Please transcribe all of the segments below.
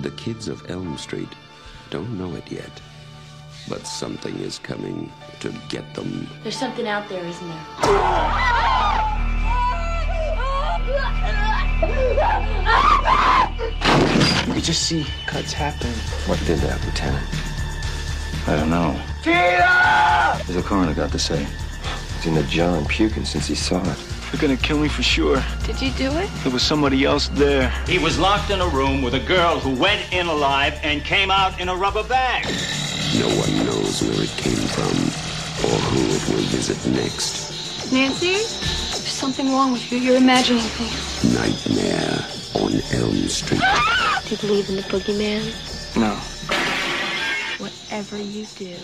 The kids of Elm Street don't know it yet. But something is coming to get them. There's something out there, isn't there? We just see cuts happen. What did that, Lieutenant? I don't know. What's the coroner got to say? He's in the jar and puking since he saw it. They're gonna kill me for sure. Did you do it? There was somebody else there. He was locked in a room with a girl who went in alive and came out in a rubber bag. No one knows where it came from or who it will visit next. Nancy? There's something wrong with you. You're imagining things. Nightmare on Elm Street. Do you believe in the boogeyman? No. Whatever you do,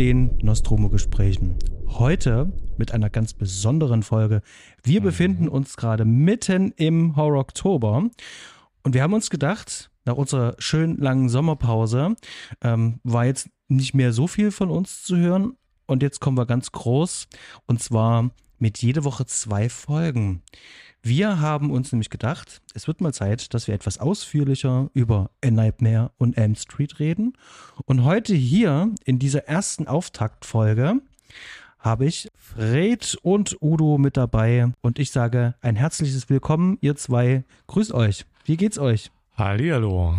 den Nostromo-Gesprächen. Heute mit einer ganz besonderen Folge. Wir befinden uns gerade mitten im Horror-Oktober und wir haben uns gedacht, nach unserer schönen langen Sommerpause ähm, war jetzt nicht mehr so viel von uns zu hören und jetzt kommen wir ganz groß und zwar mit jede Woche zwei Folgen. Wir haben uns nämlich gedacht, es wird mal Zeit, dass wir etwas ausführlicher über A Nightmare und Elm Street reden. Und heute hier in dieser ersten Auftaktfolge habe ich Fred und Udo mit dabei und ich sage ein herzliches Willkommen, ihr zwei. Grüßt euch. Wie geht's euch? Hallihallo.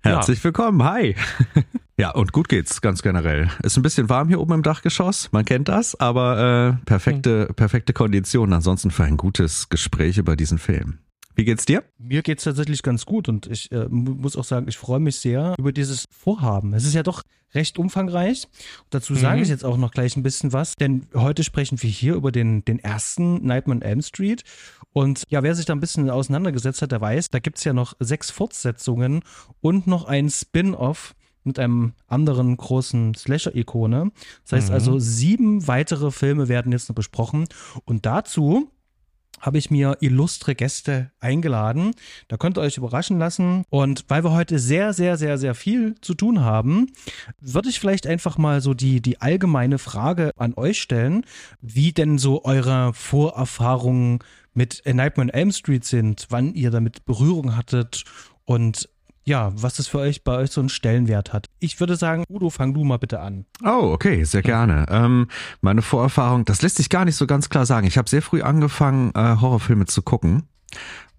Herzlich willkommen, hi. ja, und gut geht's ganz generell. Ist ein bisschen warm hier oben im Dachgeschoss, man kennt das, aber äh, perfekte, perfekte Konditionen ansonsten für ein gutes Gespräch über diesen Film. Wie geht's dir? Mir geht's tatsächlich ganz gut und ich äh, mu- muss auch sagen, ich freue mich sehr über dieses Vorhaben. Es ist ja doch recht umfangreich. dazu sage ich jetzt auch noch gleich ein bisschen was, denn heute sprechen wir hier über den, den ersten Nightmare on Elm Street. Und ja, wer sich da ein bisschen auseinandergesetzt hat, der weiß, da gibt's ja noch sechs Fortsetzungen und noch ein Spin-off mit einem anderen großen Slasher-Ikone. Das heißt also, sieben weitere Filme werden jetzt noch besprochen. Und dazu habe ich mir illustre Gäste eingeladen. Da könnt ihr euch überraschen lassen. Und weil wir heute sehr, sehr, sehr, sehr viel zu tun haben, würde ich vielleicht einfach mal so die, die allgemeine Frage an euch stellen, wie denn so eure Vorerfahrungen mit A Nightmare on Elm Street sind, wann ihr damit Berührung hattet und ja, was das für euch bei euch so einen Stellenwert hat. Ich würde sagen, Udo, fang du mal bitte an. Oh, okay, sehr gerne. Ähm, meine Vorerfahrung, das lässt sich gar nicht so ganz klar sagen. Ich habe sehr früh angefangen, äh, Horrorfilme zu gucken.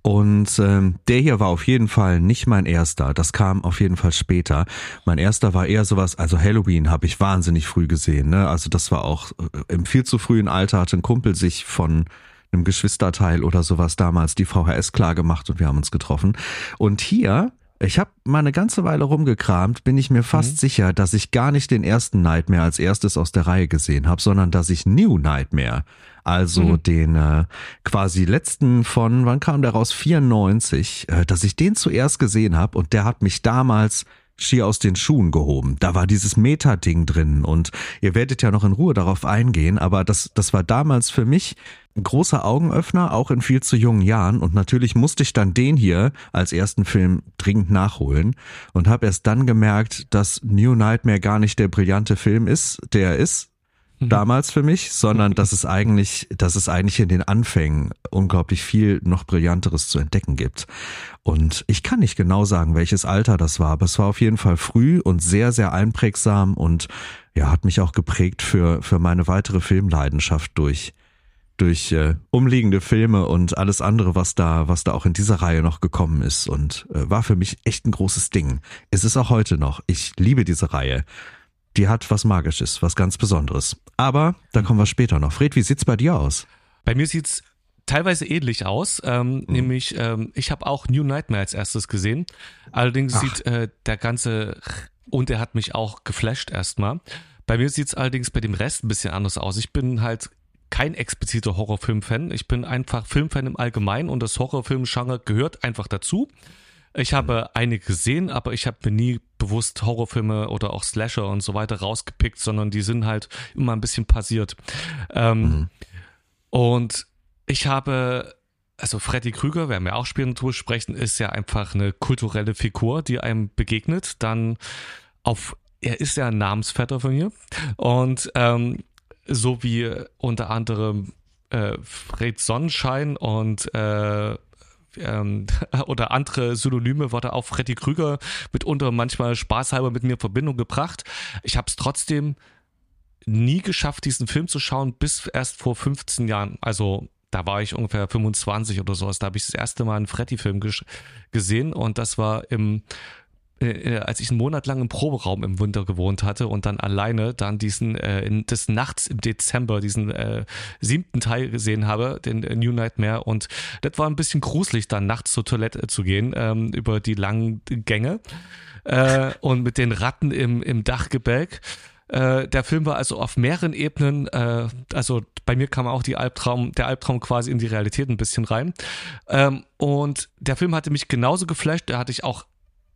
Und ähm, der hier war auf jeden Fall nicht mein erster. Das kam auf jeden Fall später. Mein erster war eher sowas, also Halloween habe ich wahnsinnig früh gesehen. Ne? Also das war auch äh, im viel zu frühen Alter hatte ein Kumpel sich von einem Geschwisterteil oder sowas damals die VHS klar gemacht und wir haben uns getroffen. Und hier ich habe mal eine ganze Weile rumgekramt, bin ich mir fast sicher, dass ich gar nicht den ersten Nightmare als erstes aus der Reihe gesehen habe, sondern dass ich New Nightmare, also den äh, quasi letzten von, wann kam der raus? 94, äh, dass ich den zuerst gesehen habe und der hat mich damals schier aus den Schuhen gehoben. Da war dieses Meta-Ding drin und ihr werdet ja noch in Ruhe darauf eingehen, aber das, das war damals für mich ein großer Augenöffner, auch in viel zu jungen Jahren und natürlich musste ich dann den hier als ersten Film dringend nachholen und habe erst dann gemerkt, dass New Nightmare gar nicht der brillante Film ist, der er ist, damals für mich, sondern dass es eigentlich, dass es eigentlich in den Anfängen unglaublich viel noch brillanteres zu entdecken gibt. Und ich kann nicht genau sagen, welches Alter das war, aber es war auf jeden Fall früh und sehr, sehr einprägsam und ja, hat mich auch geprägt für, für meine weitere Filmleidenschaft durch, durch äh, umliegende Filme und alles andere, was da, was da auch in dieser Reihe noch gekommen ist und äh, war für mich echt ein großes Ding. Es ist auch heute noch. Ich liebe diese Reihe. Die hat was Magisches, was ganz Besonderes. Aber da kommen wir später noch. Fred, wie sieht's bei dir aus? Bei mir sieht's teilweise ähnlich aus, ähm, nämlich ähm, ich habe auch New Nightmare als erstes gesehen. Allerdings sieht äh, der ganze und er hat mich auch geflasht erstmal. Bei mir sieht es allerdings bei dem Rest ein bisschen anders aus. Ich bin halt kein expliziter Horrorfilm-Fan. Ich bin einfach Filmfan im Allgemeinen und das Horrorfilm-Genre gehört einfach dazu. Ich habe einige gesehen, aber ich habe mir nie bewusst Horrorfilme oder auch Slasher und so weiter rausgepickt, sondern die sind halt immer ein bisschen passiert. Ähm, mhm. Und ich habe, also Freddy Krüger, werden wir auch später drüber sprechen, ist ja einfach eine kulturelle Figur, die einem begegnet. Dann auf, er ist ja ein Namensvetter von mir. Und ähm, so wie unter anderem äh, Fred Sonnenschein und äh, ähm, oder andere Synonyme wurde auch Freddy Krüger mitunter manchmal spaßhalber mit mir in Verbindung gebracht. Ich habe es trotzdem nie geschafft, diesen Film zu schauen, bis erst vor 15 Jahren. Also da war ich ungefähr 25 oder sowas. Da habe ich das erste Mal einen Freddy-Film gesehen und das war im äh, als ich einen Monat lang im Proberaum im Winter gewohnt hatte und dann alleine dann diesen äh, in, des Nachts im Dezember diesen äh, siebten Teil gesehen habe, den äh, New Nightmare und das war ein bisschen gruselig, dann nachts zur Toilette zu gehen ähm, über die langen Gänge äh, und mit den Ratten im, im Dachgebälk. Äh, der Film war also auf mehreren Ebenen, äh, also bei mir kam auch die Albtraum, der Albtraum quasi in die Realität ein bisschen rein. Ähm, und der Film hatte mich genauso geflasht, da hatte ich auch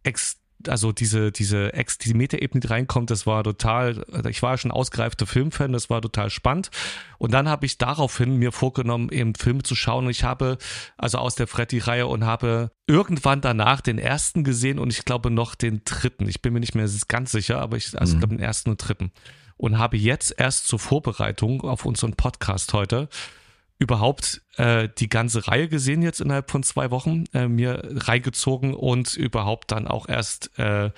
extrem also diese, diese Ex, die Metaebene, die reinkommt, das war total, ich war schon ausgereifter Filmfan, das war total spannend. Und dann habe ich daraufhin mir vorgenommen, eben Filme zu schauen. Und ich habe, also aus der Freddy-Reihe und habe irgendwann danach den ersten gesehen und ich glaube noch den dritten. Ich bin mir nicht mehr ganz sicher, aber ich, also mhm. ich glaube den ersten und dritten. Und habe jetzt erst zur Vorbereitung auf unseren Podcast heute überhaupt äh, die ganze Reihe gesehen jetzt innerhalb von zwei Wochen, äh, mir reingezogen und überhaupt dann auch erst äh,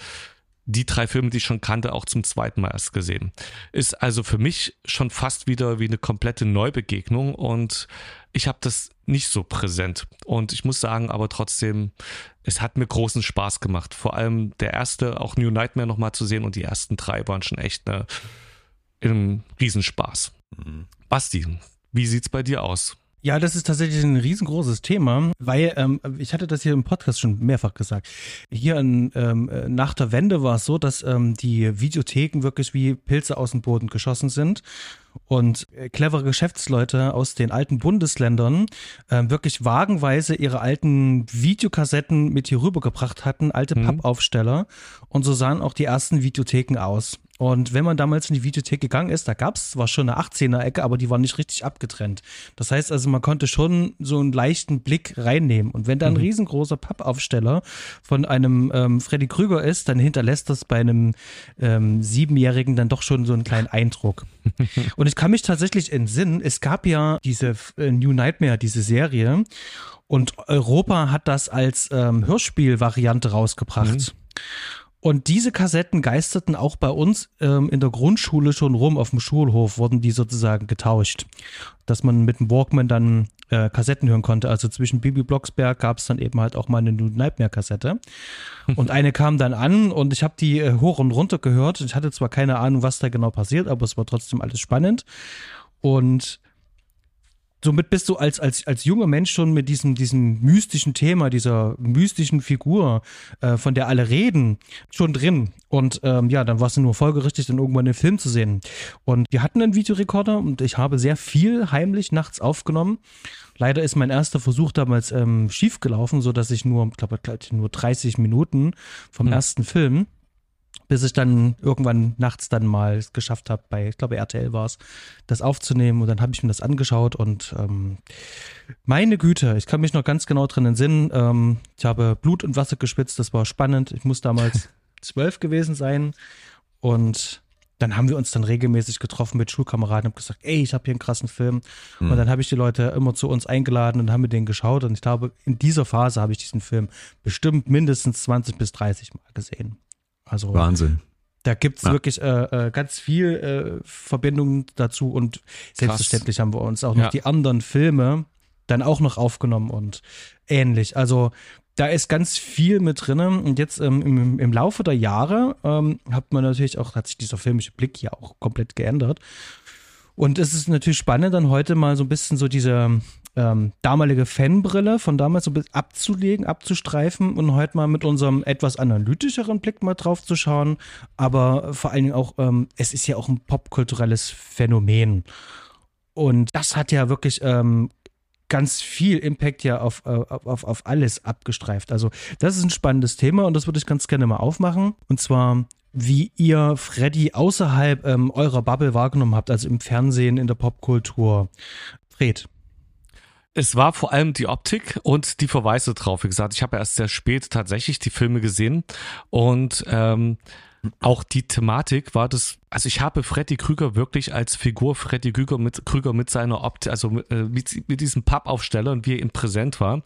die drei Filme, die ich schon kannte, auch zum zweiten Mal erst gesehen. Ist also für mich schon fast wieder wie eine komplette Neubegegnung und ich habe das nicht so präsent. Und ich muss sagen, aber trotzdem, es hat mir großen Spaß gemacht. Vor allem der erste, auch New Nightmare nochmal zu sehen und die ersten drei waren schon echt eine, ein Riesenspaß. Mhm. Basti, wie sieht's bei dir aus? Ja, das ist tatsächlich ein riesengroßes Thema, weil ähm, ich hatte das hier im Podcast schon mehrfach gesagt. Hier in, ähm, nach der Wende war es so, dass ähm, die Videotheken wirklich wie Pilze aus dem Boden geschossen sind und äh, clevere Geschäftsleute aus den alten Bundesländern äh, wirklich wagenweise ihre alten Videokassetten mit hier rübergebracht hatten, alte mhm. Pappaufsteller und so sahen auch die ersten Videotheken aus. Und wenn man damals in die Videothek gegangen ist, da gab es zwar schon eine 18er-Ecke, aber die war nicht richtig abgetrennt. Das heißt also, man konnte schon so einen leichten Blick reinnehmen. Und wenn da ein mhm. riesengroßer Pappaufsteller von einem ähm, Freddy Krüger ist, dann hinterlässt das bei einem ähm, Siebenjährigen dann doch schon so einen kleinen Eindruck. Und ich kann mich tatsächlich entsinnen, es gab ja diese äh, New Nightmare, diese Serie. Und Europa hat das als ähm, Hörspielvariante rausgebracht. Mhm. Und diese Kassetten geisterten auch bei uns ähm, in der Grundschule schon rum. Auf dem Schulhof wurden die sozusagen getauscht, dass man mit dem Walkman dann äh, Kassetten hören konnte. Also zwischen Bibi Blocksberg gab es dann eben halt auch mal eine New Nightmare-Kassette. Und eine kam dann an und ich habe die äh, hoch und runter gehört. Ich hatte zwar keine Ahnung, was da genau passiert, aber es war trotzdem alles spannend. Und somit bist du als, als, als junger Mensch schon mit diesem, diesem mystischen Thema, dieser mystischen Figur, äh, von der alle reden, schon drin. Und ähm, ja, dann war es nur folgerichtig, dann irgendwann den Film zu sehen. Und wir hatten einen Videorekorder und ich habe sehr viel heimlich nachts aufgenommen. Leider ist mein erster Versuch damals ähm, schief gelaufen, so dass ich nur, glaube nur 30 Minuten vom hm. ersten Film bis ich dann irgendwann nachts dann mal geschafft habe, bei, ich glaube RTL war es, das aufzunehmen und dann habe ich mir das angeschaut und ähm, meine Güte, ich kann mich noch ganz genau drin entsinnen, ähm, ich habe Blut und Wasser geschwitzt, das war spannend, ich muss damals zwölf gewesen sein und dann haben wir uns dann regelmäßig getroffen mit Schulkameraden und gesagt, ey, ich habe hier einen krassen Film. Mhm. Und dann habe ich die Leute immer zu uns eingeladen und haben wir den geschaut. Und ich glaube, in dieser Phase habe ich diesen Film bestimmt mindestens 20 bis 30 Mal gesehen. Also Wahnsinn. Da gibt's ja. wirklich äh, äh, ganz viel äh, Verbindungen dazu und selbstverständlich Krass. haben wir uns auch noch ja. die anderen Filme dann auch noch aufgenommen und ähnlich. Also da ist ganz viel mit drin. Und jetzt ähm, im, im Laufe der Jahre ähm, hat man natürlich auch, hat sich dieser filmische Blick ja auch komplett geändert. Und es ist natürlich spannend, dann heute mal so ein bisschen so diese ähm, damalige Fanbrille von damals so abzulegen, abzustreifen und heute mal mit unserem etwas analytischeren Blick mal drauf zu schauen. Aber vor allen Dingen auch, ähm, es ist ja auch ein popkulturelles Phänomen. Und das hat ja wirklich ähm, ganz viel Impact ja auf, äh, auf, auf alles abgestreift. Also das ist ein spannendes Thema und das würde ich ganz gerne mal aufmachen. Und zwar, wie ihr Freddy außerhalb ähm, eurer Bubble wahrgenommen habt, also im Fernsehen, in der Popkultur. Fred. Es war vor allem die Optik und die Verweise drauf. Wie gesagt, ich habe erst sehr spät tatsächlich die Filme gesehen und ähm, auch die Thematik war das, also ich habe Freddy Krüger wirklich als Figur Freddy Krüger mit, Krüger mit seiner Optik, also äh, mit, mit diesem Pappaufsteller und wie er ihm präsent war, mhm.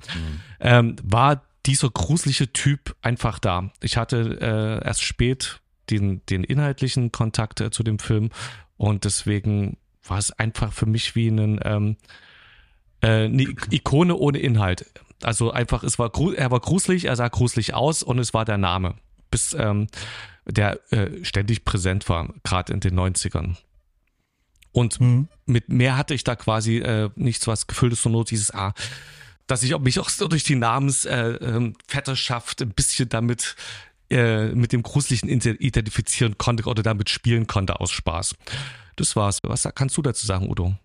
ähm, war dieser gruselige Typ einfach da. Ich hatte äh, erst spät den, den inhaltlichen Kontakt äh, zu dem Film und deswegen war es einfach für mich wie ein, ähm, äh, eine Ikone ohne Inhalt. Also einfach, es war, er war gruselig, er sah gruselig aus und es war der Name. Bis, ähm, der äh, ständig präsent war, gerade in den 90ern. Und mhm. mit mehr hatte ich da quasi äh, nichts, was gefüllt ist, nur dieses A. Ah, dass ich mich auch so durch die Namensvetterschaft äh, ähm, ein bisschen damit äh, mit dem Gruseligen identifizieren konnte oder damit spielen konnte aus Spaß. Das war's. Was kannst du dazu sagen, Udo?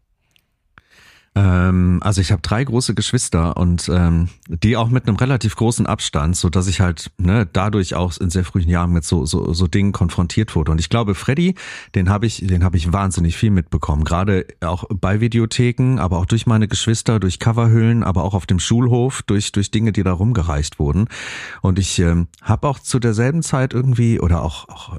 Ähm, also ich habe drei große Geschwister und ähm, die auch mit einem relativ großen Abstand, so dass ich halt ne, dadurch auch in sehr frühen Jahren mit so so, so Dingen konfrontiert wurde. Und ich glaube, Freddy, den habe ich, den habe ich wahnsinnig viel mitbekommen, gerade auch bei Videotheken, aber auch durch meine Geschwister, durch Coverhüllen, aber auch auf dem Schulhof, durch durch Dinge, die da rumgereicht wurden. Und ich ähm, habe auch zu derselben Zeit irgendwie oder auch, auch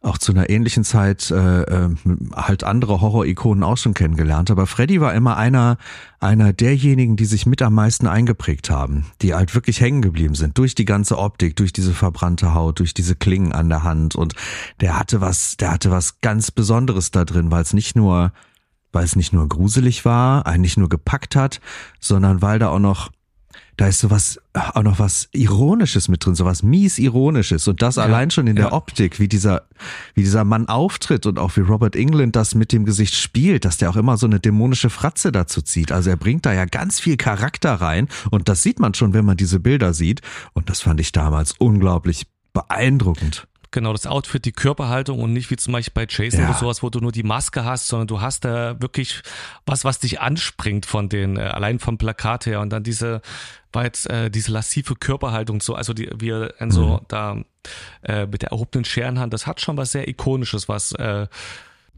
auch zu einer ähnlichen Zeit äh, äh, halt andere Horror-Ikonen auch schon kennengelernt. Aber Freddy war immer einer, einer derjenigen, die sich mit am meisten eingeprägt haben, die halt wirklich hängen geblieben sind durch die ganze Optik, durch diese verbrannte Haut, durch diese Klingen an der Hand. Und der hatte was, der hatte was ganz Besonderes da drin, weil es nicht nur weil es nicht nur gruselig war, einen nicht nur gepackt hat, sondern weil da auch noch da ist sowas, auch noch was Ironisches mit drin, sowas mies Ironisches. Und das ja, allein schon in ja. der Optik, wie dieser, wie dieser Mann auftritt und auch wie Robert England das mit dem Gesicht spielt, dass der auch immer so eine dämonische Fratze dazu zieht. Also er bringt da ja ganz viel Charakter rein. Und das sieht man schon, wenn man diese Bilder sieht. Und das fand ich damals unglaublich beeindruckend. Genau, das Outfit, die Körperhaltung und nicht wie zum Beispiel bei Jason ja. oder sowas, wo du nur die Maske hast, sondern du hast da wirklich was, was dich anspringt von den, äh, allein vom Plakat her und dann diese, war jetzt äh, diese lassive Körperhaltung so, also die, wie er so mhm. da äh, mit der erhobenen Scherenhand, das hat schon was sehr Ikonisches, was äh,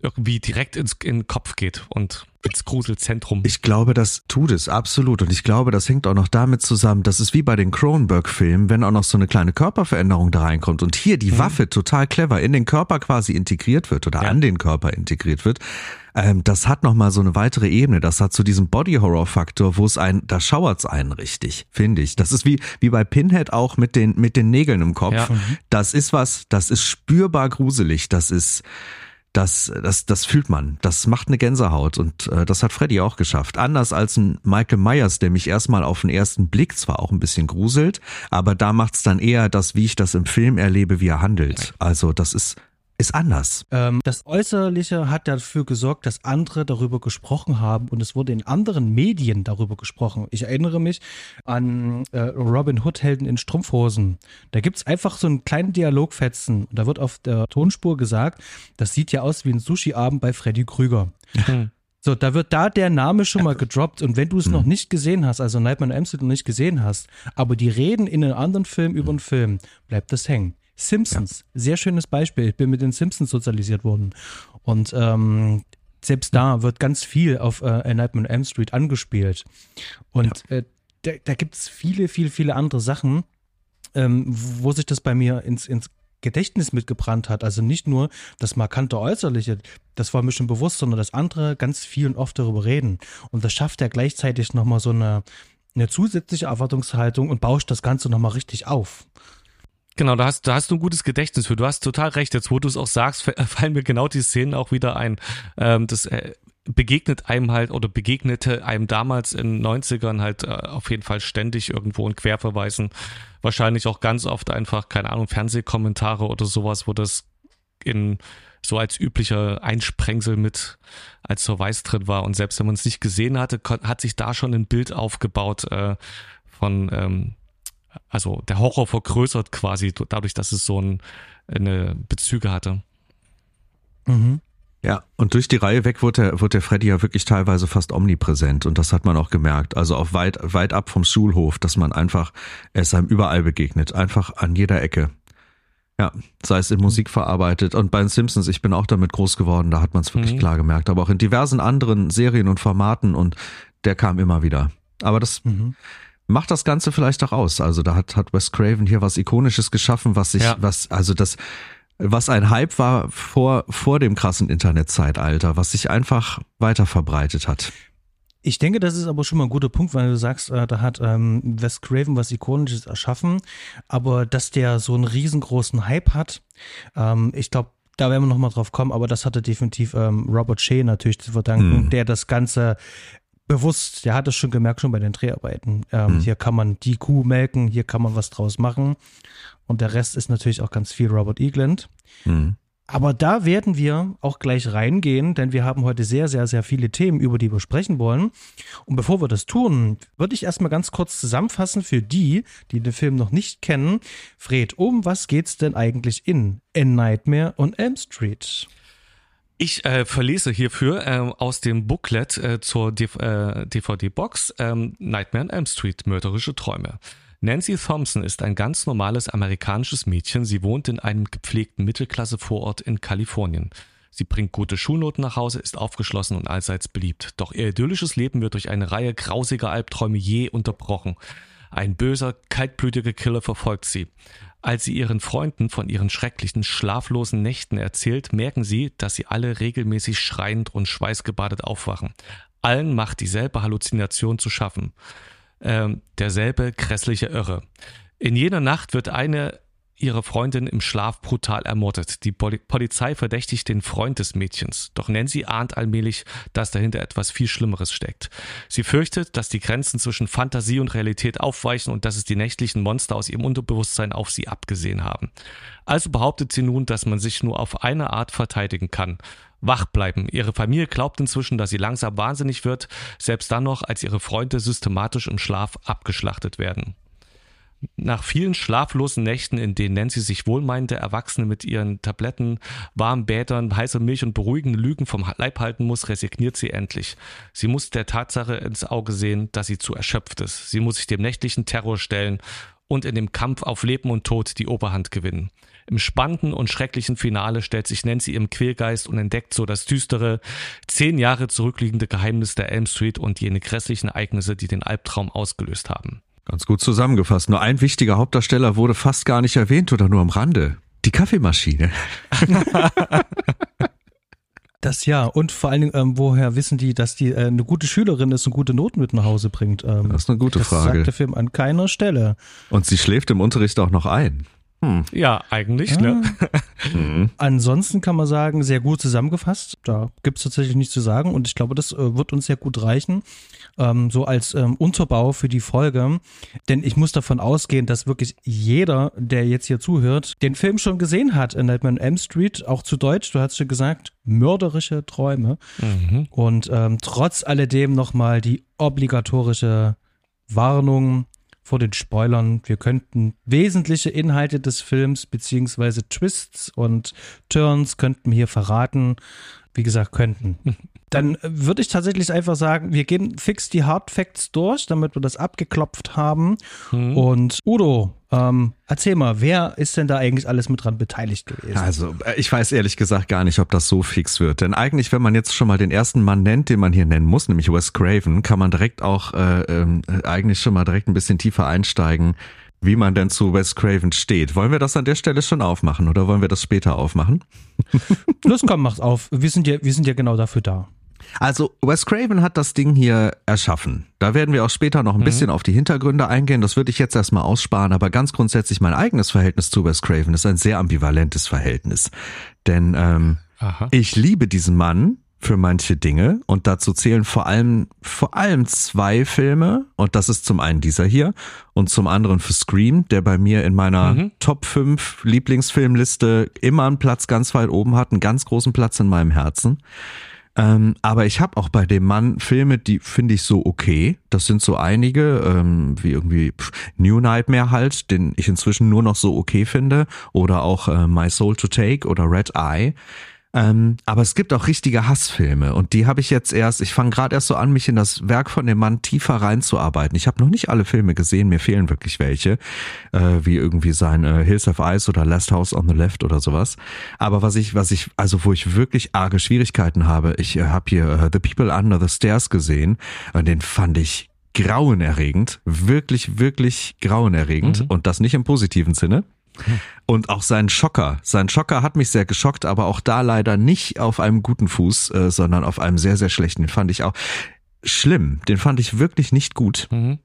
irgendwie direkt ins in den Kopf geht und ins Gruselzentrum. Ich glaube, das tut es, absolut. Und ich glaube, das hängt auch noch damit zusammen, dass es wie bei den Cronenberg-Filmen, wenn auch noch so eine kleine Körperveränderung da reinkommt und hier die mhm. Waffe total clever in den Körper quasi integriert wird oder ja. an den Körper integriert wird, ähm, das hat nochmal so eine weitere Ebene. Das hat so diesen Body-Horror-Faktor, wo es ein, da schauert's einen richtig, finde ich. Das ist wie, wie bei Pinhead auch mit den, mit den Nägeln im Kopf. Ja. Mhm. Das ist was, das ist spürbar gruselig. Das ist, das, das, das fühlt man. Das macht eine Gänsehaut und äh, das hat Freddy auch geschafft. Anders als ein Michael Myers, der mich erstmal auf den ersten Blick zwar auch ein bisschen gruselt, aber da macht's dann eher das, wie ich das im Film erlebe, wie er handelt. Also das ist ist anders. Ähm, das Äußerliche hat dafür gesorgt, dass andere darüber gesprochen haben und es wurde in anderen Medien darüber gesprochen. Ich erinnere mich an äh, Robin Hood Helden in Strumpfhosen. Da gibt es einfach so einen kleinen Dialogfetzen und da wird auf der Tonspur gesagt, das sieht ja aus wie ein Sushi-Abend bei Freddy Krüger. Mhm. So, da wird da der Name schon mal gedroppt und wenn du es mhm. noch nicht gesehen hast, also Nightmare on noch nicht gesehen hast, aber die reden in einem anderen Film über einen Film, bleibt das hängen. Simpsons, ja. sehr schönes Beispiel. Ich bin mit den Simpsons sozialisiert worden. Und ähm, selbst da wird ganz viel auf äh, Nightmare on Elm Street angespielt. Und ja. äh, da, da gibt es viele, viele, viele andere Sachen, ähm, wo sich das bei mir ins, ins Gedächtnis mitgebrannt hat. Also nicht nur das markante Äußerliche, das war mir schon bewusst, sondern das andere ganz viel und oft darüber reden. Und das schafft ja gleichzeitig nochmal so eine, eine zusätzliche Erwartungshaltung und bauscht das Ganze nochmal richtig auf. Genau, da hast, da hast du ein gutes Gedächtnis für. Du hast total recht. Jetzt, wo du es auch sagst, fallen mir genau die Szenen auch wieder ein. Ähm, das äh, begegnet einem halt oder begegnete einem damals in 90ern halt äh, auf jeden Fall ständig irgendwo in Querverweisen. Wahrscheinlich auch ganz oft einfach, keine Ahnung, Fernsehkommentare oder sowas, wo das in so als üblicher Einsprengsel mit als Verweis drin war. Und selbst wenn man es nicht gesehen hatte, hat sich da schon ein Bild aufgebaut äh, von, ähm, also der Horror vergrößert quasi dadurch, dass es so ein, eine Bezüge hatte. Mhm. Ja, und durch die Reihe weg wurde der, wurde der Freddy ja wirklich teilweise fast omnipräsent und das hat man auch gemerkt. Also auch weit, weit ab vom Schulhof, dass man einfach, er ist einem überall begegnet, einfach an jeder Ecke. Ja, sei es in Musik verarbeitet und bei den Simpsons, ich bin auch damit groß geworden, da hat man es wirklich Mhm. klar gemerkt, aber auch in diversen anderen Serien und Formaten und der kam immer wieder. Aber das Mhm. Macht das Ganze vielleicht auch aus. Also da hat, hat Wes Craven hier was Ikonisches geschaffen, was sich, Ja. was, also das, was ein Hype war vor, vor dem krassen Internetzeitalter, was sich einfach weiter verbreitet hat. Ich denke, das ist aber schon mal ein guter Punkt, weil du sagst, äh, da hat ähm, Wes Craven was Ikonisches erschaffen, aber dass der so einen riesengroßen Hype hat, ähm, ich glaube, da werden wir noch mal drauf kommen, aber das hatte definitiv ähm, Robert Shea natürlich zu verdanken, Mhm. der das Ganze bewusst, der hat es schon gemerkt, schon bei den Dreharbeiten. Ähm, Mhm. Hier kann man die Kuh melken, hier kann man was draus machen. Und der Rest ist natürlich auch ganz viel Robert Egland. Hm. Aber da werden wir auch gleich reingehen, denn wir haben heute sehr, sehr, sehr viele Themen, über die wir sprechen wollen. Und bevor wir das tun, würde ich erstmal ganz kurz zusammenfassen für die, die den Film noch nicht kennen. Fred, um was geht's denn eigentlich in A Nightmare on Elm Street? Ich äh, verlese hierfür ähm, aus dem Booklet äh, zur äh, DVD-Box ähm, Nightmare on Elm Street, mörderische Träume. Nancy Thompson ist ein ganz normales amerikanisches Mädchen. Sie wohnt in einem gepflegten Mittelklasse-Vorort in Kalifornien. Sie bringt gute Schulnoten nach Hause, ist aufgeschlossen und allseits beliebt. Doch ihr idyllisches Leben wird durch eine Reihe grausiger Albträume je unterbrochen. Ein böser, kaltblütiger Killer verfolgt sie. Als sie ihren Freunden von ihren schrecklichen, schlaflosen Nächten erzählt, merken sie, dass sie alle regelmäßig schreiend und schweißgebadet aufwachen. Allen macht dieselbe Halluzination zu schaffen. Ähm, derselbe grässliche Irre. In jener Nacht wird eine ihrer Freundin im Schlaf brutal ermordet. Die Poli Polizei verdächtigt den Freund des Mädchens. Doch Nancy ahnt allmählich, dass dahinter etwas viel Schlimmeres steckt. Sie fürchtet, dass die Grenzen zwischen Fantasie und Realität aufweichen und dass es die nächtlichen Monster aus ihrem Unterbewusstsein auf sie abgesehen haben. Also behauptet sie nun, dass man sich nur auf eine Art verteidigen kann. Wach bleiben. Ihre Familie glaubt inzwischen, dass sie langsam wahnsinnig wird, selbst dann noch, als ihre Freunde systematisch im Schlaf abgeschlachtet werden. Nach vielen schlaflosen Nächten, in denen Nancy sich wohlmeinende Erwachsene mit ihren Tabletten, warmen Bädern, heißer Milch und beruhigenden Lügen vom Leib halten muss, resigniert sie endlich. Sie muss der Tatsache ins Auge sehen, dass sie zu erschöpft ist. Sie muss sich dem nächtlichen Terror stellen und in dem Kampf auf Leben und Tod die Oberhand gewinnen. Im spannenden und schrecklichen Finale stellt sich Nancy im Quälgeist und entdeckt so das düstere, zehn Jahre zurückliegende Geheimnis der Elm Street und jene grässlichen Ereignisse, die den Albtraum ausgelöst haben. Ganz gut zusammengefasst. Nur ein wichtiger Hauptdarsteller wurde fast gar nicht erwähnt oder nur am Rande. Die Kaffeemaschine. Das ja, und vor allen Dingen, ähm, woher wissen die, dass die äh, eine gute Schülerin ist und gute Noten mit nach Hause bringt? Ähm, Das ist eine gute das Frage. sagt der Film an keiner Stelle. Und sie schläft im Unterricht auch noch ein. Ja, eigentlich, ne? Ansonsten kann man sagen, sehr gut zusammengefasst. Da gibt es tatsächlich nichts zu sagen und ich glaube, das äh, wird uns sehr gut reichen, ähm, so als ähm, Unterbau für die Folge. Denn ich muss davon ausgehen, dass wirklich jeder, der jetzt hier zuhört, den Film schon gesehen hat in Nightmare on Elm Street, auch zu Deutsch, du hast schon gesagt, mörderische Träume. Und ähm, trotz alledem nochmal die obligatorische Warnung vor den Spoilern. Wir könnten wesentliche Inhalte des Films beziehungsweise Twists und Turns könnten wir hier verraten. Wie gesagt, könnten. Dann würde ich tatsächlich einfach sagen, wir gehen fix die Hard Facts durch, damit wir das abgeklopft haben. Und Udo, ähm, erzähl mal, wer ist denn da eigentlich alles mit dran beteiligt gewesen? Also, äh, ich weiß ehrlich gesagt gar nicht, ob das so fix wird. Denn eigentlich, wenn man jetzt schon mal den ersten Mann nennt, den man hier nennen muss, nämlich Wes Craven, kann man direkt auch äh, ähm, äh, eigentlich schon mal direkt ein bisschen tiefer einsteigen, wie man denn zu Wes Craven steht. Wollen wir das an der Stelle schon aufmachen oder wollen wir das später aufmachen? Los, komm, mach's auf. Wir sind ja, wir sind ja genau dafür da. Also Wes Craven hat das Ding hier erschaffen. Da werden wir auch später noch ein bisschen auf die Hintergründe eingehen. Das würde ich jetzt erstmal aussparen, aber ganz grundsätzlich mein eigenes Verhältnis zu Wes Craven ist ein sehr ambivalentes Verhältnis. Denn ähm, Aha. ich liebe diesen Mann für manche Dinge und dazu zählen vor allem vor allem zwei Filme und das ist zum einen dieser hier und zum anderen für Scream, der bei mir in meiner mhm. Top 5 Lieblingsfilmliste immer einen Platz ganz weit oben hat, einen ganz großen Platz in meinem Herzen. Ähm, aber ich habe auch bei dem Mann Filme, die finde ich so okay. Das sind so einige, ähm, wie irgendwie New Nightmare halt, den ich inzwischen nur noch so okay finde. Oder auch äh, My Soul to Take oder Red Eye. Ähm, aber es gibt auch richtige Hassfilme und die habe ich jetzt erst, ich fange gerade erst so an, mich in das Werk von dem Mann tiefer reinzuarbeiten. Ich habe noch nicht alle Filme gesehen, mir fehlen wirklich welche, äh, wie irgendwie sein äh, Hills of Ice oder Last House on the Left oder sowas. Aber was ich, was ich, also wo ich wirklich arge Schwierigkeiten habe, ich äh, habe hier äh, The People Under the Stairs gesehen und den fand ich grauenerregend, wirklich, wirklich grauenerregend mhm. und das nicht im positiven Sinne. Und auch sein Schocker. Sein Schocker hat mich sehr geschockt, aber auch da leider nicht auf einem guten Fuß, äh, sondern auf einem sehr, sehr schlechten. Den fand ich auch schlimm. Den fand ich wirklich nicht gut. Mhm.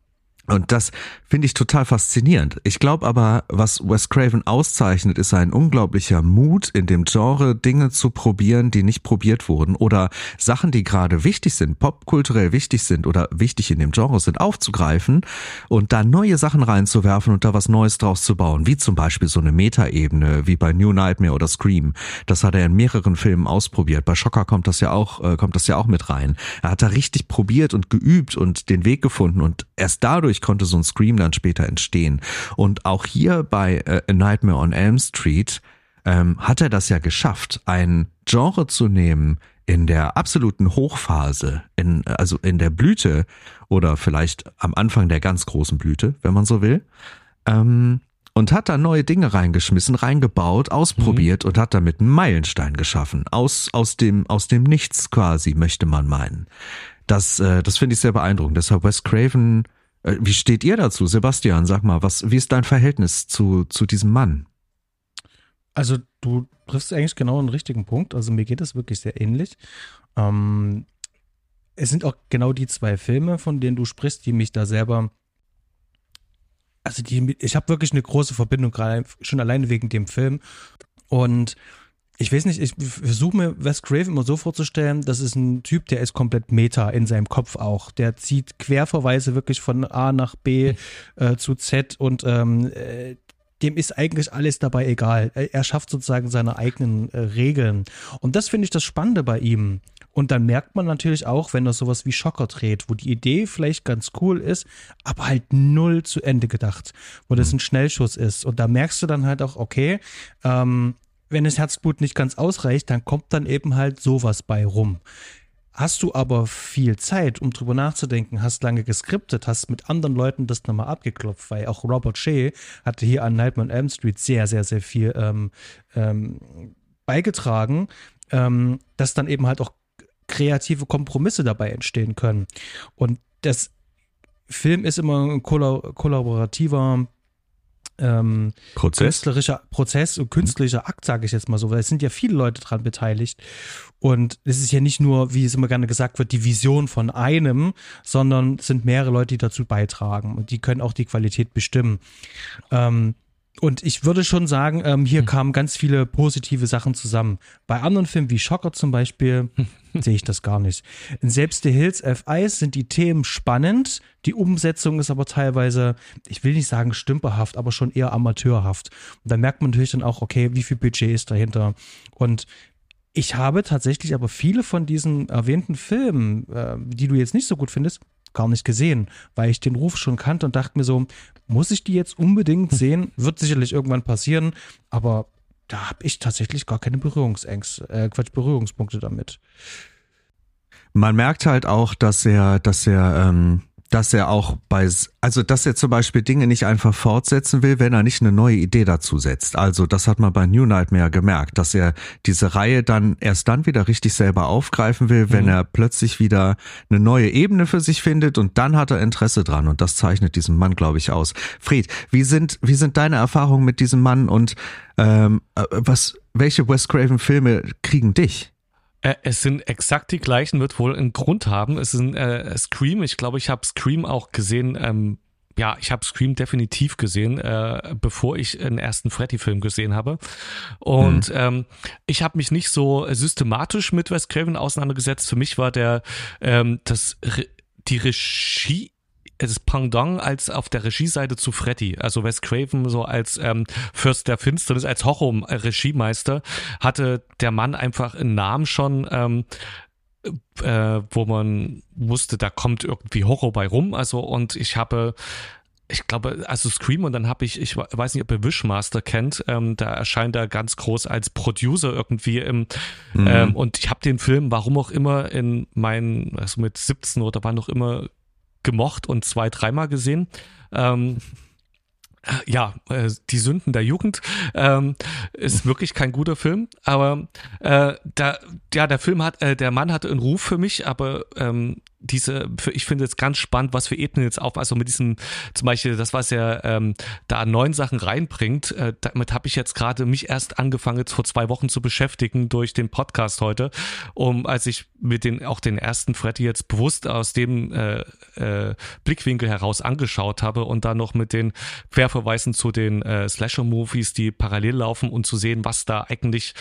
Und das finde ich total faszinierend. Ich glaube aber, was Wes Craven auszeichnet, ist ein unglaublicher Mut, in dem Genre Dinge zu probieren, die nicht probiert wurden oder Sachen, die gerade wichtig sind, popkulturell wichtig sind oder wichtig in dem Genre sind, aufzugreifen und da neue Sachen reinzuwerfen und da was Neues draus zu bauen, wie zum Beispiel so eine Metaebene, wie bei New Nightmare oder Scream. Das hat er in mehreren Filmen ausprobiert. Bei Schocker kommt das ja auch, äh, kommt das ja auch mit rein. Er hat da richtig probiert und geübt und den Weg gefunden und erst dadurch dadurch konnte so ein Scream dann später entstehen. Und auch hier bei äh, A Nightmare on Elm Street ähm, hat er das ja geschafft, ein Genre zu nehmen in der absoluten Hochphase, in, also in der Blüte oder vielleicht am Anfang der ganz großen Blüte, wenn man so will. Ähm, und hat da neue Dinge reingeschmissen, reingebaut, ausprobiert mhm. und hat damit einen Meilenstein geschaffen. Aus, aus dem, aus dem Nichts quasi, möchte man meinen. Das, äh, das finde ich sehr beeindruckend. Deshalb Wes Craven wie steht ihr dazu, Sebastian? Sag mal, was, wie ist dein Verhältnis zu, zu diesem Mann? Also, du triffst eigentlich genau einen richtigen Punkt. Also, mir geht es wirklich sehr ähnlich. Ähm, es sind auch genau die zwei Filme, von denen du sprichst, die mich da selber. Also, die, ich habe wirklich eine große Verbindung, gerade schon alleine wegen dem Film. Und ich weiß nicht, ich versuche mir Wes Craven immer so vorzustellen, das ist ein Typ, der ist komplett Meta in seinem Kopf auch. Der zieht Querverweise wirklich von A nach B äh, zu Z und ähm, äh, dem ist eigentlich alles dabei egal. Er schafft sozusagen seine eigenen äh, Regeln. Und das finde ich das Spannende bei ihm. Und dann merkt man natürlich auch, wenn er sowas wie Schocker dreht, wo die Idee vielleicht ganz cool ist, aber halt null zu Ende gedacht, wo das ein Schnellschuss ist. Und da merkst du dann halt auch, okay, ähm, wenn das Herzblut nicht ganz ausreicht, dann kommt dann eben halt sowas bei rum. Hast du aber viel Zeit, um drüber nachzudenken, hast lange geskriptet, hast mit anderen Leuten das nochmal abgeklopft, weil auch Robert Shea hatte hier an Nightmare on Elm Street sehr, sehr, sehr viel ähm, ähm, beigetragen, ähm, dass dann eben halt auch kreative Kompromisse dabei entstehen können. Und das Film ist immer ein kollaborativer ähm, Prozess? künstlerischer Prozess und künstlerischer Akt, sage ich jetzt mal so, weil es sind ja viele Leute dran beteiligt. Und es ist ja nicht nur, wie es immer gerne gesagt wird, die Vision von einem, sondern es sind mehrere Leute, die dazu beitragen und die können auch die Qualität bestimmen. Ähm, und ich würde schon sagen, ähm, hier hm. kamen ganz viele positive Sachen zusammen. Bei anderen Filmen wie Schocker zum Beispiel sehe ich das gar nicht. In Selbst the Hills of Ice sind die Themen spannend, die Umsetzung ist aber teilweise, ich will nicht sagen stümperhaft, aber schon eher amateurhaft. Und da merkt man natürlich dann auch, okay, wie viel Budget ist dahinter. Und ich habe tatsächlich aber viele von diesen erwähnten Filmen, äh, die du jetzt nicht so gut findest, gar nicht gesehen, weil ich den Ruf schon kannte und dachte mir so, muss ich die jetzt unbedingt sehen? Wird sicherlich irgendwann passieren, aber da habe ich tatsächlich gar keine Berührungsängste, äh, Quatsch, Berührungspunkte damit. Man merkt halt auch, dass er, dass er ähm, dass er auch bei, also dass er zum Beispiel Dinge nicht einfach fortsetzen will, wenn er nicht eine neue Idee dazu setzt. Also das hat man bei New Nightmare gemerkt, dass er diese Reihe dann erst dann wieder richtig selber aufgreifen will, wenn mhm. er plötzlich wieder eine neue Ebene für sich findet und dann hat er Interesse dran und das zeichnet diesen Mann, glaube ich, aus. Fried, wie sind, wie sind deine Erfahrungen mit diesem Mann und ähm, äh, was, welche Wes Craven Filme kriegen dich? Äh, es sind exakt die gleichen, wird wohl einen Grund haben. Es ist ein äh, Scream. Ich glaube, ich habe Scream auch gesehen ähm, ja, ich habe Scream definitiv gesehen, äh, bevor ich den ersten Freddy-Film gesehen habe. Und mhm. ähm, ich habe mich nicht so systematisch mit Wes Craven auseinandergesetzt. Für mich war der ähm, das die Regie das Pendant als auf der Regieseite zu Freddy. Also Wes Craven so als ähm, Fürst der Finsternis, als Horror-Regiemeister hatte der Mann einfach einen Namen schon, ähm, äh, wo man wusste, da kommt irgendwie Horror bei rum. Also und ich habe ich glaube, also Scream und dann habe ich, ich weiß nicht, ob ihr Wishmaster kennt, ähm, da erscheint er ganz groß als Producer irgendwie im mhm. ähm, und ich habe den Film, warum auch immer, in meinen, also mit 17 oder wann auch immer gemocht und zwei, dreimal gesehen. Ähm, ja, äh, die Sünden der Jugend ähm, ist wirklich kein guter Film, aber äh, da, ja, der Film hat, äh, der Mann hatte einen Ruf für mich, aber ähm, diese, ich finde es ganz spannend, was für Ebenen jetzt auf, also mit diesem, zum Beispiel, das, was er ähm, da neun Sachen reinbringt, äh, damit habe ich jetzt gerade mich erst angefangen, jetzt vor zwei Wochen zu beschäftigen durch den Podcast heute, um, als ich mit den, auch den ersten Freddy jetzt bewusst aus dem äh, äh, Blickwinkel heraus angeschaut habe und dann noch mit den Querverweisen zu den äh, Slasher-Movies, die parallel laufen und zu sehen, was da eigentlich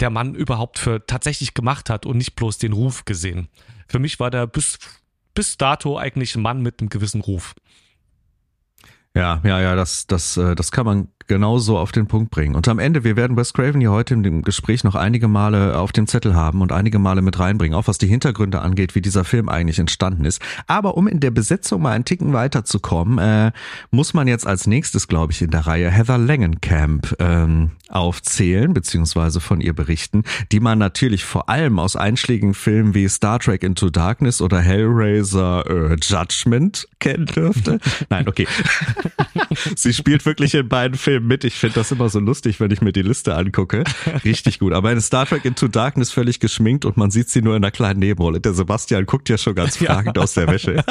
der Mann überhaupt für tatsächlich gemacht hat und nicht bloß den Ruf gesehen. Für mich war der bis, bis dato eigentlich ein Mann mit einem gewissen Ruf. Ja, ja, ja, das, das, äh, das kann man genauso auf den Punkt bringen. Und am Ende, wir werden Wes Craven hier heute im Gespräch noch einige Male auf dem Zettel haben und einige Male mit reinbringen, auch was die Hintergründe angeht, wie dieser Film eigentlich entstanden ist. Aber um in der Besetzung mal einen Ticken weiterzukommen, äh, muss man jetzt als nächstes, glaube ich, in der Reihe Heather Langenkamp ähm, aufzählen, beziehungsweise von ihr berichten, die man natürlich vor allem aus einschlägigen Filmen wie Star Trek Into Darkness oder Hellraiser äh, Judgment kennen dürfte. Nein, okay. Sie spielt wirklich in beiden Filmen Film mit. Ich finde das immer so lustig, wenn ich mir die Liste angucke. Richtig gut. Aber in Star Trek Into Darkness völlig geschminkt und man sieht sie nur in einer kleinen Nebenrolle. Der Sebastian guckt ja schon ganz fragend ja. aus der Wäsche.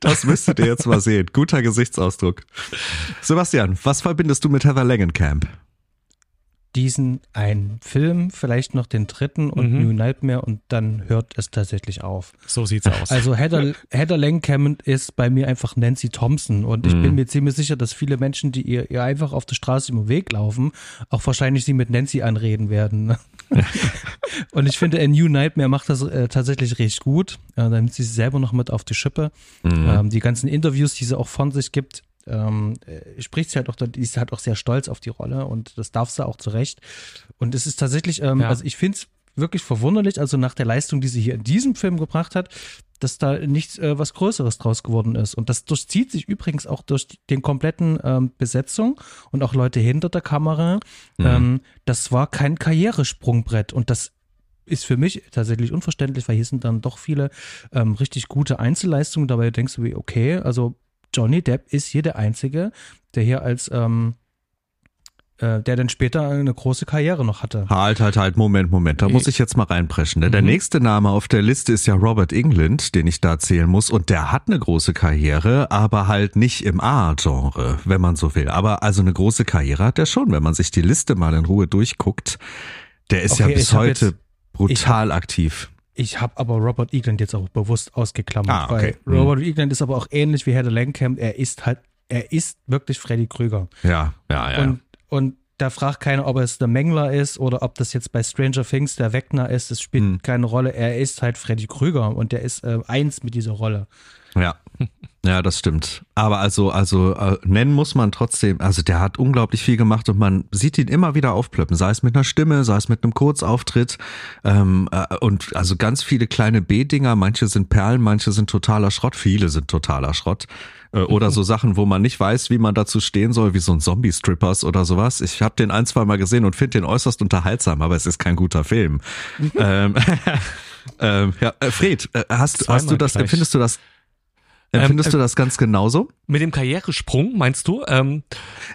Das müsstet ihr jetzt mal sehen. Guter Gesichtsausdruck. Sebastian, was verbindest du mit Heather Langenkamp? Diesen einen Film, vielleicht noch den dritten und mhm. New Nightmare und dann hört es tatsächlich auf. So sieht's aus. Also Heather, Heather Langenkamp ist bei mir einfach Nancy Thompson und ich mhm. bin mir ziemlich sicher, dass viele Menschen, die ihr, ihr einfach auf der Straße im Weg laufen, auch wahrscheinlich sie mit Nancy anreden werden. und ich finde, A New Nightmare macht das äh, tatsächlich recht gut. Äh, da nimmt sie selber noch mit auf die Schippe. Mhm. Ähm, die ganzen Interviews, die sie auch von sich gibt, ähm, äh, spricht sie halt auch, die ist halt auch sehr stolz auf die Rolle und das darf sie auch zurecht. Und es ist tatsächlich, ähm, ja. also ich finde es wirklich verwunderlich, also nach der Leistung, die sie hier in diesem Film gebracht hat, dass da nichts äh, was Größeres draus geworden ist. Und das durchzieht sich übrigens auch durch den kompletten ähm, Besetzung und auch Leute hinter der Kamera. Mhm. Ähm, das war kein Karrieresprungbrett und das ist für mich tatsächlich unverständlich, weil hier sind dann doch viele ähm, richtig gute Einzelleistungen. Dabei denkst du wie, okay, also Johnny Depp ist hier der Einzige, der hier als ähm, äh, der dann später eine große Karriere noch hatte. Halt, halt, halt, Moment, Moment, da muss ich jetzt mal reinpreschen. Ne? Der mhm. nächste Name auf der Liste ist ja Robert England, den ich da zählen muss. Und der hat eine große Karriere, aber halt nicht im A-Genre, wenn man so will. Aber also eine große Karriere hat er schon, wenn man sich die Liste mal in Ruhe durchguckt. Der ist okay, ja bis heute jetzt, brutal hab, aktiv. Ich habe aber Robert Egland jetzt auch bewusst ausgeklammert, ah, okay. weil Robert mhm. Egland ist aber auch ähnlich wie Heather Langenkamp. Er ist halt, er ist wirklich Freddy Krüger. Ja, ja, ja. Und, und da fragt keiner, ob es der Mengler ist oder ob das jetzt bei Stranger Things der Wegner ist. Es spielt hm. keine Rolle. Er ist halt Freddy Krüger und der ist äh, eins mit dieser Rolle. Ja. Ja, das stimmt. Aber also, also äh, nennen muss man trotzdem, also der hat unglaublich viel gemacht und man sieht ihn immer wieder aufplöppen, sei es mit einer Stimme, sei es mit einem Kurzauftritt ähm, äh, und also ganz viele kleine B-Dinger, manche sind Perlen, manche sind totaler Schrott, viele sind totaler Schrott. Äh, oder so Sachen, wo man nicht weiß, wie man dazu stehen soll, wie so ein Zombie-Strippers oder sowas. Ich habe den ein, zwei Mal gesehen und finde den äußerst unterhaltsam, aber es ist kein guter Film. ähm, ähm, ja, äh, Fred, äh, hast, hast du das, gleich. empfindest du das Empfindest ähm, du das ganz genauso? Mit dem Karrieresprung, meinst du? Ähm,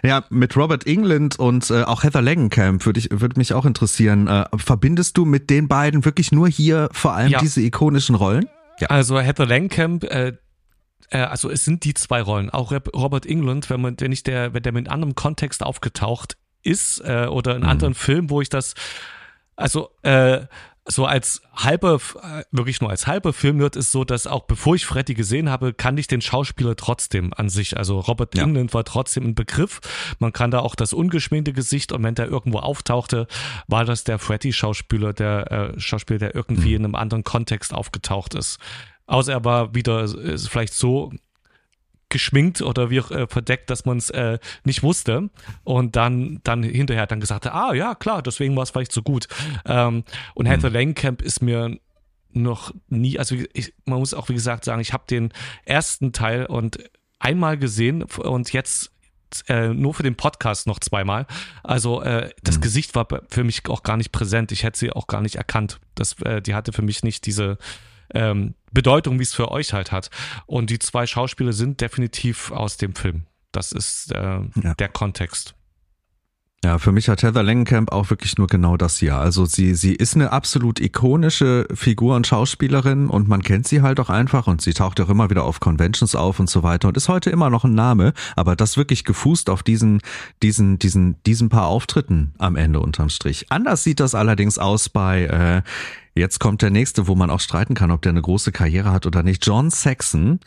ja, mit Robert England und äh, auch Heather Langenkamp würde ich würde mich auch interessieren. Äh, verbindest du mit den beiden wirklich nur hier vor allem ja. diese ikonischen Rollen? Ja. Also Heather Langenkamp, äh, äh, also es sind die zwei Rollen. Auch Robert England, wenn man, wenn ich der, wenn der mit einem anderen Kontext aufgetaucht ist äh, oder in mhm. anderen Filmen, wo ich das Also, äh, so als halber, äh, wirklich nur als halber Filmnerd ist so, dass auch bevor ich Freddy gesehen habe, kann ich den Schauspieler trotzdem an sich. Also Robert Ja. Englund war trotzdem ein Begriff. Man kann da auch das ungeschminkte Gesicht und wenn der irgendwo auftauchte, war das der Freddy-Schauspieler, der äh, Schauspieler, der irgendwie in einem anderen Kontext aufgetaucht ist. Außer er war wieder äh, vielleicht so geschminkt oder wie auch äh, verdeckt, dass man es äh, nicht wusste und dann dann hinterher dann gesagt hat, ah ja klar, deswegen war es vielleicht so gut. Ähm, und Heather Langenkamp ist mir noch nie, also ich, man muss auch wie gesagt sagen, ich habe den ersten Teil und einmal gesehen und jetzt äh, nur für den Podcast noch zweimal. Also äh, das Gesicht war für mich auch gar nicht präsent. Ich hätte sie auch gar nicht erkannt. Das, äh, die hatte für mich nicht diese ähm, Bedeutung, wie es für euch halt hat. Und die zwei Schauspieler sind definitiv aus dem Film. Das ist äh, Ja. der Kontext. Ja, für mich hat Heather Langenkamp auch wirklich nur genau das hier. Also sie, sie ist eine absolut ikonische Figur und Schauspielerin und man kennt sie halt auch einfach und sie taucht auch immer wieder auf Conventions auf und so weiter und ist heute immer noch ein Name, aber das wirklich gefußt auf diesen, diesen, diesen, diesen paar Auftritten am Ende unterm Strich. Anders sieht das allerdings aus bei, äh, jetzt kommt der nächste, wo man auch streiten kann, ob der eine große Karriere hat oder nicht. John Saxon.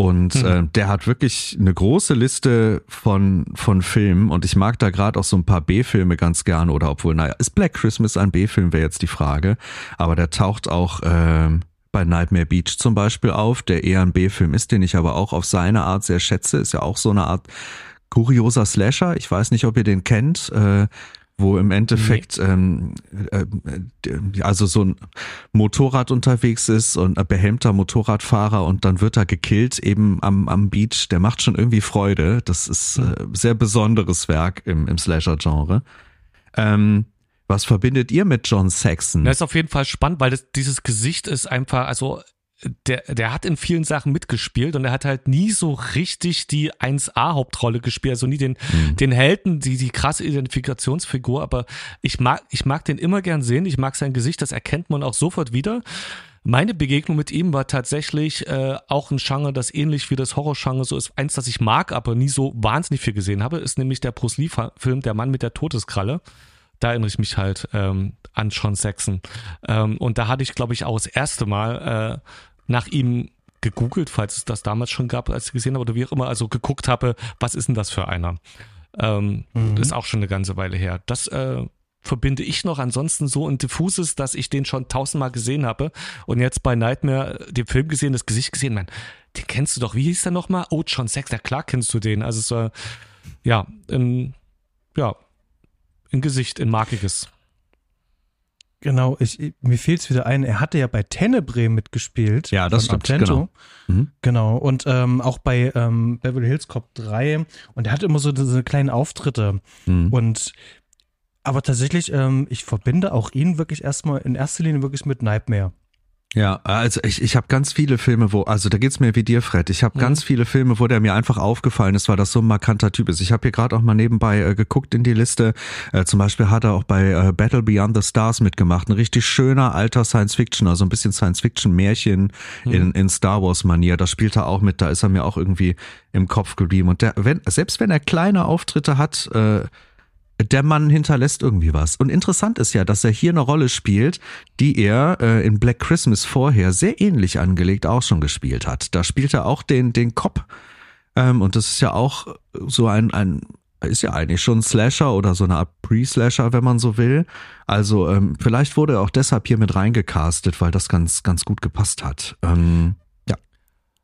Und äh, der hat wirklich eine große Liste von, von Filmen und ich mag da gerade auch so ein paar B-Filme ganz gerne oder obwohl, naja, ist Black Christmas ein B-Film, wäre jetzt die Frage. Aber der taucht auch ähm, bei Nightmare Beach zum Beispiel auf, der eher ein B-Film ist, den ich aber auch auf seine Art sehr schätze. Ist ja auch so eine Art kurioser Slasher. Ich weiß nicht, ob ihr den kennt. Äh, wo im Endeffekt ähm, äh, äh, also so ein Motorrad unterwegs ist und ein behelmter Motorradfahrer und dann wird er gekillt eben am, am Beach. Der macht schon irgendwie Freude. Das ist äh, sehr besonderes Werk im, im Slasher-Genre. Ähm, was verbindet ihr mit John Saxon? Das ist auf jeden Fall spannend, weil das, dieses Gesicht ist einfach, also der, der hat in vielen Sachen mitgespielt und er hat halt nie so richtig die 1A-Hauptrolle gespielt, also nie den, den Helden, die, die krasse Identifikationsfigur, aber ich mag, ich mag den immer gern sehen, ich mag sein Gesicht, das erkennt man auch sofort wieder. Meine Begegnung mit ihm war tatsächlich äh, auch ein Genre, das ähnlich wie das Horror-Genre so ist. Eins, das ich mag, aber nie so wahnsinnig viel gesehen habe, ist nämlich der Bruce Lee-Film Der Mann mit der Todeskralle da erinnere ich mich halt ähm, an John Saxon. Ähm, und da hatte ich, glaube ich, auch das erste Mal äh, nach ihm gegoogelt, falls es das damals schon gab, als ich gesehen habe, oder wie auch immer, also geguckt habe, was ist denn das für einer? Ähm, Das ist auch schon eine ganze Weile her. Das äh, verbinde ich noch ansonsten so ein diffuses, dass ich den schon tausendmal gesehen habe und jetzt bei Nightmare den Film gesehen, das Gesicht gesehen, man, den kennst du doch, wie hieß der nochmal? Oh, John Saxon, ja klar kennst du den. Also so, ja, ein, ja, ein Gesicht, ein markiges. Genau, ich, mir fehlt es wieder ein. Er hatte ja bei Tenebrae mitgespielt. Ja, das stimmt, Argento. genau. Mhm. Genau, und ähm, auch bei ähm, Beverly Hills Cop 3. Und er hat immer so diese kleinen Auftritte. Mhm. Und aber tatsächlich, ähm, ich verbinde auch ihn wirklich erstmal in erster Linie wirklich mit Nightmare. Ja, also ich, ich habe ganz viele Filme, wo, also da geht's mir wie dir, Fred. Ich habe ganz viele Filme, wo der mir einfach aufgefallen ist, weil das so ein markanter Typ ist. Ich habe hier gerade auch mal nebenbei äh, geguckt in die Liste. Äh, zum Beispiel hat er auch bei äh, Battle Beyond the Stars mitgemacht. Ein richtig schöner alter Science Fiction, also ein bisschen Science Fiction Märchen in, in Star Wars Manier. Da spielt er auch mit. Da ist er mir auch irgendwie im Kopf geblieben. Und der, wenn, selbst wenn er kleine Auftritte hat, äh, der Mann hinterlässt irgendwie was. Und interessant ist ja, dass er hier eine Rolle spielt, die er äh, in Black Christmas vorher sehr ähnlich angelegt auch schon gespielt hat. Da spielt er auch den, den Cop. Ähm, und das ist ja auch so ein, ein, ist ja eigentlich schon ein Slasher oder so eine Art Pre-Slasher, wenn man so will. Also ähm, vielleicht wurde er auch deshalb hier mit reingecastet, weil das ganz, ganz gut gepasst hat. Ähm, ja.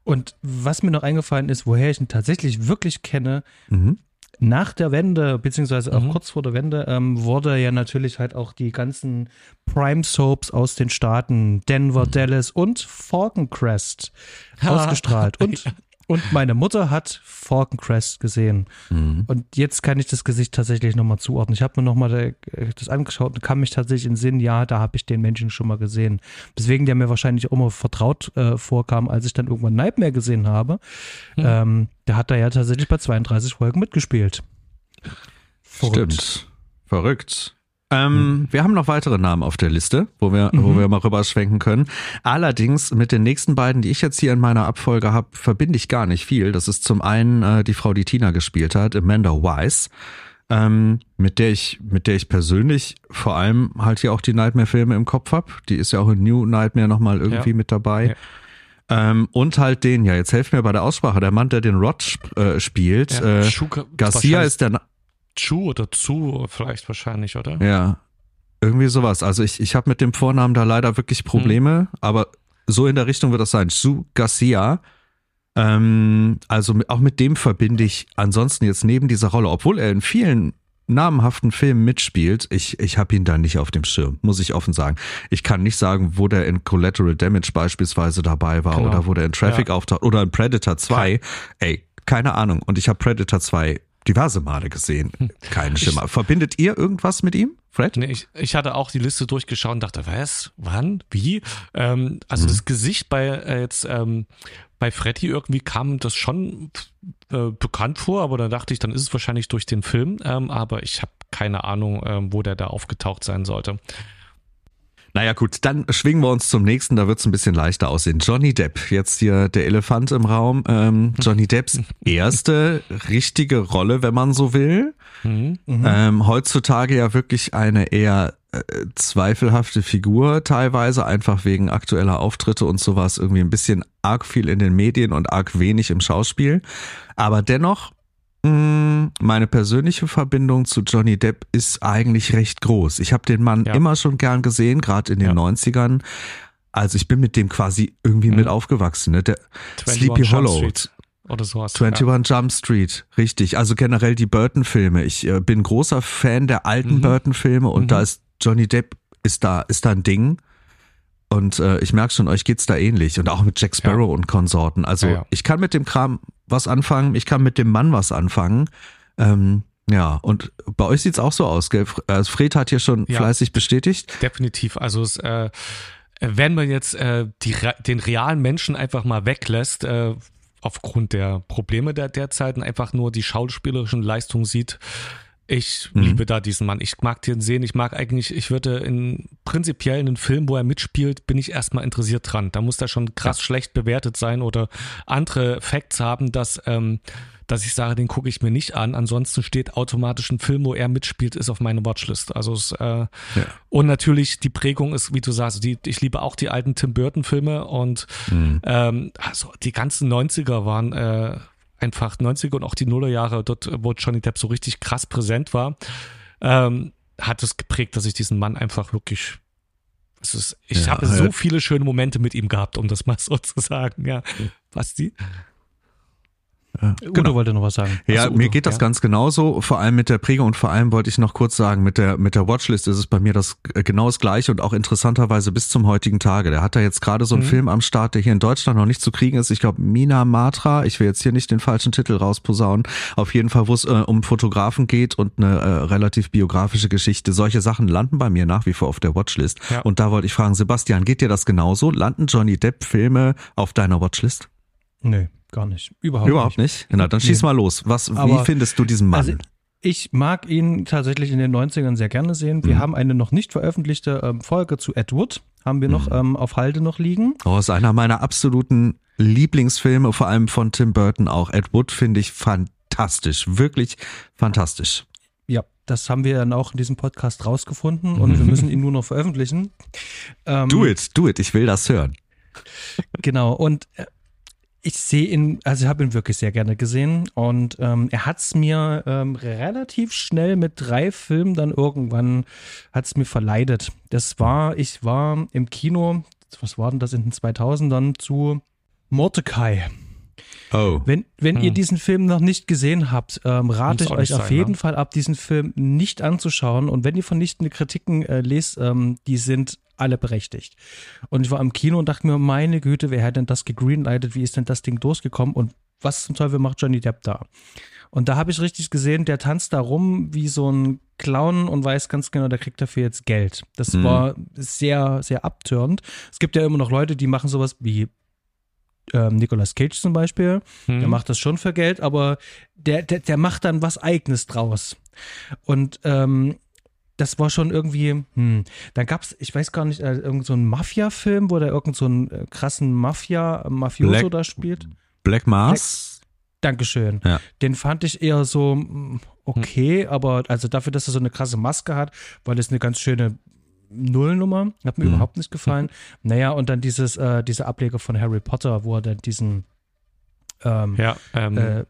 Und was mir noch eingefallen ist, woher ich ihn tatsächlich wirklich kenne, Mhm. Nach der Wende, beziehungsweise auch Mhm. kurz vor der Wende, ähm, wurde ja natürlich halt auch die ganzen Prime Soaps aus den Staaten, Denver, Dallas und Falcon Crest ausgestrahlt. Und, und meine Mutter hat Falcon Crest gesehen. Und jetzt kann ich das Gesicht tatsächlich nochmal zuordnen. Ich habe mir nochmal das angeschaut und kann mich tatsächlich in den Sinn, ja, da habe ich den Menschen schon mal gesehen. Deswegen der mir wahrscheinlich auch immer vertraut äh, vorkam, als ich dann irgendwann Nightmare gesehen habe. Ähm, der hat da ja tatsächlich bei 32 Folgen mitgespielt. Verrückt. Stimmt. Verrückt. Ähm, Wir haben noch weitere Namen auf der Liste, wo wir, wo wir mal rüberschwenken können. Allerdings mit den nächsten beiden, die ich jetzt hier in meiner Abfolge habe, verbinde ich gar nicht viel. Das ist zum einen äh, die Frau, die Tina gespielt hat, Amanda Weiss. ähm, mit der ich, mit der ich persönlich vor allem halt hier auch die Nightmare-Filme im Kopf hab. Die ist ja auch in New Nightmare nochmal irgendwie Ja. mit dabei. Ja. Ähm, und halt den, ja, jetzt helft mir bei der Aussprache, der Mann, der den Rod sp äh, spielt. Ja, äh, Garcia ist der, Chu oder Zu vielleicht wahrscheinlich, oder? ja, irgendwie sowas. Also ich, ich habe mit dem Vornamen da leider wirklich Hm. Probleme, aber so in der Richtung wird das sein. Su Garcia. Ähm, also mit, auch mit dem verbinde ich ansonsten jetzt neben dieser Rolle, obwohl er in vielen namhaften Filmen mitspielt, ich, ich habe ihn da nicht auf dem Schirm, muss ich offen sagen. Ich kann nicht sagen, wo der in Collateral Damage beispielsweise dabei war Genau. oder wo der in Traffic Ja. auftaucht oder in Predator 2. Ey, keine Ahnung. Und ich habe Predator 2 diverse Male gesehen. Keine Schimmer. Verbindet ihr irgendwas mit ihm, Fred? Nee, ich, ich hatte auch die Liste durchgeschaut und dachte, was? Wann? Wie? Ähm, also das Gesicht bei äh, jetzt ähm, bei Freddy irgendwie kam das schon äh, bekannt vor, aber dann dachte ich, dann ist es wahrscheinlich durch den Film, ähm, aber ich habe keine Ahnung, ähm, wo der da aufgetaucht sein sollte. Naja gut, dann schwingen wir uns zum nächsten, da wird's ein bisschen leichter aussehen. Johnny Depp, jetzt hier der Elefant im Raum. Ähm, Johnny Depps erste richtige Rolle, wenn man so will. Ähm, heutzutage ja wirklich eine eher äh, zweifelhafte Figur, teilweise einfach wegen aktueller Auftritte und sowas, irgendwie ein bisschen arg viel in den Medien und arg wenig im Schauspiel. Aber dennoch meine persönliche Verbindung zu Johnny Depp ist eigentlich recht groß. Ich habe den Mann Ja. immer schon gern gesehen, gerade in den Ja. 90ern. Also ich bin mit dem quasi irgendwie mit aufgewachsen. Ne? Der 21 Sleepy Jump Hollow, Street oder sowas. 21 Jump Street, richtig. Also generell die Burton-Filme. Ich äh, bin großer Fan der alten Mhm. Burton-Filme und Mhm. da ist Johnny Depp ist da ist da ein Ding. Und äh, ich merke schon, euch geht's da ähnlich und auch mit Jack Sparrow und Konsorten. Also Ja, ja. ich kann mit dem Kram was anfangen, ich kann mit dem Mann was anfangen. Ähm, ja, und bei euch sieht's auch so aus, gell? Äh, Fred hat hier schon Ja. fleißig bestätigt. Definitiv. Also es, äh, wenn man jetzt äh, die, den realen Menschen einfach mal weglässt, äh, aufgrund der Probleme der derzeit und einfach nur die schauspielerischen Leistungen sieht, ich Mhm. liebe da diesen Mann. Ich mag den sehen. Ich mag eigentlich, ich würde in prinzipiell in einem Film, wo er mitspielt, bin ich erstmal interessiert dran. Da muss der schon krass schlecht bewertet sein oder andere Facts haben, dass, ähm, dass ich sage, den gucke ich mir nicht an. Ansonsten steht automatisch ein Film, wo er mitspielt, ist auf meiner Watchlist. Also es, äh, und natürlich die Prägung ist, wie du sagst, die, ich liebe auch die alten Tim Burton Filme und ähm, also die ganzen 90er waren äh, einfach 90er und auch die Nullerjahre, dort, wo Johnny Depp so richtig krass präsent war, ähm, hat es geprägt, dass ich diesen Mann einfach wirklich es ist, ich Ja, habe so ja. viele schöne Momente mit ihm gehabt, um das mal so zu sagen. Ja, Basti? Udo wollte noch was sagen. Ja, Ach so, mir geht das ja. ganz genauso, vor allem mit der Prägung und vor allem wollte ich noch kurz sagen, mit der, mit der Watchlist ist es bei mir das äh, genau das gleiche und auch interessanterweise bis zum heutigen Tage. Der hat da jetzt gerade so einen Mhm. Film am Start, der hier in Deutschland noch nicht zu kriegen ist. Ich glaube, Mina Matra, ich will jetzt hier nicht den falschen Titel rausposaunen. Auf jeden Fall, wo es äh, um Fotografen geht und eine äh, relativ biografische Geschichte. Solche Sachen landen bei mir nach wie vor auf der Watchlist. Ja. Und da wollte ich fragen, Sebastian, geht dir das genauso? Landen Johnny Depp Filme auf deiner Watchlist? Nee, gar nicht. Überhaupt, Überhaupt nicht. Na, dann schieß Nee. mal los. Was, wie Aber- findest du diesen Mann? Also, ich mag ihn tatsächlich in den 90ern sehr gerne sehen. Wir haben eine noch nicht veröffentlichte ähm, Folge zu Ed Wood, haben wir noch ähm, auf Halde noch liegen. Oh, ist einer meiner absoluten Lieblingsfilme, vor allem von Tim Burton auch. Ed Wood finde ich fantastisch, wirklich fantastisch. Ja, das haben wir dann auch in diesem Podcast rausgefunden und wir müssen ihn nur noch veröffentlichen. Ähm, Do it, do it, ich will das hören. Genau, und äh, ich sehe ihn, also ich habe ihn wirklich sehr gerne gesehen und ähm, er hat es mir ähm, relativ schnell mit drei Filmen dann irgendwann, hat es mir verleidet. Das war, ich war im Kino, was war denn das in den 2000ern, zu Mordecai. Oh. Wenn, wenn ihr diesen Film noch nicht gesehen habt, ähm, rate ich euch nicht auf sein, jeden ne? Fall ab, diesen Film nicht anzuschauen. Und wenn ihr vernichtende Kritiken äh, lest, ähm, die sind alle berechtigt. Und ich war im Kino und dachte mir, meine Güte, wer hat denn das gegreenlightet? Wie ist denn das Ding durchgekommen? Und was zum Teufel macht Johnny Depp da? Und da habe ich richtig gesehen, der tanzt da rum wie so ein Clown und weiß ganz genau, der kriegt dafür jetzt Geld. Das Mhm. war sehr, sehr abtörend. Es gibt ja immer noch Leute, die machen sowas wie ähm, Nicolas Cage zum Beispiel. Hm. Der macht das schon für Geld, aber der, der, der macht dann was Eigenes draus. Und ähm, das war schon irgendwie, hm. Dann gab's, ich weiß gar nicht, äh, irgend so Mafia-Film, wo der irgend so einen äh, krassen Mafia, Mafioso Black- da spielt. Black Mars? Dankeschön. Ja. Den fand ich eher so mm, okay, aber also dafür, dass er so eine krasse Maske hat, weil es eine ganz schöne Nullnummer, hat mir Mhm. überhaupt nicht gefallen. Naja, und dann dieses, äh, dieser Ableger von Harry Potter, wo er dann diesen ähm, Ja, ähm, äh,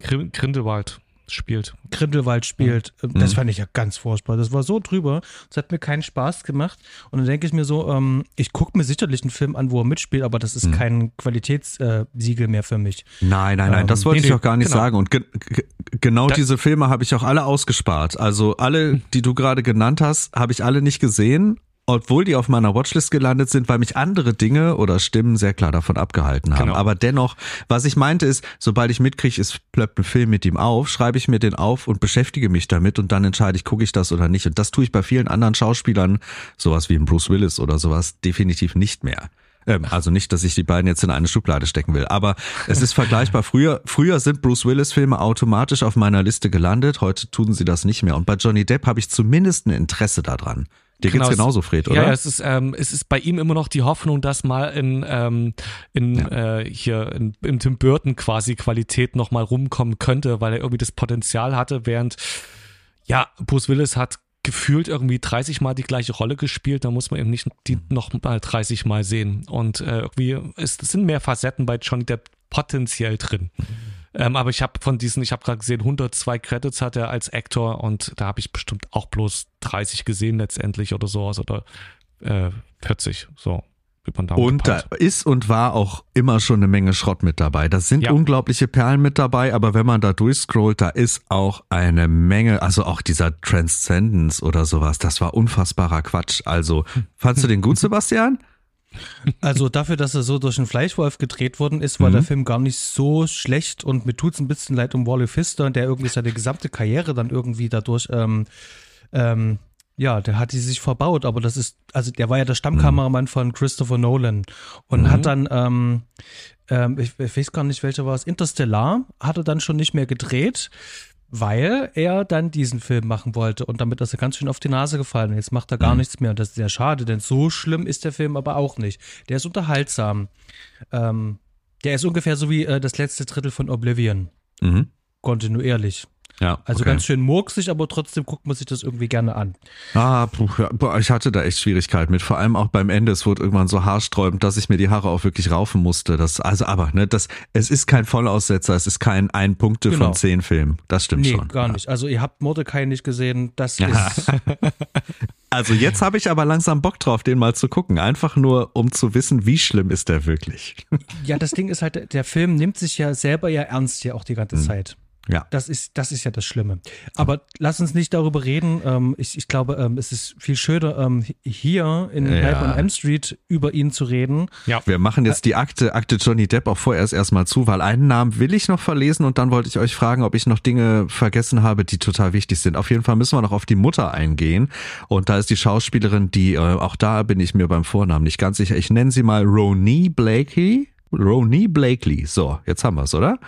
Grin- Grindelwald spielt. Grindelwald spielt. Mhm. Das fand ich ja ganz furchtbar. Das war so drüber. Das hat mir keinen Spaß gemacht. Und dann denke ich mir so, ähm, ich gucke mir sicherlich einen Film an, wo er mitspielt, aber das Mhm. ist kein Qualitätssiegel mehr für mich. Nein, nein, nein, Ähm, das wollte nee, ich auch gar nicht genau. sagen. Und ge ge genau Da- diese Filme habe ich auch alle ausgespart. Also alle, die du gerade genannt hast, habe ich alle nicht gesehen, obwohl die auf meiner Watchlist gelandet sind, weil mich andere Dinge oder Stimmen sehr klar davon abgehalten haben. Genau. Aber dennoch, was ich meinte ist, sobald ich mitkriege, es plöppt ein Film mit ihm auf, schreibe ich mir den auf und beschäftige mich damit und dann entscheide ich, gucke ich das oder nicht. Und das tue ich bei vielen anderen Schauspielern, sowas wie Bruce Willis oder sowas, definitiv nicht mehr. Ähm, also nicht, dass ich die beiden jetzt in eine Schublade stecken will, aber es ist vergleichbar. Früher, früher sind Bruce Willis-Filme automatisch auf meiner Liste gelandet, heute tun sie das nicht mehr. Und bei Johnny Depp habe ich zumindest ein Interesse daran. Dir Genau, geht's genauso, Fred, oder? Ja, ja, es ist, ähm, es ist bei ihm immer noch die Hoffnung, dass mal in, ähm, in äh, hier in, in Tim Burton quasi Qualität noch mal rumkommen könnte, weil er irgendwie das Potenzial hatte, während ja, Bruce Willis hat gefühlt irgendwie 30 Mal die gleiche Rolle gespielt, da muss man eben nicht die noch mal 30 Mal sehen. Und äh, irgendwie ist, es sind mehr Facetten bei Johnny Depp potenziell drin. Ähm, aber ich habe von diesen, ich habe gerade gesehen, 102 Credits hat er als Actor und da habe ich bestimmt auch bloß 30 gesehen letztendlich oder sowas oder äh, 40, so wie man da Und da ist und war auch immer schon eine Menge Schrott mit dabei. Da sind Ja. unglaubliche Perlen mit dabei, aber wenn man da durchscrollt, da ist auch eine Menge, also auch dieser Transcendence oder sowas, das war unfassbarer Quatsch. Also, fandst du den gut, Sebastian? Also dafür, dass er so durch einen Fleischwolf gedreht worden ist, war Mhm. der Film gar nicht so schlecht und mir tut's ein bisschen leid um Wally Pfister, der irgendwie seine gesamte Karriere dann irgendwie dadurch, ähm, ähm, ja, der hat die sich verbaut, aber das ist, also der war ja der Stammkameramann von Christopher Nolan und hat dann, ähm, ähm, ich, ich weiß gar nicht, welcher war es, Interstellar, hat er dann schon nicht mehr gedreht, weil er dann diesen Film machen wollte und damit ist er ganz schön auf die Nase gefallen. Und Jetzt macht er gar nichts mehr und das ist sehr schade, denn so schlimm ist der Film aber auch nicht. Der ist unterhaltsam. Ähm, der ist ungefähr so wie äh, das letzte Drittel von Oblivion. Mhm. Kontinuierlich. Ja. Also okay. ganz schön murksig, aber trotzdem guckt man sich das irgendwie gerne an. Ah, puh, ich hatte da echt Schwierigkeiten mit. Vor allem auch beim Ende. Es wurde irgendwann so haarsträubend, dass ich mir die Haare auch wirklich raufen musste. Das, also, aber, ne, das, es ist kein Vollaussetzer. Es ist kein ein Punkte Genau. von zehn Film. Das stimmt Nee, schon. gar ja. nicht. Also ihr habt Mordecai nicht gesehen. Das ist, Also jetzt habe ich aber langsam Bock drauf, den mal zu gucken. Einfach nur, um zu wissen, wie schlimm ist der wirklich. ja, das Ding ist halt, der Film nimmt sich ja selber ja ernst ja auch die ganze Zeit. Ja. Das ist, das ist ja das Schlimme. Aber lass uns nicht darüber reden. Ähm, ich, ich glaube, ähm, es ist viel schöner, ähm, hier in Ja. On M Street über ihn zu reden. Wir machen jetzt die Akte, Akte Johnny Depp auch vorerst erstmal zu, weil einen Namen will ich noch verlesen und dann wollte ich euch fragen, ob ich noch Dinge vergessen habe, die total wichtig sind. Auf jeden Fall müssen wir noch auf die Mutter eingehen und da ist die Schauspielerin, die, äh, auch da bin ich mir beim Vornamen nicht ganz sicher. Ich nenne sie mal Roni Blakey. Roni Blakely. So, jetzt haben wir's, oder?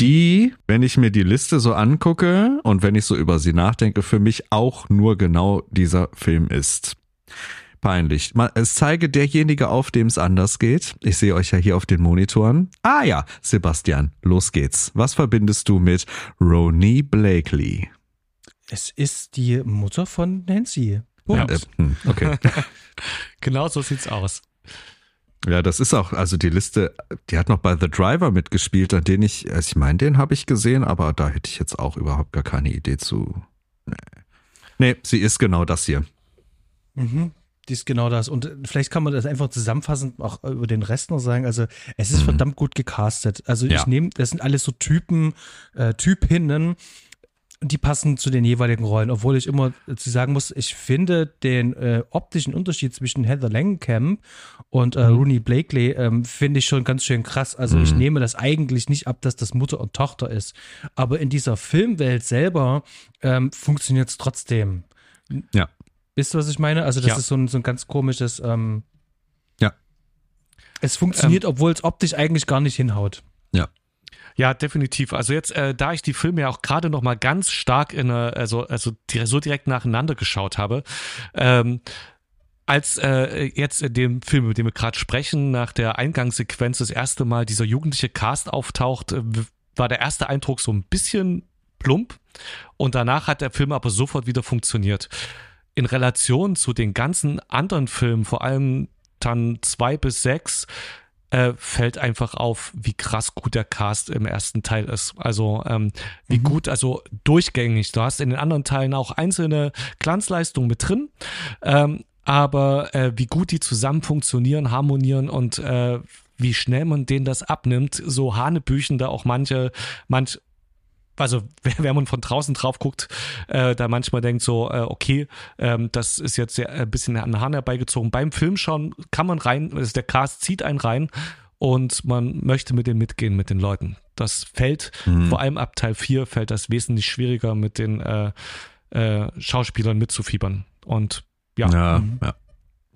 Die, wenn ich mir die Liste so angucke und wenn ich so über sie nachdenke, für mich auch nur genau dieser Film ist. Peinlich. Es zeige derjenige auf, dem es anders geht. Ich sehe euch ja hier auf den Monitoren. Ah ja, Sebastian, los geht's. Was verbindest du mit Roni Blakely? Es ist die Mutter von Nancy. Ja. Äh, hm, okay. Genau so sieht's aus. Ja, das ist auch, also die Liste, die hat noch bei The Driver mitgespielt, an den ich, also ich meine, den habe ich gesehen, aber da hätte ich jetzt auch überhaupt gar keine Idee zu. Nee. Nee, sie ist genau das hier. Mhm. Die ist genau das. Und vielleicht kann man das einfach zusammenfassend auch über den Rest noch sagen. Also, es ist verdammt gut gecastet. Also, Ja. ich nehme, das sind alles so Typen, äh, Typinnen, die passen zu den jeweiligen Rollen. Obwohl ich immer zu sagen muss, ich finde den äh, optischen Unterschied zwischen Heather Langenkamp und äh, Rooney Blakely ähm, finde ich schon ganz schön krass. Also, ich nehme das eigentlich nicht ab, dass das Mutter und Tochter ist. Aber in dieser Filmwelt selber ähm, funktioniert es trotzdem. Ja. Wisst ihr, was ich meine? Also, das Ja. ist so ein, so ein ganz komisches. Ähm, Ja. Es funktioniert, obwohl es optisch eigentlich gar nicht hinhaut. Ja. Ja, definitiv. Also jetzt, äh, da ich die Filme ja auch gerade noch mal ganz stark in eine, also, also so direkt nacheinander geschaut habe, ähm, als äh, jetzt in dem Film, über den wir gerade sprechen, nach der Eingangssequenz das erste Mal dieser jugendliche Cast auftaucht, äh, war der erste Eindruck so ein bisschen plump und danach hat der Film aber sofort wieder funktioniert. In Relation zu den ganzen anderen Filmen, vor allem dann zwei bis sechs, äh, fällt einfach auf, wie krass gut der Cast im ersten Teil ist. Also ähm, wie mhm. gut, also durchgängig. Du hast in den anderen Teilen auch einzelne Glanzleistungen mit drin. Ähm, aber äh, wie gut die zusammen funktionieren, harmonieren und äh, wie schnell man denen das abnimmt, so Hanebüchen da auch manche, manch, also wenn man von draußen drauf guckt, äh, da manchmal denkt so, äh, okay, ähm, das ist jetzt sehr, ein bisschen an den Hahn herbeigezogen. Beim Film schauen kann man rein, also der Cast zieht einen rein und man möchte mit denen mitgehen, mit den Leuten. Das fällt, mhm. vor allem ab Teil 4 fällt das wesentlich schwieriger, mit den äh, äh, Schauspielern mitzufiebern. Und ja. Ja, mhm. ja.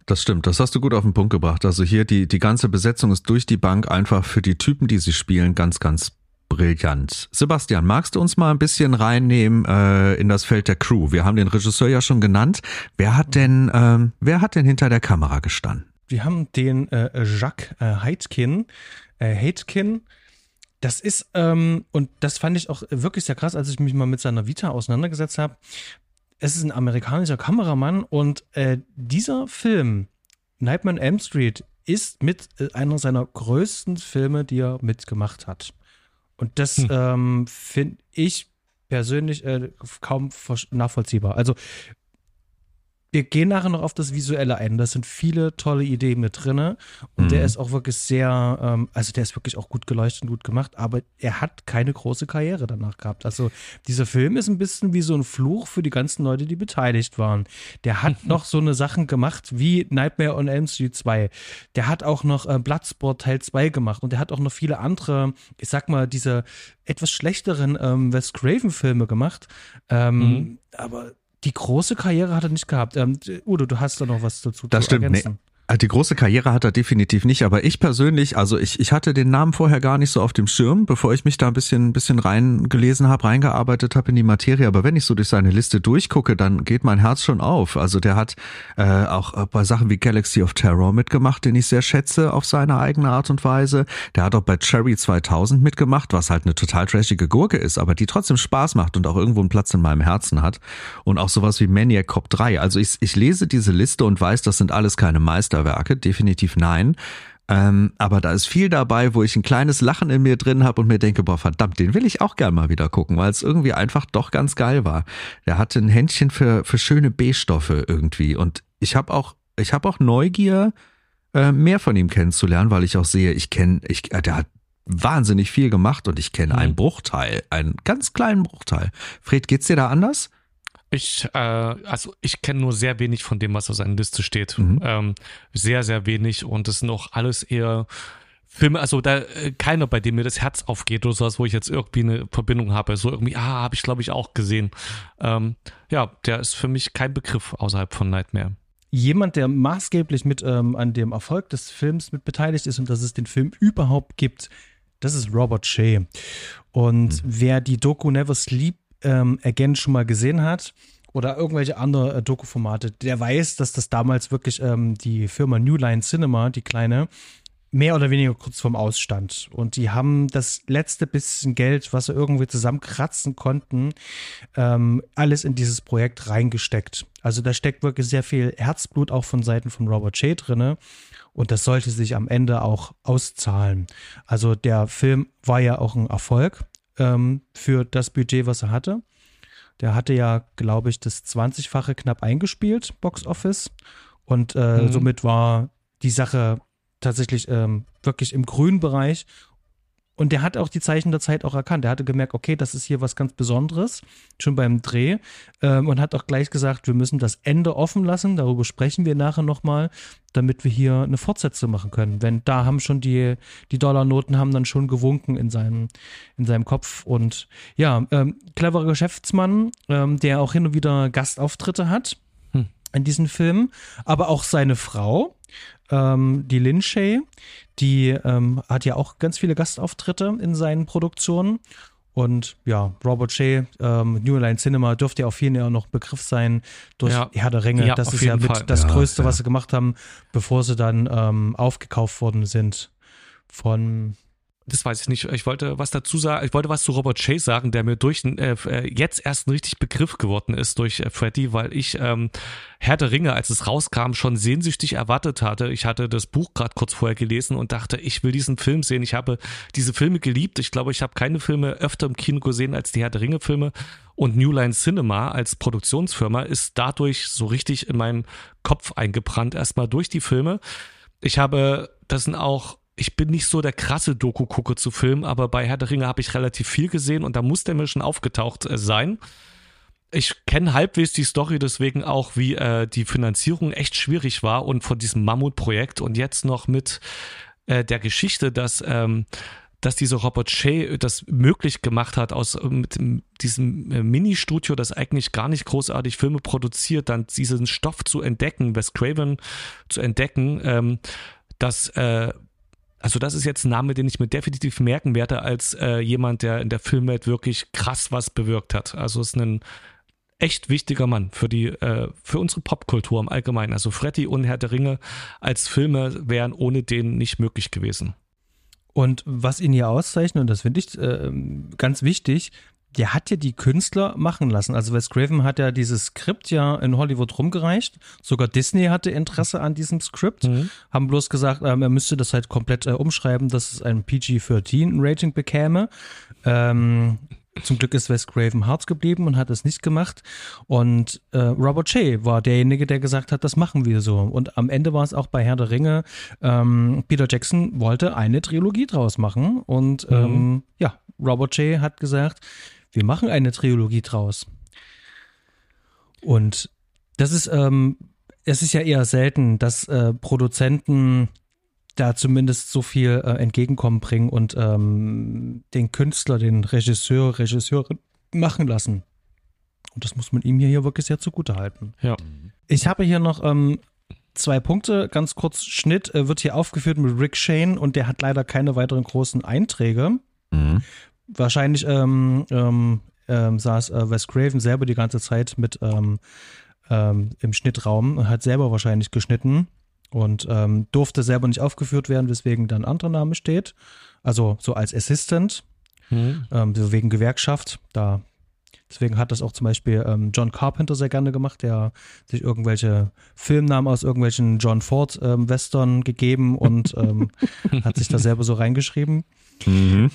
Das stimmt, das hast du gut auf den Punkt gebracht. Also hier die, die ganze Besetzung ist durch die Bank einfach für die Typen, die sie spielen, ganz, ganz brillant. Sebastian, magst du uns mal ein bisschen reinnehmen äh, in das Feld der Crew? Wir haben den Regisseur ja schon genannt. Wer hat denn, ähm, wer hat denn hinter der Kamera gestanden? Wir haben den äh, Jacques äh, Heitkin. Äh, Heitkin. Das ist, ähm, und das fand ich auch wirklich sehr krass, als ich mich mal mit seiner Vita auseinandergesetzt habe es ist ein amerikanischer Kameramann und äh, dieser Film, Nightmare on Elm Street, ist mit äh, einer seiner größten Filme, die er mitgemacht hat. Und das hm. ähm, finde ich persönlich äh, kaum nachvollziehbar. Also wir gehen nachher noch auf das Visuelle ein. Da sind viele tolle Ideen mit drin. Und mhm. der ist auch wirklich sehr, ähm, also der ist wirklich auch gut geleuchtet und gut gemacht, aber er hat keine große Karriere danach gehabt. Also dieser Film ist ein bisschen wie so ein Fluch für die ganzen Leute, die beteiligt waren. Der hat noch so eine Sachen gemacht wie Nightmare on Elm Street 2. Der hat auch noch äh, Bloodsport Teil 2 gemacht und der hat auch noch viele andere, ich sag mal, diese etwas schlechteren ähm, Wes Craven Filme gemacht. Ähm, mhm. Aber die große Karriere hat er nicht gehabt. Ähm, Udo, du hast da noch was dazu das zu stimmt, ergänzen. Nee. Äh, die große Karriere hat er definitiv nicht, aber ich persönlich, also ich, ich hatte den Namen vorher gar nicht so auf dem Schirm, bevor ich mich da ein bisschen, bisschen reingelesen habe, reingearbeitet habe in die Materie. Aber wenn ich so durch seine Liste durchgucke, dann geht mein Herz schon auf. Also der hat äh, auch äh, bei Sachen wie Galaxy of Terror mitgemacht, den ich sehr schätze auf seine eigene Art und Weise. Der hat auch bei Cherry 2000 mitgemacht, was halt eine total trashige Gurke ist, aber die trotzdem Spaß macht und auch irgendwo einen Platz in meinem Herzen hat. Und auch sowas wie Maniac Cop 3. Also ich, ich lese diese Liste und weiß, das sind alles keine Meister Meisterwerke, definitiv nein. Ähm, aber da ist viel dabei, wo ich ein kleines Lachen in mir drin habe und mir denke, boah, verdammt, den will ich auch gern mal wieder gucken, weil es irgendwie einfach doch ganz geil war. Der hatte ein Händchen für, für schöne B-Stoffe irgendwie. Und ich habe auch, ich habe auch Neugier, äh, mehr von ihm kennenzulernen, weil ich auch sehe, ich kenne, ich, äh, der hat wahnsinnig viel gemacht und ich kenne mhm. einen Bruchteil, einen ganz kleinen Bruchteil. Fred, geht's dir da anders? Ich, äh, also ich kenne nur sehr wenig von dem, was auf seiner Liste steht. Mhm. Ähm, sehr, sehr wenig und das sind auch alles eher Filme, also da äh, keiner, bei dem mir das Herz aufgeht oder sowas, wo ich jetzt irgendwie eine Verbindung habe. So irgendwie, ah, habe ich glaube ich auch gesehen. Ähm, ja, der ist für mich kein Begriff außerhalb von Nightmare. Jemand, der maßgeblich mit ähm, an dem Erfolg des Films mit beteiligt ist und dass es den Film überhaupt gibt, das ist Robert Shea. Und mhm. wer die Doku Never Sleep ähm, Again schon mal gesehen hat oder irgendwelche andere äh, Doku-Formate, der weiß, dass das damals wirklich ähm, die Firma New Line Cinema, die kleine, mehr oder weniger kurz vorm Ausstand. Und die haben das letzte bisschen Geld, was sie irgendwie zusammenkratzen konnten, ähm, alles in dieses Projekt reingesteckt. Also da steckt wirklich sehr viel Herzblut auch von Seiten von Robert Shea drinne. Und das sollte sich am Ende auch auszahlen. Also der Film war ja auch ein Erfolg ähm, für das Budget, was er hatte. Der hatte ja, glaube ich, das 20-fache knapp eingespielt, Box Office. Und äh, mhm. somit war die Sache tatsächlich ähm, wirklich im grünen Bereich und der hat auch die Zeichen der Zeit auch erkannt. Der hatte gemerkt, okay, das ist hier was ganz Besonderes, schon beim Dreh. Ähm, und hat auch gleich gesagt, wir müssen das Ende offen lassen. Darüber sprechen wir nachher nochmal, damit wir hier eine Fortsetzung machen können. Wenn da haben schon die, die Dollarnoten haben dann schon gewunken in seinem, in seinem Kopf. Und ja, ähm, cleverer Geschäftsmann, ähm, der auch hin und wieder Gastauftritte hat. In diesen Filmen. Aber auch seine Frau, ähm, die Lin Shay, die ähm, hat ja auch ganz viele Gastauftritte in seinen Produktionen. Und ja, Robert Shea, ähm, New Line Cinema dürfte ja auf jeden Fall noch Begriff sein durch ja. Herr der Ringe. Ja, das ist ja mit das ja, Größte, was sie gemacht haben, bevor sie dann ähm, aufgekauft worden sind von das weiß ich nicht. Ich wollte was dazu sagen. Ich wollte was zu Robert Chase sagen, der mir durch äh, äh, jetzt erst ein richtig Begriff geworden ist durch äh, Freddy, weil ich ähm, Herr der Ringe, als es rauskam, schon sehnsüchtig erwartet hatte. Ich hatte das Buch gerade kurz vorher gelesen und dachte, ich will diesen Film sehen. Ich habe diese Filme geliebt. Ich glaube, ich habe keine Filme öfter im Kino gesehen als die Herr der Ringe Filme. Und New Line Cinema als Produktionsfirma ist dadurch so richtig in meinem Kopf eingebrannt. Erstmal durch die Filme. Ich habe, das sind auch ich bin nicht so der krasse Doku-Gucke zu Filmen, aber bei Herr der Ringe habe ich relativ viel gesehen und da muss der mir schon aufgetaucht äh, sein. Ich kenne halbwegs die Story, deswegen auch, wie äh, die Finanzierung echt schwierig war und von diesem Mammutprojekt und jetzt noch mit äh, der Geschichte, dass, ähm, dass dieser Robert Shea das möglich gemacht hat, aus mit diesem äh, Mini-Studio, das eigentlich gar nicht großartig Filme produziert, dann diesen Stoff zu entdecken, Wes Craven zu entdecken, ähm, dass äh, also das ist jetzt ein Name, den ich mir definitiv merken werde als äh, jemand, der in der Filmwelt wirklich krass was bewirkt hat. Also ist ein echt wichtiger Mann für die äh, für unsere Popkultur im Allgemeinen. Also Freddy und Herr der Ringe als Filme wären ohne den nicht möglich gewesen. Und was ihn hier auszeichnet, und das finde ich äh, ganz wichtig, der hat ja die Künstler machen lassen. Also Wes Craven hat ja dieses Skript ja in Hollywood rumgereicht. Sogar Disney hatte Interesse an diesem Skript. Mhm. Haben bloß gesagt, ähm, er müsste das halt komplett äh, umschreiben, dass es ein PG-13-Rating bekäme. Ähm, zum Glück ist Wes Craven hart geblieben und hat es nicht gemacht. Und äh, Robert Shea war derjenige, der gesagt hat, das machen wir so. Und am Ende war es auch bei Herr der Ringe. Ähm, Peter Jackson wollte eine Trilogie draus machen. Und mhm. ähm, ja, Robert Shea hat gesagt, wir machen eine Trilogie draus. Und das ist, ähm, es ist ja eher selten, dass äh, Produzenten da zumindest so viel äh, Entgegenkommen bringen und ähm, den Künstler, den Regisseur, Regisseurin machen lassen. Und das muss man ihm hier, hier wirklich sehr zugute halten. Ja. Ich habe hier noch ähm, zwei Punkte, ganz kurz Schnitt, äh, wird hier aufgeführt mit Rick Shane und der hat leider keine weiteren großen Einträge. Mhm. Wahrscheinlich ähm, ähm, ähm, saß äh, Wes Craven selber die ganze Zeit mit ähm, ähm, im Schnittraum und hat selber wahrscheinlich geschnitten und ähm, durfte selber nicht aufgeführt werden, weswegen dann ein anderer Name steht. Also so als Assistant, mhm. ähm, wegen Gewerkschaft. Da Deswegen hat das auch zum Beispiel ähm, John Carpenter sehr gerne gemacht, der sich irgendwelche Filmnamen aus irgendwelchen John Ford ähm, Western gegeben und ähm, hat sich da selber so reingeschrieben. Mhm.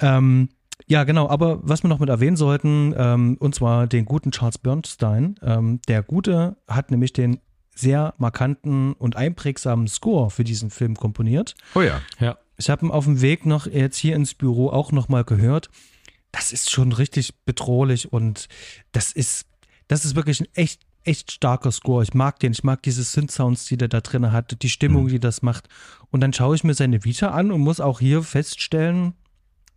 Ja, genau, aber was wir noch mit erwähnen sollten, ähm, und zwar den guten Charles Bernstein. Ähm, der Gute hat nämlich den sehr markanten und einprägsamen Score für diesen Film komponiert. Oh ja. Ja. Ich habe ihn auf dem Weg noch jetzt hier ins Büro auch nochmal gehört. Das ist schon richtig bedrohlich und das ist, das ist wirklich ein echt, echt starker Score. Ich mag den. Ich mag diese Synth-Sounds, die der da drin hat, die Stimmung, mhm. die das macht. Und dann schaue ich mir seine Vita an und muss auch hier feststellen,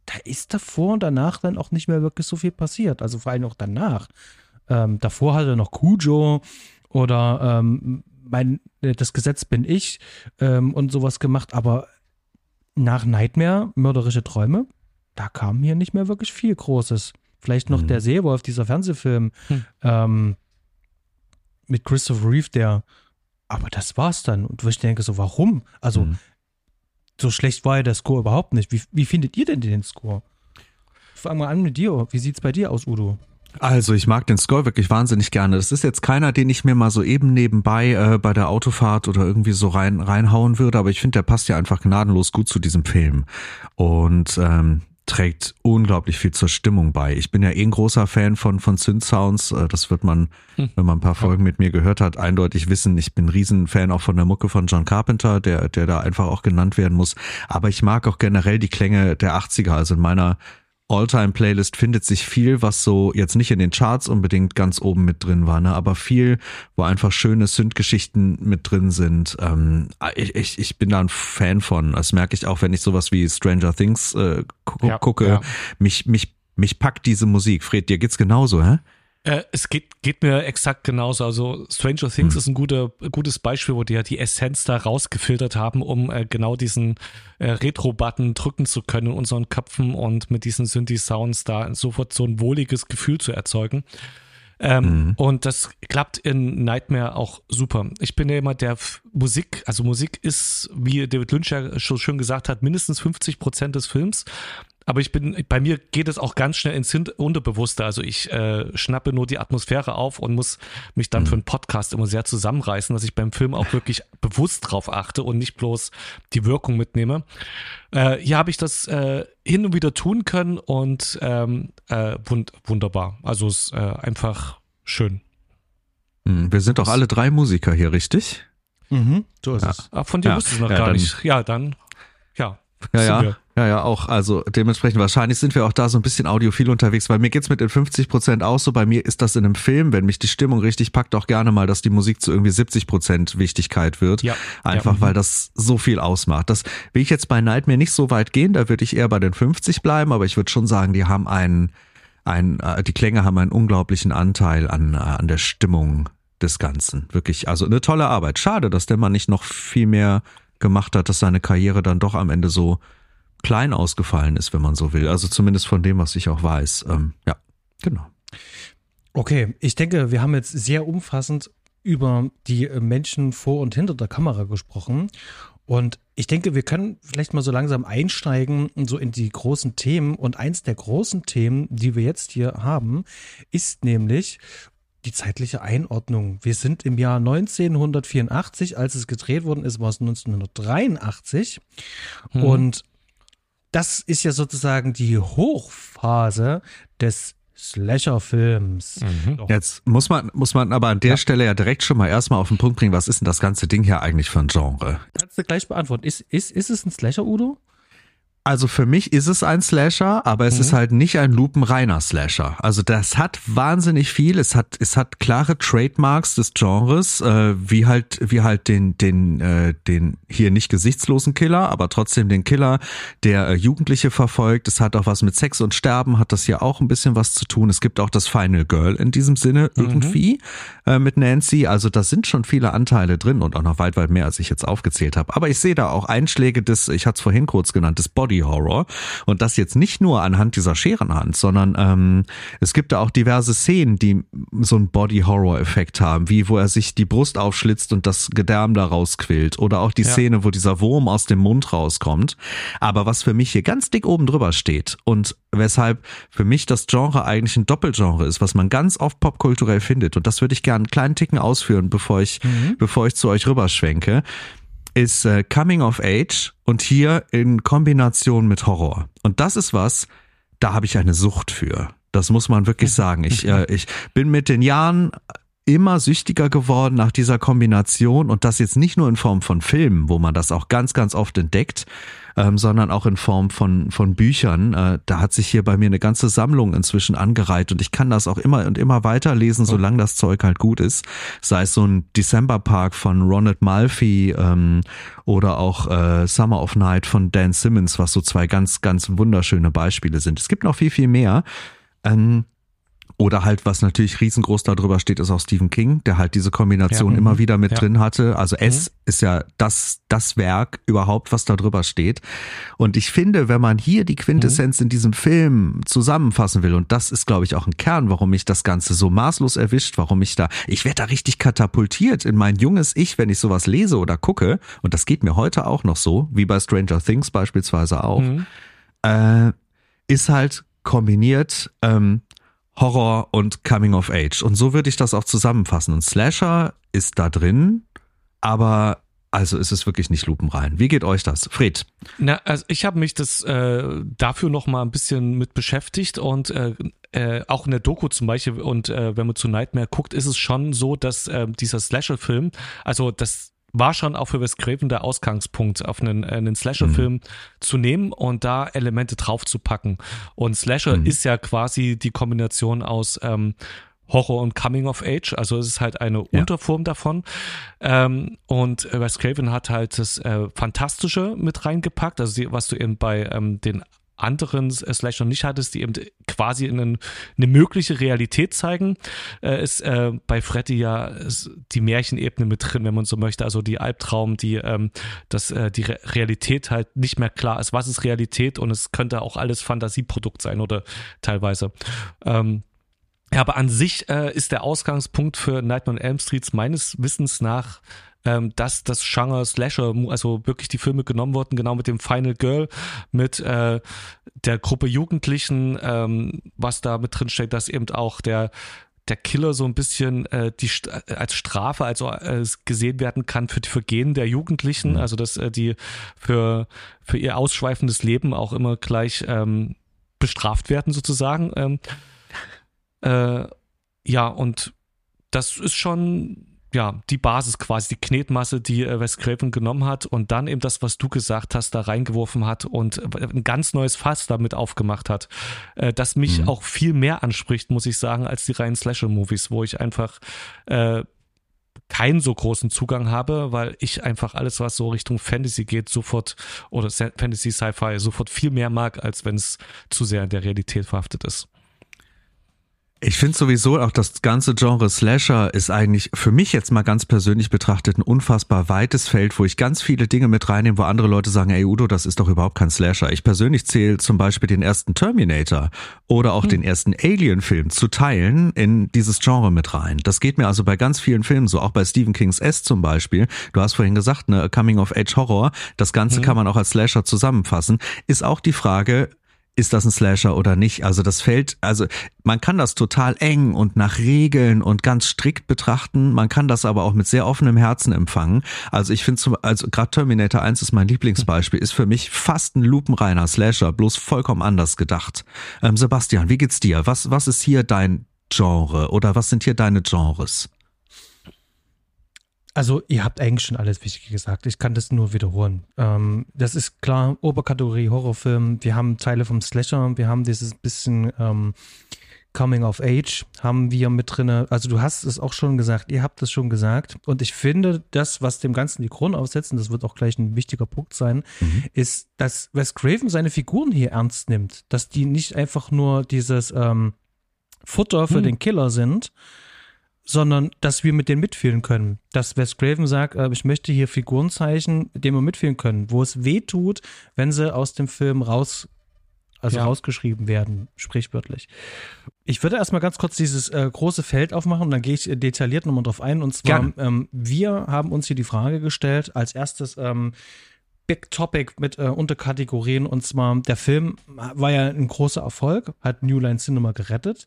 da ist davor und danach dann auch nicht mehr wirklich so viel passiert. Also vor allem auch danach. Ähm, davor hat er noch Cujo oder ähm, mein, äh, das Gesetz bin ich ähm, und sowas gemacht, aber nach Nightmare, mörderische Träume, da kam hier nicht mehr wirklich viel Großes. Vielleicht noch mhm. der Seewolf, dieser Fernsehfilm mhm. mit Christopher Reeve, der, aber das war's dann. Und wo ich denke so, warum? Also, mhm. So schlecht war ja der Score überhaupt nicht. Wie, wie findet ihr denn den Score? Fang mal an mit dir. Wie sieht's bei dir aus, Udo? Also ich mag den Score wirklich wahnsinnig gerne. Das ist jetzt keiner, den ich mir mal so eben nebenbei äh, bei der Autofahrt oder irgendwie so rein reinhauen würde, aber ich finde, der passt ja einfach gnadenlos gut zu diesem Film und ähm, trägt unglaublich viel zur Stimmung bei. Ich bin ja eh ein großer Fan von von Synth Sounds. Äh, das wird man, hm. wenn man ein paar Folgen mit mir gehört hat, eindeutig wissen. Ich bin ein Riesenfan auch von der Mucke von John Carpenter, der der da einfach auch genannt werden muss. Aber ich mag auch generell die Klänge der 80er. Also in meiner All-Time-Playlist findet sich viel, was so jetzt nicht in den Charts unbedingt ganz oben mit drin war, ne, aber viel, wo einfach schöne Synth-Geschichten mit drin sind. Ähm, ich, ich, ich bin da ein Fan von. Das merke ich auch, wenn ich sowas wie Stranger Things äh, gu ja, gucke. Ja. Mich, mich, mich packt diese Musik. Fred, dir geht's genauso, hä? Äh, es geht, geht mir exakt genauso. Also Stranger Things hm. ist ein guter, gutes Beispiel, wo die ja die Essenz da rausgefiltert haben, um äh, genau diesen äh, Retro-Button drücken zu können in unseren Köpfen und mit diesen Synthi-Sounds da sofort so ein wohliges Gefühl zu erzeugen. Ähm, Mhm. Und das klappt in Nightmare auch super. Ich bin ja jemand, der Musik, also Musik ist, wie David Lynch ja schon schön gesagt hat, mindestens 50 Prozent des Films. Aber ich bin, bei mir geht es auch ganz schnell ins Unterbewusste. Also ich äh, schnappe nur die Atmosphäre auf und muss mich dann für einen Podcast immer sehr zusammenreißen, dass ich beim Film auch wirklich bewusst drauf achte und nicht bloß die Wirkung mitnehme. Äh, hier habe ich das äh, hin und wieder tun können und ähm, äh, wund wunderbar. Also es ist äh, einfach schön. Hm, Wir sind doch alle drei Musiker hier, richtig? Mhm, so ist Ja. es. Ah, von dir Ja. wusste ich es noch Ja, gar dann- nicht. Ja, dann, ja. Ja, sind ja. wir. Ja, ja, auch. Also dementsprechend wahrscheinlich sind wir auch da so ein bisschen audiophil unterwegs, weil mir geht's mit den 50 Prozent aus. So bei mir ist das in einem Film, wenn mich die Stimmung richtig packt, auch gerne mal, dass die Musik zu irgendwie 70 Prozent Wichtigkeit wird. Ja. Einfach Ja. weil das so viel ausmacht. Das will ich jetzt bei Nightmare nicht so weit gehen, da würde ich eher bei den 50 bleiben, aber ich würde schon sagen, die haben einen, ein, äh, die Klänge haben einen unglaublichen Anteil an, äh, an der Stimmung des Ganzen. Wirklich, also eine tolle Arbeit. Schade, dass der Mann nicht noch viel mehr gemacht hat, dass seine Karriere dann doch am Ende so klein ausgefallen ist, wenn man so will. Also zumindest von dem, was ich auch weiß. Ähm, ja, genau. Okay, ich denke, wir haben jetzt sehr umfassend über die äh, Menschen vor und hinter der Kamera gesprochen. Und ich denke, wir können vielleicht mal so langsam einsteigen so in die großen Themen. Und eins der großen Themen, die wir jetzt hier haben, ist nämlich die zeitliche Einordnung. Wir sind im Jahr 1984, als es gedreht worden ist, war es 1983. Und das ist ja sozusagen die Hochphase des Slasher-Films. Doch. Jetzt muss man, muss man aber an der Stelle ja direkt schon mal erstmal auf den Punkt bringen, was ist denn das ganze Ding hier eigentlich für ein Genre? Kannst du gleich beantworten. Ist, ist, ist es ein Slasher, Udo? Also für mich ist es ein Slasher, aber es ist halt nicht ein lupenreiner Slasher. Also das hat wahnsinnig viel. Es hat es hat klare Trademarks des Genres, äh, wie halt wie halt den den äh, den hier nicht gesichtslosen Killer, aber trotzdem den Killer, der äh, Jugendliche verfolgt. Es hat auch was mit Sex und Sterben, hat das hier auch ein bisschen was zu tun. Es gibt auch das Final Girl in diesem Sinne irgendwie äh, mit Nancy. Also da sind schon viele Anteile drin und auch noch weit weit mehr, als ich jetzt aufgezählt habe. Aber ich sehe da auch Einschläge des, ich hatte es vorhin kurz genannt, des Body Horror. Und das jetzt nicht nur anhand dieser Scherenhand, sondern ähm, es gibt da auch diverse Szenen, die so einen Body Horror Effekt haben, wie wo er sich die Brust aufschlitzt und das Gedärm da rausquillt. Oder auch die Szene, wo dieser Wurm aus dem Mund rauskommt. Aber was für mich hier ganz dick oben drüber steht und weshalb für mich das Genre eigentlich ein Doppelgenre ist, was man ganz oft popkulturell findet. Und das würde ich gerne einen kleinen Ticken ausführen, bevor ich, bevor ich zu euch rüberschwenke ist äh, Coming of Age und hier in Kombination mit Horror. Und das ist was, da habe ich eine Sucht für. Das muss man wirklich sagen. Ich, äh, ich bin mit den Jahren immer süchtiger geworden nach dieser Kombination und das jetzt nicht nur in Form von Filmen, wo man das auch ganz, ganz oft entdeckt, ähm, sondern auch in Form von, von Büchern. Äh, da hat sich hier bei mir eine ganze Sammlung inzwischen angereiht und ich kann das auch immer und immer weiterlesen, solange das Zeug halt gut ist. Sei es so ein December Park von Ronald Malfi ähm, oder auch äh, Summer of Night von Dan Simmons, was so zwei ganz, ganz wunderschöne Beispiele sind. Es gibt noch viel, viel mehr. Ähm, oder halt, was natürlich riesengroß darüber steht, ist auch Stephen King, der halt diese Kombination Ja, immer mhm. wieder mit Ja. drin hatte. Also S ist ja das, das Werk überhaupt, was da drüber steht. Und ich finde, wenn man hier die Quintessenz in diesem Film zusammenfassen will, und das ist, glaube ich, auch ein Kern, warum mich das Ganze so maßlos erwischt, warum ich da, ich werde da richtig katapultiert in mein junges Ich, wenn ich sowas lese oder gucke. Und das geht mir heute auch noch so, wie bei Stranger Things beispielsweise auch äh, ist halt kombiniert ähm, Horror und Coming of Age. Und so würde ich das auch zusammenfassen. Und Slasher ist da drin, aber also ist es wirklich nicht lupenrein. Wie geht euch das? Fred? Na, also ich habe mich das äh, dafür noch mal ein bisschen mit beschäftigt und äh, äh, auch in der Doku zum Beispiel und äh, wenn man zu Nightmare guckt, ist es schon so, dass äh, dieser Slasher-Film, also das war schon auch für Wes Craven der Ausgangspunkt, auf einen, äh, einen Slasher-Film zu nehmen und da Elemente draufzupacken. Und Slasher ist ja quasi die Kombination aus ähm, Horror und Coming of Age, also es ist halt eine Unterform davon. Ähm, und Wes Craven hat halt das äh, Fantastische mit reingepackt, also die, was du eben bei ähm, den anderen Slasher nicht hattest, die eben quasi einen, eine mögliche Realität zeigen, äh, ist äh, bei Freddy ja ist die Märchenebene mit drin, wenn man so möchte, also die Albtraum, die ähm, dass äh, die Re Realität halt nicht mehr klar ist, was ist Realität? Und es könnte auch alles Fantasieprodukt sein oder teilweise. Ähm, Ja, aber an sich äh, ist der Ausgangspunkt für Nightmare on Elm Streets meines Wissens nach ähm, dass das Genre Slasher, also wirklich die Filme genommen wurden, genau mit dem Final Girl, mit äh, der Gruppe Jugendlichen, ähm, was da mit drin steckt, dass eben auch der der Killer so ein bisschen äh, die als Strafe also äh, gesehen werden kann für die Vergehen der Jugendlichen, mhm. also dass äh, die für für ihr ausschweifendes Leben auch immer gleich ähm, bestraft werden sozusagen. Ähm, äh, ja und das ist schon ja, die Basis quasi, die Knetmasse, die äh, Wes Craven genommen hat und dann eben das, was du gesagt hast, da reingeworfen hat und ein ganz neues Fass damit aufgemacht hat, äh, das mich mhm. auch viel mehr anspricht, muss ich sagen, als die reinen Slasher-Movies, wo ich einfach äh, keinen so großen Zugang habe, weil ich einfach alles, was so Richtung Fantasy geht, sofort oder Fantasy Sci-Fi sofort viel mehr mag, als wenn es zu sehr in der Realität verhaftet ist. Ich finde sowieso auch das ganze Genre Slasher ist eigentlich für mich jetzt mal ganz persönlich betrachtet ein unfassbar weites Feld, wo ich ganz viele Dinge mit reinnehme, wo andere Leute sagen, ey Udo, das ist doch überhaupt kein Slasher. Ich persönlich zähle zum Beispiel den ersten Terminator oder auch hm. den ersten Alien-Film zu teilen in dieses Genre mit rein. Das geht mir also bei ganz vielen Filmen so, auch bei Stephen Kings S zum Beispiel. Du hast vorhin gesagt, ne, Coming-of-Age-Horror, das Ganze hm. kann man auch als Slasher zusammenfassen, ist auch die Frage, ist das ein Slasher oder nicht? Also das fällt, also man kann das total eng und nach Regeln und ganz strikt betrachten. Man kann das aber auch mit sehr offenem Herzen empfangen. Also ich finde zum, also gerade Terminator 1 ist mein Lieblingsbeispiel, ist für mich fast ein lupenreiner Slasher, bloß vollkommen anders gedacht. Ähm, Sebastian, wie geht's dir? Was, was ist hier dein Genre oder was sind hier deine Genres? Also ihr habt eigentlich schon alles Wichtige gesagt. Ich kann das nur wiederholen. Ähm, das ist klar, Oberkategorie Horrorfilm. Wir haben Teile vom Slasher. Wir haben dieses bisschen ähm, Coming of Age haben wir mit drinne. Also du hast es auch schon gesagt. Ihr habt es schon gesagt. Und ich finde, das, was dem Ganzen die Krone aufsetzt, und das wird auch gleich ein wichtiger Punkt sein, mhm. ist, dass Wes Craven seine Figuren hier ernst nimmt. Dass die nicht einfach nur dieses ähm, Futter für mhm. den Killer sind, sondern dass wir mit denen mitfühlen können. Dass Wes Craven sagt, äh, ich möchte hier Figuren zeichnen, mit denen wir mitfühlen können, wo es weh tut, wenn sie aus dem Film raus, also ja. rausgeschrieben werden, sprichwörtlich. Ich würde erstmal ganz kurz dieses äh, große Feld aufmachen und dann gehe ich detailliert nochmal drauf ein. Und zwar, ähm, wir haben uns hier die Frage gestellt, als erstes, ähm, Big Topic mit äh, Unterkategorien und zwar der Film war ja ein großer Erfolg, hat New Line Cinema gerettet.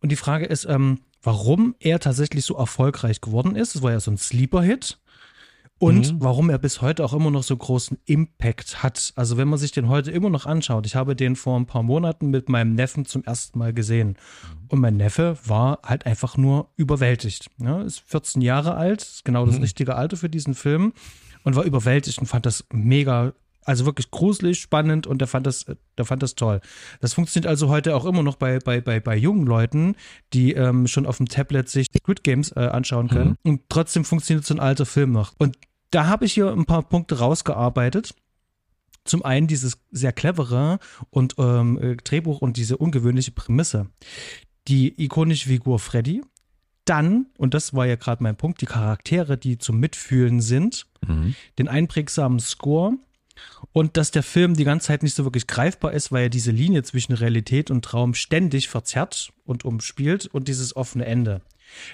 Und die Frage ist, ähm, warum er tatsächlich so erfolgreich geworden ist. Es war ja so ein Sleeper-Hit. Und mhm. warum er bis heute auch immer noch so großen Impact hat. Also wenn man sich den heute immer noch anschaut, ich habe den vor ein paar Monaten mit meinem Neffen zum ersten Mal gesehen. Mhm. Und mein Neffe war halt einfach nur überwältigt. Ja, ist 14 Jahre alt, ist genau das mhm. richtige Alter für diesen Film und war überwältigt und fand das mega also wirklich gruselig, spannend und der fand das, der fand das toll. Das funktioniert also heute auch immer noch bei, bei, bei, bei jungen Leuten, die ähm, schon auf dem Tablet sich Squid Games äh, anschauen können. Mhm. Und trotzdem funktioniert so ein alter Film noch. Und da habe ich hier ein paar Punkte rausgearbeitet. Zum einen dieses sehr clevere und ähm, äh, Drehbuch und diese ungewöhnliche Prämisse. Die ikonische Figur Freddy, dann, und das war ja gerade mein Punkt, die Charaktere, die zum Mitfühlen sind, mhm. den einprägsamen Score und dass der Film die ganze Zeit nicht so wirklich greifbar ist, weil er diese Linie zwischen Realität und Traum ständig verzerrt und umspielt und dieses offene Ende.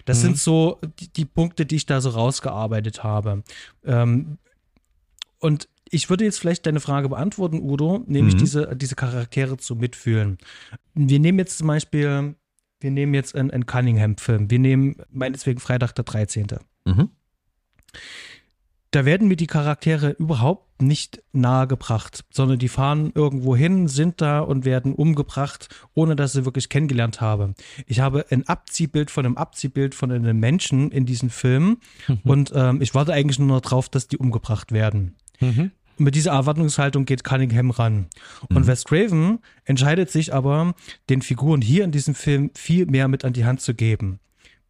Das mhm. sind so die, die, Punkte, die ich da so rausgearbeitet habe. Ähm, und ich würde jetzt vielleicht deine Frage beantworten, Udo, nämlich mhm. diese, diese Charaktere zu mitfühlen. Wir nehmen jetzt zum Beispiel, wir nehmen jetzt einen, einen Cunningham-Film. Wir nehmen meineswegen Freitag der 13. Mhm da werden mir die Charaktere überhaupt nicht nahegebracht, sondern die fahren irgendwo hin, sind da und werden umgebracht, ohne dass sie wirklich kennengelernt habe. Ich habe ein Abziehbild von einem Abziehbild von einem Menschen in diesem Film mhm. und ähm, ich warte eigentlich nur noch drauf, dass die umgebracht werden. Mhm. Und mit dieser Erwartungshaltung geht Cunningham ran. Und mhm. Wes Craven entscheidet sich aber, den Figuren hier in diesem Film viel mehr mit an die Hand zu geben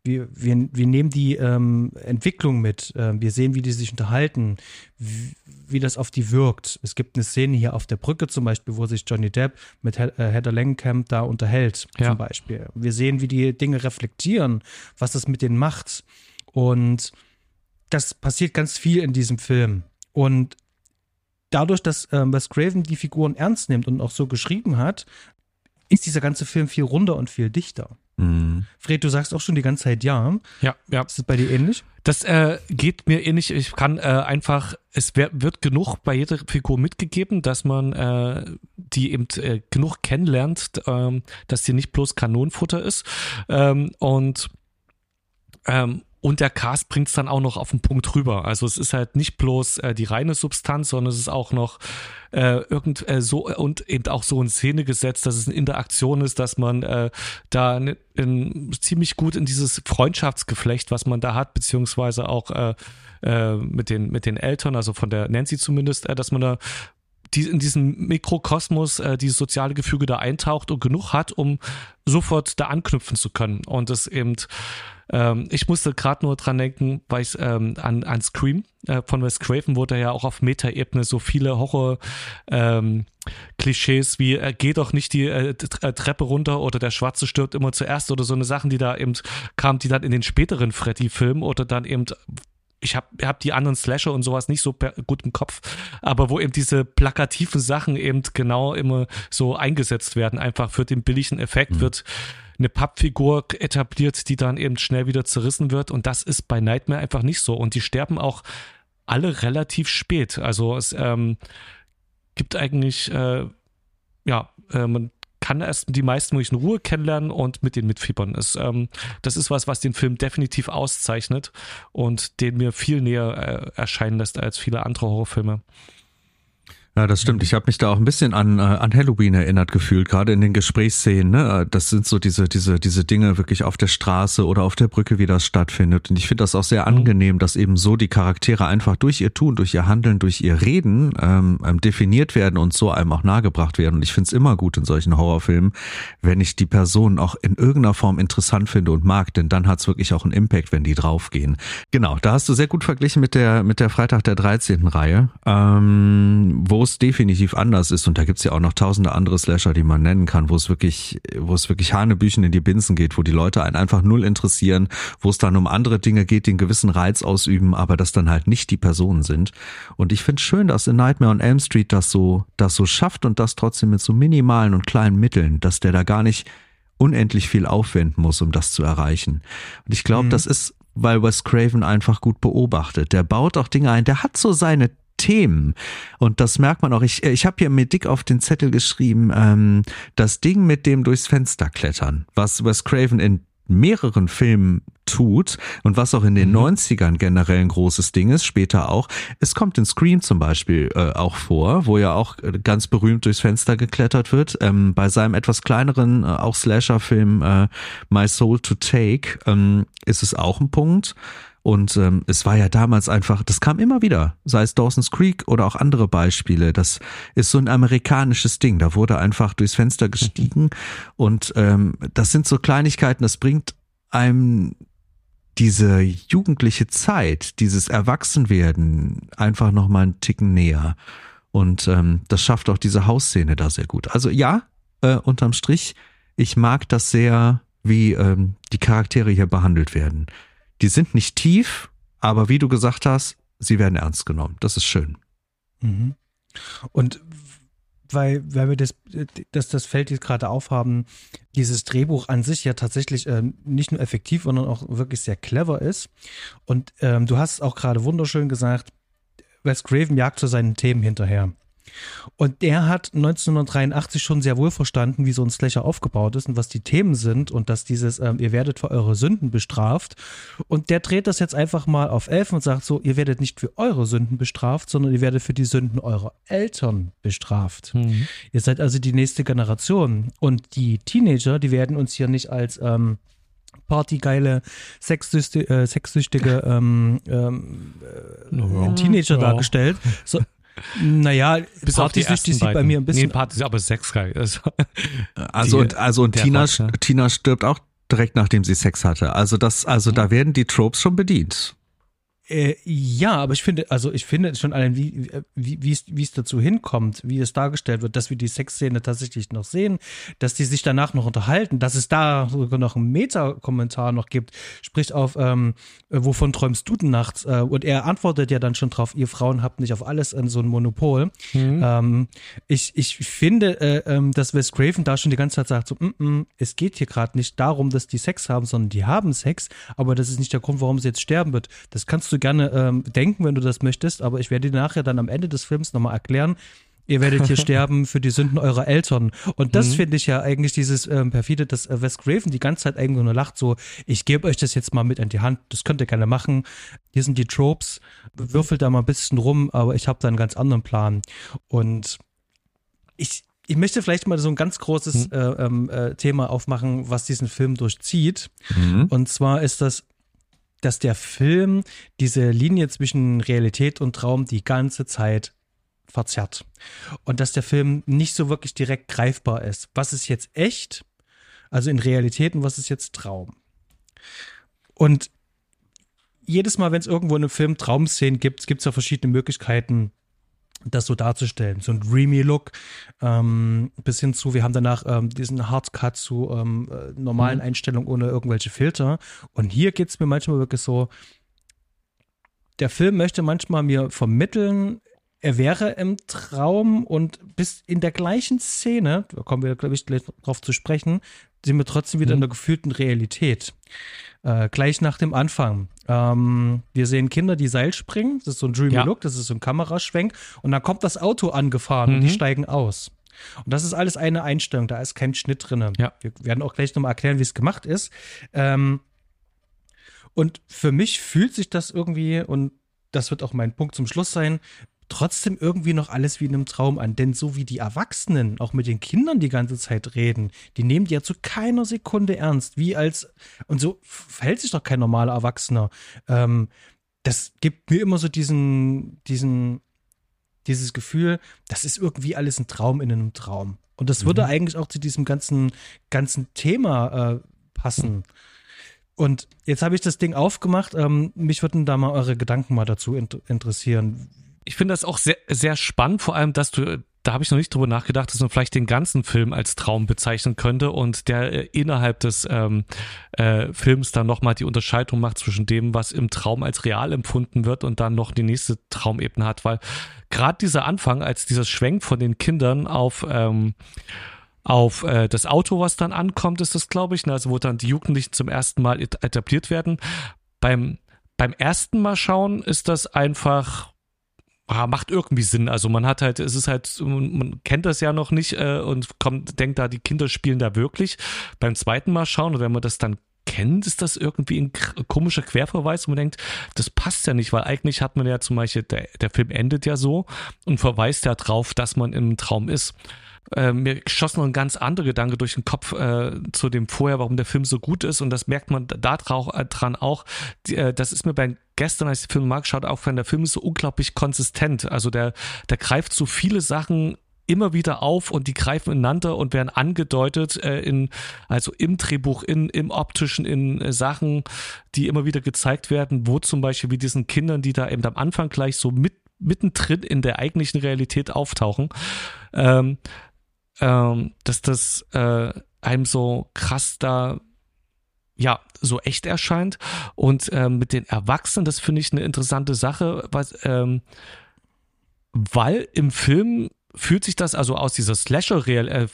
wir, wir, wir nehmen die ähm, Entwicklung mit. Äh, wir sehen, wie die sich unterhalten, wie, wie, das auf die wirkt. Es gibt eine Szene hier auf der Brücke zum Beispiel, wo sich Johnny Depp mit He äh, Heather Langenkamp da unterhält, ja. zum Beispiel. Wir sehen, wie die Dinge reflektieren, was das mit denen macht. Und das passiert ganz viel in diesem Film. Und dadurch, dass äh, Wes Craven die Figuren ernst nimmt und auch so geschrieben hat, ist dieser ganze Film viel runder und viel dichter. Mhm. Fred, du sagst auch schon die ganze Zeit ja. Ja, ja. Ist das bei dir ähnlich? Das äh, geht mir ähnlich. Ich kann äh, einfach, es wär, wird genug bei jeder Figur mitgegeben, dass man äh, die eben äh, genug kennenlernt, ähm, dass die nicht bloß Kanonenfutter ist. Ähm, und ähm, und der Cast bringt es dann auch noch auf den Punkt rüber. Also es ist halt nicht bloß äh, die reine Substanz, sondern es ist auch noch äh, irgend äh, so und eben auch so in Szene gesetzt, dass es eine Interaktion ist, dass man äh, da in, in, ziemlich gut in dieses Freundschaftsgeflecht, was man da hat, beziehungsweise auch äh, äh, mit den mit den Eltern, also von der Nancy zumindest, äh, dass man da die in diesem Mikrokosmos äh, dieses soziale Gefüge da eintaucht und genug hat, um sofort da anknüpfen zu können. Und das eben, ähm, ich musste gerade nur dran denken, weil ich ähm, an, an Scream äh, von Wes Craven wurde ja auch auf Meta-Ebene so viele Horror ähm, Klischees wie äh, geh doch nicht die äh, Treppe runter oder der Schwarze stirbt immer zuerst oder so eine Sachen, die da eben kamen, die dann in den späteren Freddy-Filmen oder dann eben ich habe hab die anderen Slasher und sowas nicht so gut im Kopf, aber wo eben diese plakativen Sachen eben genau immer so eingesetzt werden, einfach für den billigen Effekt mhm. wird eine Pappfigur etabliert, die dann eben schnell wieder zerrissen wird und das ist bei Nightmare einfach nicht so und die sterben auch alle relativ spät, also es ähm, gibt eigentlich äh, ja, äh, man kann erst die meisten wirklich in Ruhe kennenlernen und mit denen mitfiebern. Es, ähm, das ist was, was den Film definitiv auszeichnet und den mir viel näher äh, erscheinen lässt als viele andere Horrorfilme. Ja, das stimmt. Ich habe mich da auch ein bisschen an, äh, an Halloween erinnert gefühlt, gerade in den Gesprächsszenen. Ne? Das sind so diese, diese, diese Dinge wirklich auf der Straße oder auf der Brücke, wie das stattfindet. Und ich finde das auch sehr mhm. angenehm, dass eben so die Charaktere einfach durch ihr Tun, durch ihr Handeln, durch ihr Reden ähm, ähm definiert werden und so einem auch nahegebracht werden. Und ich finde es immer gut in solchen Horrorfilmen, wenn ich die Person auch in irgendeiner Form interessant finde und mag, denn dann hat es wirklich auch einen Impact, wenn die draufgehen. Genau, da hast du sehr gut verglichen mit der, mit der Freitag der 13. Reihe, ähm, wo es definitiv anders ist, und da gibt's ja auch noch tausende andere Slasher, die man nennen kann, wo es wirklich, wo es wirklich Hanebüchen in die Binsen geht, wo die Leute einen einfach null interessieren, wo es dann um andere Dinge geht, die einen gewissen Reiz ausüben, aber das dann halt nicht die Personen sind. Und ich finde schön, dass in Nightmare on Elm Street das so, das so schafft und das trotzdem mit so minimalen und kleinen Mitteln, dass der da gar nicht unendlich viel aufwenden muss, um das zu erreichen. Und ich glaube, mhm. das ist weil Wes Craven einfach gut beobachtet. Der baut auch Dinge ein, der hat so seine Themen. Und das merkt man auch. Ich, ich habe hier mir dick auf den Zettel geschrieben, ähm, das Ding mit dem durchs Fenster klettern, was Wes Craven in mehreren Filmen tut und was auch in den mhm. 90ern generell ein großes Ding ist, später auch. Es kommt in Scream zum Beispiel äh, auch vor, wo ja auch äh, ganz berühmt durchs Fenster geklettert wird. Ähm, bei seinem etwas kleineren, äh, auch Slasher-Film äh, My Soul to Take ähm, ist es auch ein Punkt. Und ähm, es war ja damals einfach, das kam immer wieder, sei es Dawson's Creek oder auch andere Beispiele. Das ist so ein amerikanisches Ding. Da wurde einfach durchs Fenster gestiegen. Und ähm, das sind so Kleinigkeiten, das bringt einem diese jugendliche Zeit, dieses Erwachsenwerden einfach nochmal einen Ticken näher. Und ähm, das schafft auch diese Hausszene da sehr gut. Also ja, äh, unterm Strich, ich mag das sehr, wie ähm, die Charaktere hier behandelt werden. Die sind nicht tief, aber wie du gesagt hast, sie werden ernst genommen. Das ist schön. Mhm. Und weil, weil wir das, das, das Feld jetzt gerade aufhaben, dieses Drehbuch an sich ja tatsächlich ähm, nicht nur effektiv, sondern auch wirklich sehr clever ist. Und ähm, du hast auch gerade wunderschön gesagt, Wes Craven jagt zu seinen Themen hinterher. Und der hat 1983 schon sehr wohl verstanden, wie so ein Slasher aufgebaut ist und was die Themen sind und dass dieses, ähm, ihr werdet für eure Sünden bestraft. Und der dreht das jetzt einfach mal auf elf und sagt so, ihr werdet nicht für eure Sünden bestraft, sondern ihr werdet für die Sünden eurer Eltern bestraft. Mhm. Ihr seid also die nächste Generation. Und die Teenager, die werden uns hier nicht als ähm, partygeile, sexsüchtige, äh, sexsüchtige ähm, ähm, äh, Teenager ja. dargestellt, so, naja, bis auf die ersten sieht bei mir ein bisschen. Nee, Partys, aber Sex geil. Also, also und, also und Tina, Rock, ne? Tina stirbt auch direkt nachdem sie Sex hatte. Also das, also mhm. da werden die Tropes schon bedient. Äh, ja, aber ich finde, also ich finde schon allein, wie, wie, wie, es, wie es dazu hinkommt, wie es dargestellt wird, dass wir die Sexszene tatsächlich noch sehen, dass die sich danach noch unterhalten, dass es da sogar noch einen Meta-Kommentar noch gibt, sprich auf, ähm, wovon träumst du denn nachts? Äh, und er antwortet ja dann schon drauf, ihr Frauen habt nicht auf alles so ein Monopol. Mhm. Ähm, ich, ich finde, äh, ähm, dass Wes Craven da schon die ganze Zeit sagt, so, mm -mm, es geht hier gerade nicht darum, dass die Sex haben, sondern die haben Sex, aber das ist nicht der Grund, warum sie jetzt sterben wird. Das kannst du gerne ähm, denken, wenn du das möchtest, aber ich werde dir nachher dann am Ende des Films nochmal erklären, ihr werdet hier sterben für die Sünden eurer Eltern. Und das mhm. finde ich ja eigentlich dieses ähm, perfide, dass äh, Wes Craven die ganze Zeit eigentlich nur lacht, so, ich gebe euch das jetzt mal mit an die Hand, das könnt ihr gerne machen. Hier sind die Tropes, würfelt da mal ein bisschen rum, aber ich habe da einen ganz anderen Plan. Und ich, ich möchte vielleicht mal so ein ganz großes mhm. äh, ähm, äh, Thema aufmachen, was diesen Film durchzieht. Mhm. Und zwar ist das dass der Film diese Linie zwischen Realität und Traum die ganze Zeit verzerrt. Und dass der Film nicht so wirklich direkt greifbar ist. Was ist jetzt echt? Also in Realität und was ist jetzt Traum? Und jedes Mal, wenn es irgendwo in einem Film Traumszenen gibt, gibt es ja verschiedene Möglichkeiten, das so darzustellen. So ein dreamy Look, ähm, bis hin zu, wir haben danach ähm, diesen Hardcut zu ähm, äh, normalen mhm. Einstellungen ohne irgendwelche Filter. Und hier geht es mir manchmal wirklich so, der Film möchte manchmal mir vermitteln, er wäre im Traum und bis in der gleichen Szene, da kommen wir, glaube ich, gleich drauf zu sprechen, sind wir trotzdem wieder mhm. in der gefühlten Realität. Äh, gleich nach dem Anfang. Ähm, wir sehen Kinder, die Seil springen. Das ist so ein Dreamy ja. Look, das ist so ein Kameraschwenk. Und dann kommt das Auto angefahren mhm. und die mhm. steigen aus. Und das ist alles eine Einstellung, da ist kein Schnitt drin. Ja. Wir werden auch gleich nochmal erklären, wie es gemacht ist. Ähm, und für mich fühlt sich das irgendwie, und das wird auch mein Punkt zum Schluss sein, trotzdem irgendwie noch alles wie in einem Traum an. Denn so wie die Erwachsenen auch mit den Kindern die ganze Zeit reden, die nehmen die ja zu keiner Sekunde ernst. Wie als, und so verhält sich doch kein normaler Erwachsener. Ähm, das gibt mir immer so diesen, diesen, dieses Gefühl, das ist irgendwie alles ein Traum in einem Traum. Und das würde mhm. eigentlich auch zu diesem ganzen, ganzen Thema äh, passen. Und jetzt habe ich das Ding aufgemacht. Ähm, mich würden da mal eure Gedanken mal dazu interessieren ich finde das auch sehr, sehr spannend, vor allem, dass du, da habe ich noch nicht drüber nachgedacht, dass man vielleicht den ganzen Film als Traum bezeichnen könnte und der äh, innerhalb des ähm, äh, Films dann nochmal die Unterscheidung macht zwischen dem, was im Traum als real empfunden wird und dann noch die nächste Traumebene hat, weil gerade dieser Anfang, als dieser Schwenk von den Kindern auf ähm, auf äh, das Auto, was dann ankommt, ist das, glaube ich, ne? also wo dann die Jugendlichen zum ersten Mal etabliert werden. Beim, beim ersten Mal schauen ist das einfach macht irgendwie Sinn. Also man hat halt, es ist halt, man kennt das ja noch nicht äh, und kommt, denkt da, die Kinder spielen da wirklich. Beim zweiten Mal schauen, oder wenn man das dann kennt, ist das irgendwie ein komischer Querverweis und man denkt, das passt ja nicht, weil eigentlich hat man ja zum Beispiel, der, der Film endet ja so und verweist ja drauf, dass man im Traum ist äh, mir schoss noch ein ganz anderer Gedanke durch den Kopf äh, zu dem vorher, warum der Film so gut ist und das merkt man da äh, auch. Die, äh, das ist mir bei gestern, als ich den Film mag, schaut aufgefallen, der Film ist so unglaublich konsistent. Also der, der greift so viele Sachen immer wieder auf und die greifen ineinander und werden angedeutet äh, in also im Drehbuch, in im optischen, in äh, Sachen, die immer wieder gezeigt werden, wo zum Beispiel wie diesen Kindern, die da eben am Anfang gleich so mit mittendrin in der eigentlichen Realität auftauchen. Ähm, ähm, dass das äh, einem so krass da ja, so echt erscheint. Und ähm, mit den Erwachsenen, das finde ich eine interessante Sache, was, ähm, weil im Film fühlt sich das also aus dieser Slasher real äh,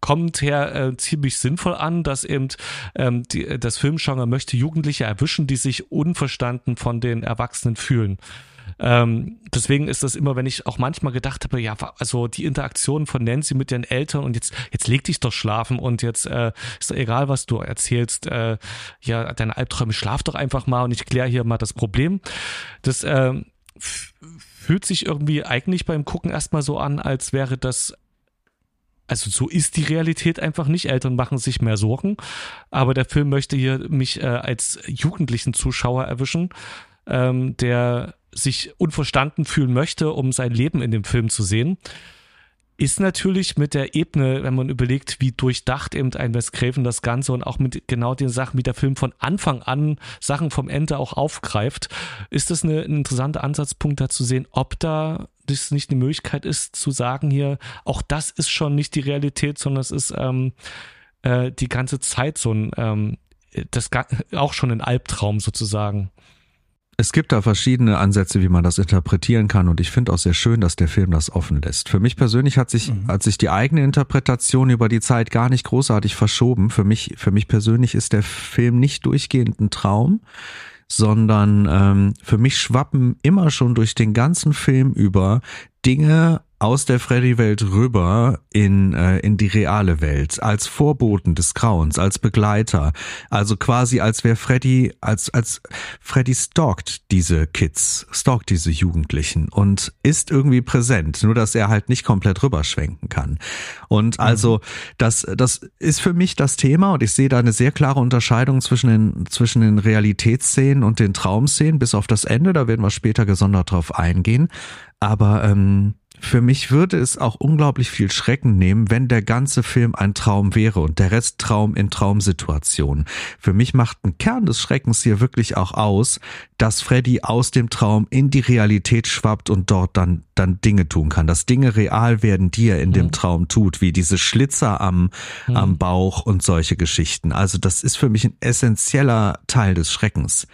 kommt her äh, ziemlich sinnvoll an, dass eben ähm, die, das Filmgenre möchte Jugendliche erwischen, die sich unverstanden von den Erwachsenen fühlen. Ähm, deswegen ist das immer, wenn ich auch manchmal gedacht habe, ja, also die Interaktion von Nancy mit den Eltern und jetzt, jetzt leg dich doch schlafen und jetzt äh, ist doch egal, was du erzählst, äh, ja, deine Albträume, schlaf doch einfach mal und ich kläre hier mal das Problem. Das äh, fühlt sich irgendwie eigentlich beim Gucken erstmal so an, als wäre das also so ist die Realität einfach nicht. Eltern machen sich mehr Sorgen, aber der Film möchte hier mich äh, als jugendlichen Zuschauer erwischen, ähm, der sich unverstanden fühlen möchte, um sein Leben in dem Film zu sehen. ist natürlich mit der Ebene, wenn man überlegt, wie durchdacht eben ein Wes Craven das Ganze und auch mit genau den Sachen, wie der Film von Anfang an Sachen vom Ende auch aufgreift, ist das eine, ein interessanter Ansatzpunkt da zu sehen, ob da das nicht eine Möglichkeit ist zu sagen hier, auch das ist schon nicht die Realität, sondern es ist ähm, äh, die ganze Zeit so ein, ähm, das auch schon ein Albtraum sozusagen. Es gibt da verschiedene Ansätze, wie man das interpretieren kann und ich finde auch sehr schön, dass der Film das offen lässt. Für mich persönlich hat sich, mhm. hat sich die eigene Interpretation über die Zeit gar nicht großartig verschoben. Für mich, für mich persönlich ist der Film nicht durchgehend ein Traum, sondern ähm, für mich schwappen immer schon durch den ganzen Film über Dinge aus der Freddy-Welt rüber in, äh, in die reale Welt, als Vorboten des Grauens, als Begleiter. Also quasi als wäre Freddy, als, als Freddy stalkt diese Kids, stalkt diese Jugendlichen und ist irgendwie präsent, nur dass er halt nicht komplett rüberschwenken kann. Und mhm. also, das, das ist für mich das Thema und ich sehe da eine sehr klare Unterscheidung zwischen den, zwischen den Realitätsszenen und den Traumszenen, bis auf das Ende, da werden wir später gesondert drauf eingehen. Aber ähm, für mich würde es auch unglaublich viel Schrecken nehmen, wenn der ganze Film ein Traum wäre und der Rest Traum in Traumsituationen. Für mich macht ein Kern des Schreckens hier wirklich auch aus, dass Freddy aus dem Traum in die Realität schwappt und dort dann, dann Dinge tun kann, dass Dinge real werden, die er in mhm. dem Traum tut, wie diese Schlitzer am, mhm. am Bauch und solche Geschichten. Also das ist für mich ein essentieller Teil des Schreckens.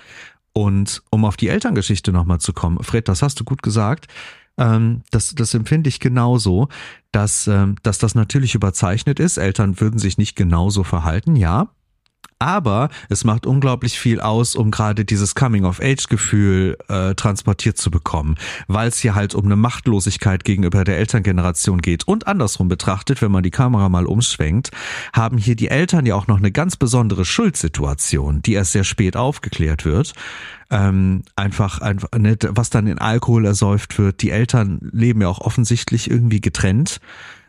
Und um auf die Elterngeschichte nochmal zu kommen, Fred, das hast du gut gesagt ähm, das, das empfinde ich genauso, dass, ähm, dass das natürlich überzeichnet ist. Eltern würden sich nicht genauso verhalten, ja. Aber es macht unglaublich viel aus, um gerade dieses Coming-of-Age-Gefühl äh, transportiert zu bekommen, weil es hier halt um eine Machtlosigkeit gegenüber der Elterngeneration geht. Und andersrum betrachtet, wenn man die Kamera mal umschwenkt, haben hier die Eltern ja auch noch eine ganz besondere Schuldsituation, die erst sehr spät aufgeklärt wird ähm, einfach, einfach nicht, was dann in Alkohol ersäuft wird. Die Eltern leben ja auch offensichtlich irgendwie getrennt.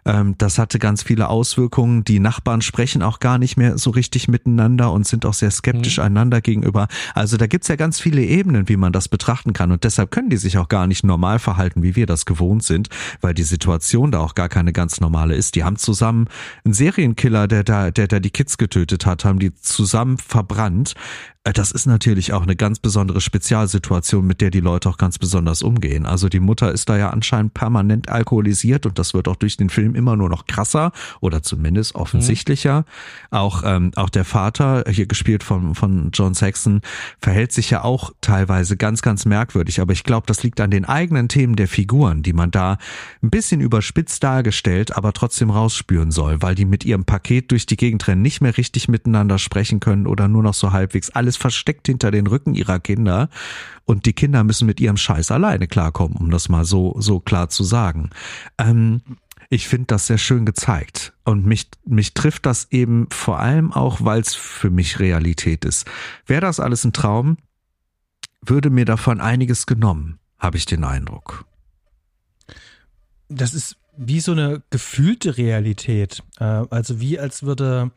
Ähm, das hatte ganz viele Auswirkungen. Die Nachbarn sprechen auch gar nicht mehr so richtig miteinander und sind auch sehr skeptisch mhm. einander gegenüber. Also da gibt's ja ganz viele Ebenen, wie man das betrachten kann. Und deshalb können die sich auch gar nicht normal verhalten, wie wir das gewohnt sind, weil die Situation da auch gar keine ganz normale ist. Die haben zusammen einen Serienkiller, der da, der da die Kids getötet hat, haben die zusammen verbrannt. Äh, das ist natürlich auch eine ganz besondere Spezialsituation, mit der die Leute auch ganz besonders umgehen. Also die Mutter ist da ja anscheinend permanent alkoholisiert und das wird auch durch den Film immer nur noch krasser oder zumindest offensichtlicher. Mhm. Auch, ähm, auch der Vater, hier gespielt von, von John Saxon, verhält sich ja auch teilweise ganz, ganz merkwürdig. Aber ich glaube, das liegt an den eigenen Themen der Figuren, die man da ein bisschen überspitzt dargestellt, aber trotzdem rausspüren soll, weil die mit ihrem Paket durch die Gegend rennen, nicht mehr richtig miteinander sprechen können oder nur noch so halbwegs alles alles versteckt hinter den Rücken ihrer Kinder und die Kinder müssen mit ihrem Scheiß alleine klarkommen, um das mal so, so klar zu sagen. Ähm, ich finde das sehr schön gezeigt. Und mich, mich trifft das eben vor allem auch, weil es für mich Realität ist. Wäre das alles ein Traum, würde mir davon einiges genommen, habe ich den Eindruck. Das ist wie so eine gefühlte Realität. Äh, also wie als würde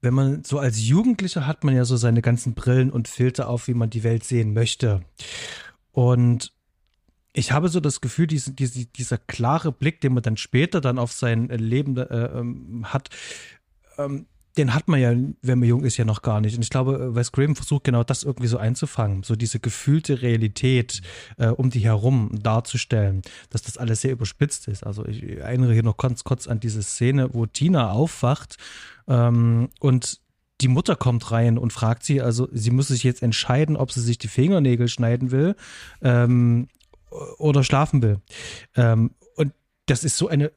wenn man so als Jugendlicher hat man ja so seine ganzen Brillen und Filter auf, wie man die Welt sehen möchte. Und ich habe so das Gefühl, diese, diese, dieser klare Blick, den man dann später dann auf sein Leben äh, ähm, hat, ähm, den hat man ja, wenn man jung ist, ja noch gar nicht. Und ich glaube, Wes Craven versucht genau das irgendwie so einzufangen, so diese gefühlte Realität äh, um die herum darzustellen, dass das alles sehr überspitzt ist. Also ich erinnere hier noch ganz kurz an diese Szene, wo Tina aufwacht ähm, und die Mutter kommt rein und fragt sie, also sie muss sich jetzt entscheiden, ob sie sich die Fingernägel schneiden will ähm, oder schlafen will. Ähm, und das ist so eine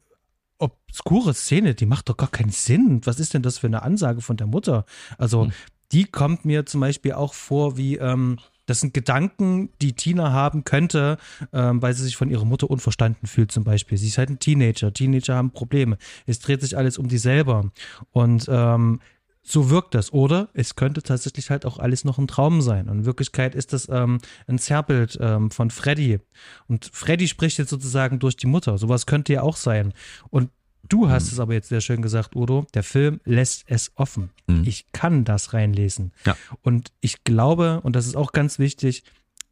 obskure Szene, die macht doch gar keinen Sinn. Was ist denn das für eine Ansage von der Mutter? Also, hm. die kommt mir zum Beispiel auch vor wie, ähm, das sind Gedanken, die Tina haben könnte, ähm, weil sie sich von ihrer Mutter unverstanden fühlt, zum Beispiel. Sie ist halt ein Teenager. Teenager haben Probleme. Es dreht sich alles um die selber. Und ähm, so wirkt das. Oder es könnte tatsächlich halt auch alles noch ein Traum sein. Und in Wirklichkeit ist das ähm, ein Zerrbild ähm, von Freddy. Und Freddy spricht jetzt sozusagen durch die Mutter. Sowas könnte ja auch sein. Und du hast mhm. es aber jetzt sehr schön gesagt, Udo, der Film lässt es offen. Mhm. Ich kann das reinlesen. Ja. Und ich glaube, und das ist auch ganz wichtig,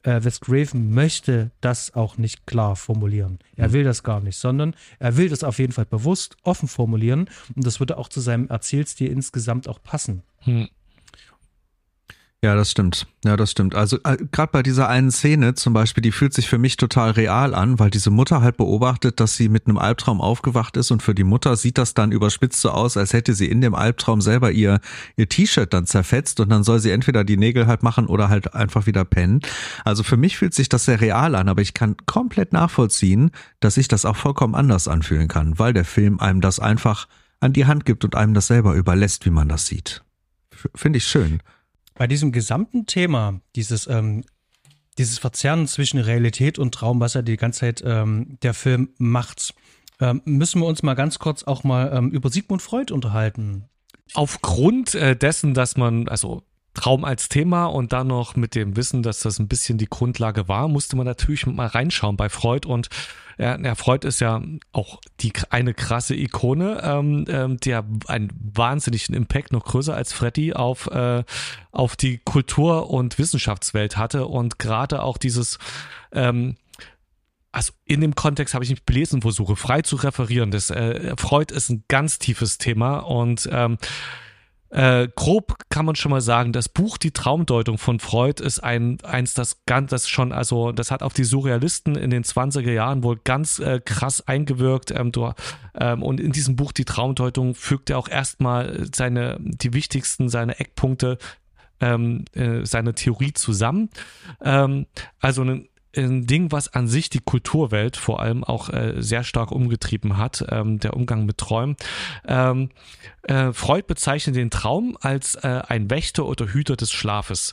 äh, Wes Craven möchte das auch nicht klar formulieren. Er Mhm. will das gar nicht, sondern er will das auf jeden Fall bewusst offen formulieren und das würde auch zu seinem Erzählstil insgesamt auch passen. Hm. Ja, das stimmt. Ja, das stimmt. Also äh, gerade bei dieser einen Szene zum Beispiel, die fühlt sich für mich total real an, weil diese Mutter halt beobachtet, dass sie mit einem Albtraum aufgewacht ist und für die Mutter sieht das dann überspitzt so aus, als hätte sie in dem Albtraum selber ihr ihr T-Shirt dann zerfetzt und dann soll sie entweder die Nägel halt machen oder halt einfach wieder pennen. Also für mich fühlt sich das sehr real an, aber ich kann komplett nachvollziehen, dass sich das auch vollkommen anders anfühlen kann, weil der Film einem das einfach an die Hand gibt und einem das selber überlässt, wie man das sieht. Finde ich schön. Bei diesem gesamten Thema, dieses, ähm, dieses Verzerren zwischen Realität und Traum, was ja die ganze Zeit ähm, der Film macht, ähm, müssen wir uns mal ganz kurz auch mal ähm, über Sigmund Freud unterhalten. Aufgrund äh, dessen, dass man, also Traum als Thema und dann noch mit dem Wissen, dass das ein bisschen die Grundlage war, musste man natürlich mal reinschauen bei Freud und ja, ja, Freud ist ja auch die eine krasse Ikone, ähm, ähm, der einen wahnsinnigen Impact noch größer als Freddy auf äh, auf die Kultur- und Wissenschaftswelt hatte und gerade auch dieses ähm, also in dem Kontext habe ich mich belesen versuche frei zu referieren. Das äh, Freud ist ein ganz tiefes Thema und ähm, äh, grob kann man schon mal sagen, das Buch Die Traumdeutung von Freud ist ein eins, das ganz, das schon, also das hat auf die Surrealisten in den 20er Jahren wohl ganz äh, krass eingewirkt. Ähm, du, ähm, und in diesem Buch Die Traumdeutung fügt er auch erstmal seine, die wichtigsten, seine Eckpunkte, ähm, äh, seine Theorie zusammen. Ähm, also ein ein Ding, was an sich die Kulturwelt vor allem auch äh, sehr stark umgetrieben hat, ähm, der Umgang mit Träumen. Ähm, äh, Freud bezeichnet den Traum als äh, ein Wächter oder Hüter des Schlafes.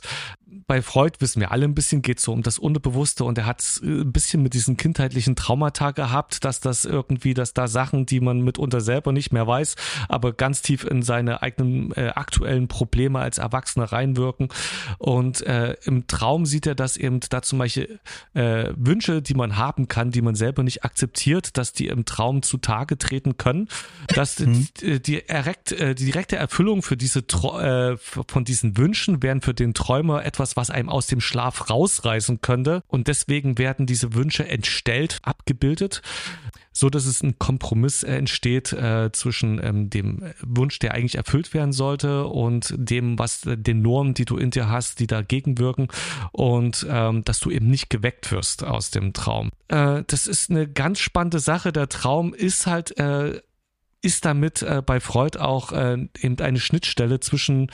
Bei Freud wissen wir alle ein bisschen, geht so um das Unbewusste und er hat äh, ein bisschen mit diesen kindheitlichen Traumata gehabt, dass das irgendwie, dass da Sachen, die man mitunter selber nicht mehr weiß, aber ganz tief in seine eigenen äh, aktuellen Probleme als Erwachsener reinwirken. Und äh, im Traum sieht er, dass eben da zum Beispiel äh, Wünsche, die man haben kann, die man selber nicht akzeptiert, dass die im Traum zutage treten können, dass die, die, errekt, äh, die direkte Erfüllung für diese äh, von diesen Wünschen wären für den Träumer etwas, was einem aus dem Schlaf rausreißen könnte. Und deswegen werden diese Wünsche entstellt, abgebildet so dass es ein Kompromiss äh, entsteht äh, zwischen ähm, dem Wunsch, der eigentlich erfüllt werden sollte, und dem, was äh, den Normen, die du in dir hast, die dagegen wirken, und ähm, dass du eben nicht geweckt wirst aus dem Traum. Äh, das ist eine ganz spannende Sache. Der Traum ist halt äh, ist damit äh, bei Freud auch äh, eben eine Schnittstelle zwischen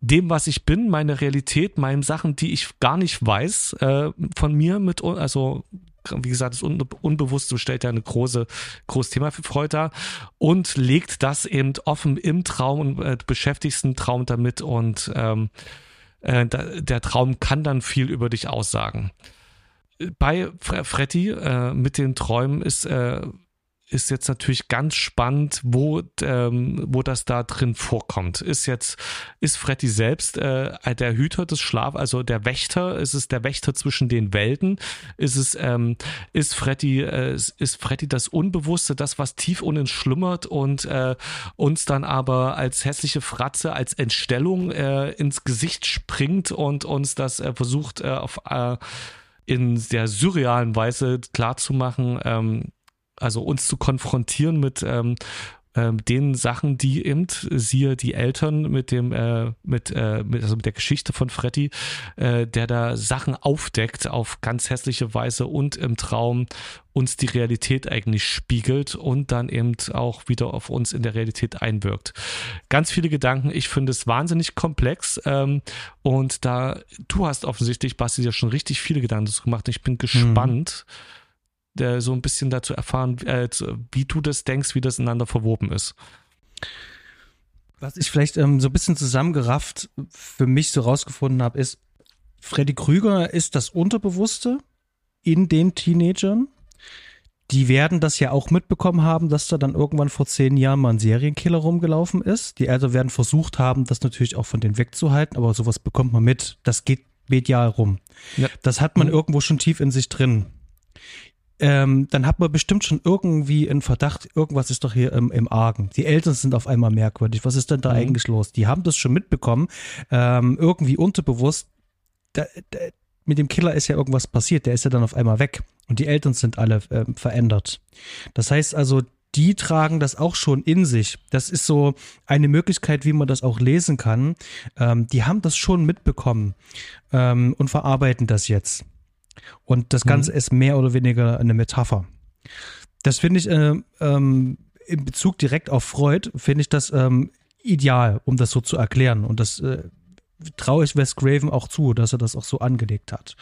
dem, was ich bin, meine Realität, meinen Sachen, die ich gar nicht weiß äh, von mir mit, also wie gesagt, das Un Unbewusste stellt ja eine große, großes Thema für Freud dar und legt das eben offen im Traum und äh, beschäftigst einen Traum damit und ähm, äh, der Traum kann dann viel über dich aussagen. Bei Fre Freddy äh, mit den Träumen ist äh, ist jetzt natürlich ganz spannend, wo, ähm, wo das da drin vorkommt. Ist jetzt, ist Freddy selbst äh, der Hüter des Schlaf, also der Wächter? Ist es der Wächter zwischen den Welten? Ist es, ähm, ist Freddy, äh, ist Freddy das Unbewusste, das, was tief unten schlummert und äh, uns dann aber als hässliche Fratze, als Entstellung äh, ins Gesicht springt und uns das äh, versucht äh, auf äh, in der surrealen Weise klarzumachen, ähm, also uns zu konfrontieren mit ähm, ähm, den Sachen, die eben, siehe die Eltern mit dem, äh, mit, äh, mit, also mit der Geschichte von Freddy, äh, der da Sachen aufdeckt auf ganz hässliche Weise und im Traum uns die Realität eigentlich spiegelt und dann eben auch wieder auf uns in der Realität einwirkt. Ganz viele Gedanken, ich finde es wahnsinnig komplex ähm, und da, du hast offensichtlich, Basti, ja schon richtig viele Gedanken dazu gemacht. Ich bin gespannt, äh, so ein bisschen dazu erfahren, äh, wie du das denkst, wie das ineinander verwoben ist. Was ich vielleicht ähm, so ein bisschen zusammengerafft für mich so rausgefunden habe, ist, Freddy Krüger ist das Unterbewusste in den Teenagern. Die werden das ja auch mitbekommen haben, dass da dann irgendwann vor zehn Jahren mal ein Serienkiller rumgelaufen ist. Die Eltern werden versucht haben, das natürlich auch von denen wegzuhalten, aber sowas bekommt man mit. Das geht medial rum. Ja. Das hat man irgendwo schon tief in sich drin. Ähm, dann hat man bestimmt schon irgendwie einen Verdacht, irgendwas ist doch hier im, im Argen. Die Eltern sind auf einmal merkwürdig. Was ist denn da eigentlich los? Die haben das schon mitbekommen, ähm, irgendwie unterbewusst. Da, da, mit dem Killer ist ja irgendwas passiert, der ist ja dann auf einmal weg und die Eltern sind alle äh, verändert. Das heißt also, die tragen das auch schon in sich. Das ist so eine Möglichkeit, wie man das auch lesen kann. Ähm, die haben das schon mitbekommen ähm, und verarbeiten das jetzt. Und das Ganze mhm. ist mehr oder weniger eine Metapher. Das finde ich äh, ähm, in Bezug direkt auf Freud, finde ich das ähm, ideal, um das so zu erklären. Und das äh, traue ich Wes Craven auch zu, dass er das auch so angelegt hat.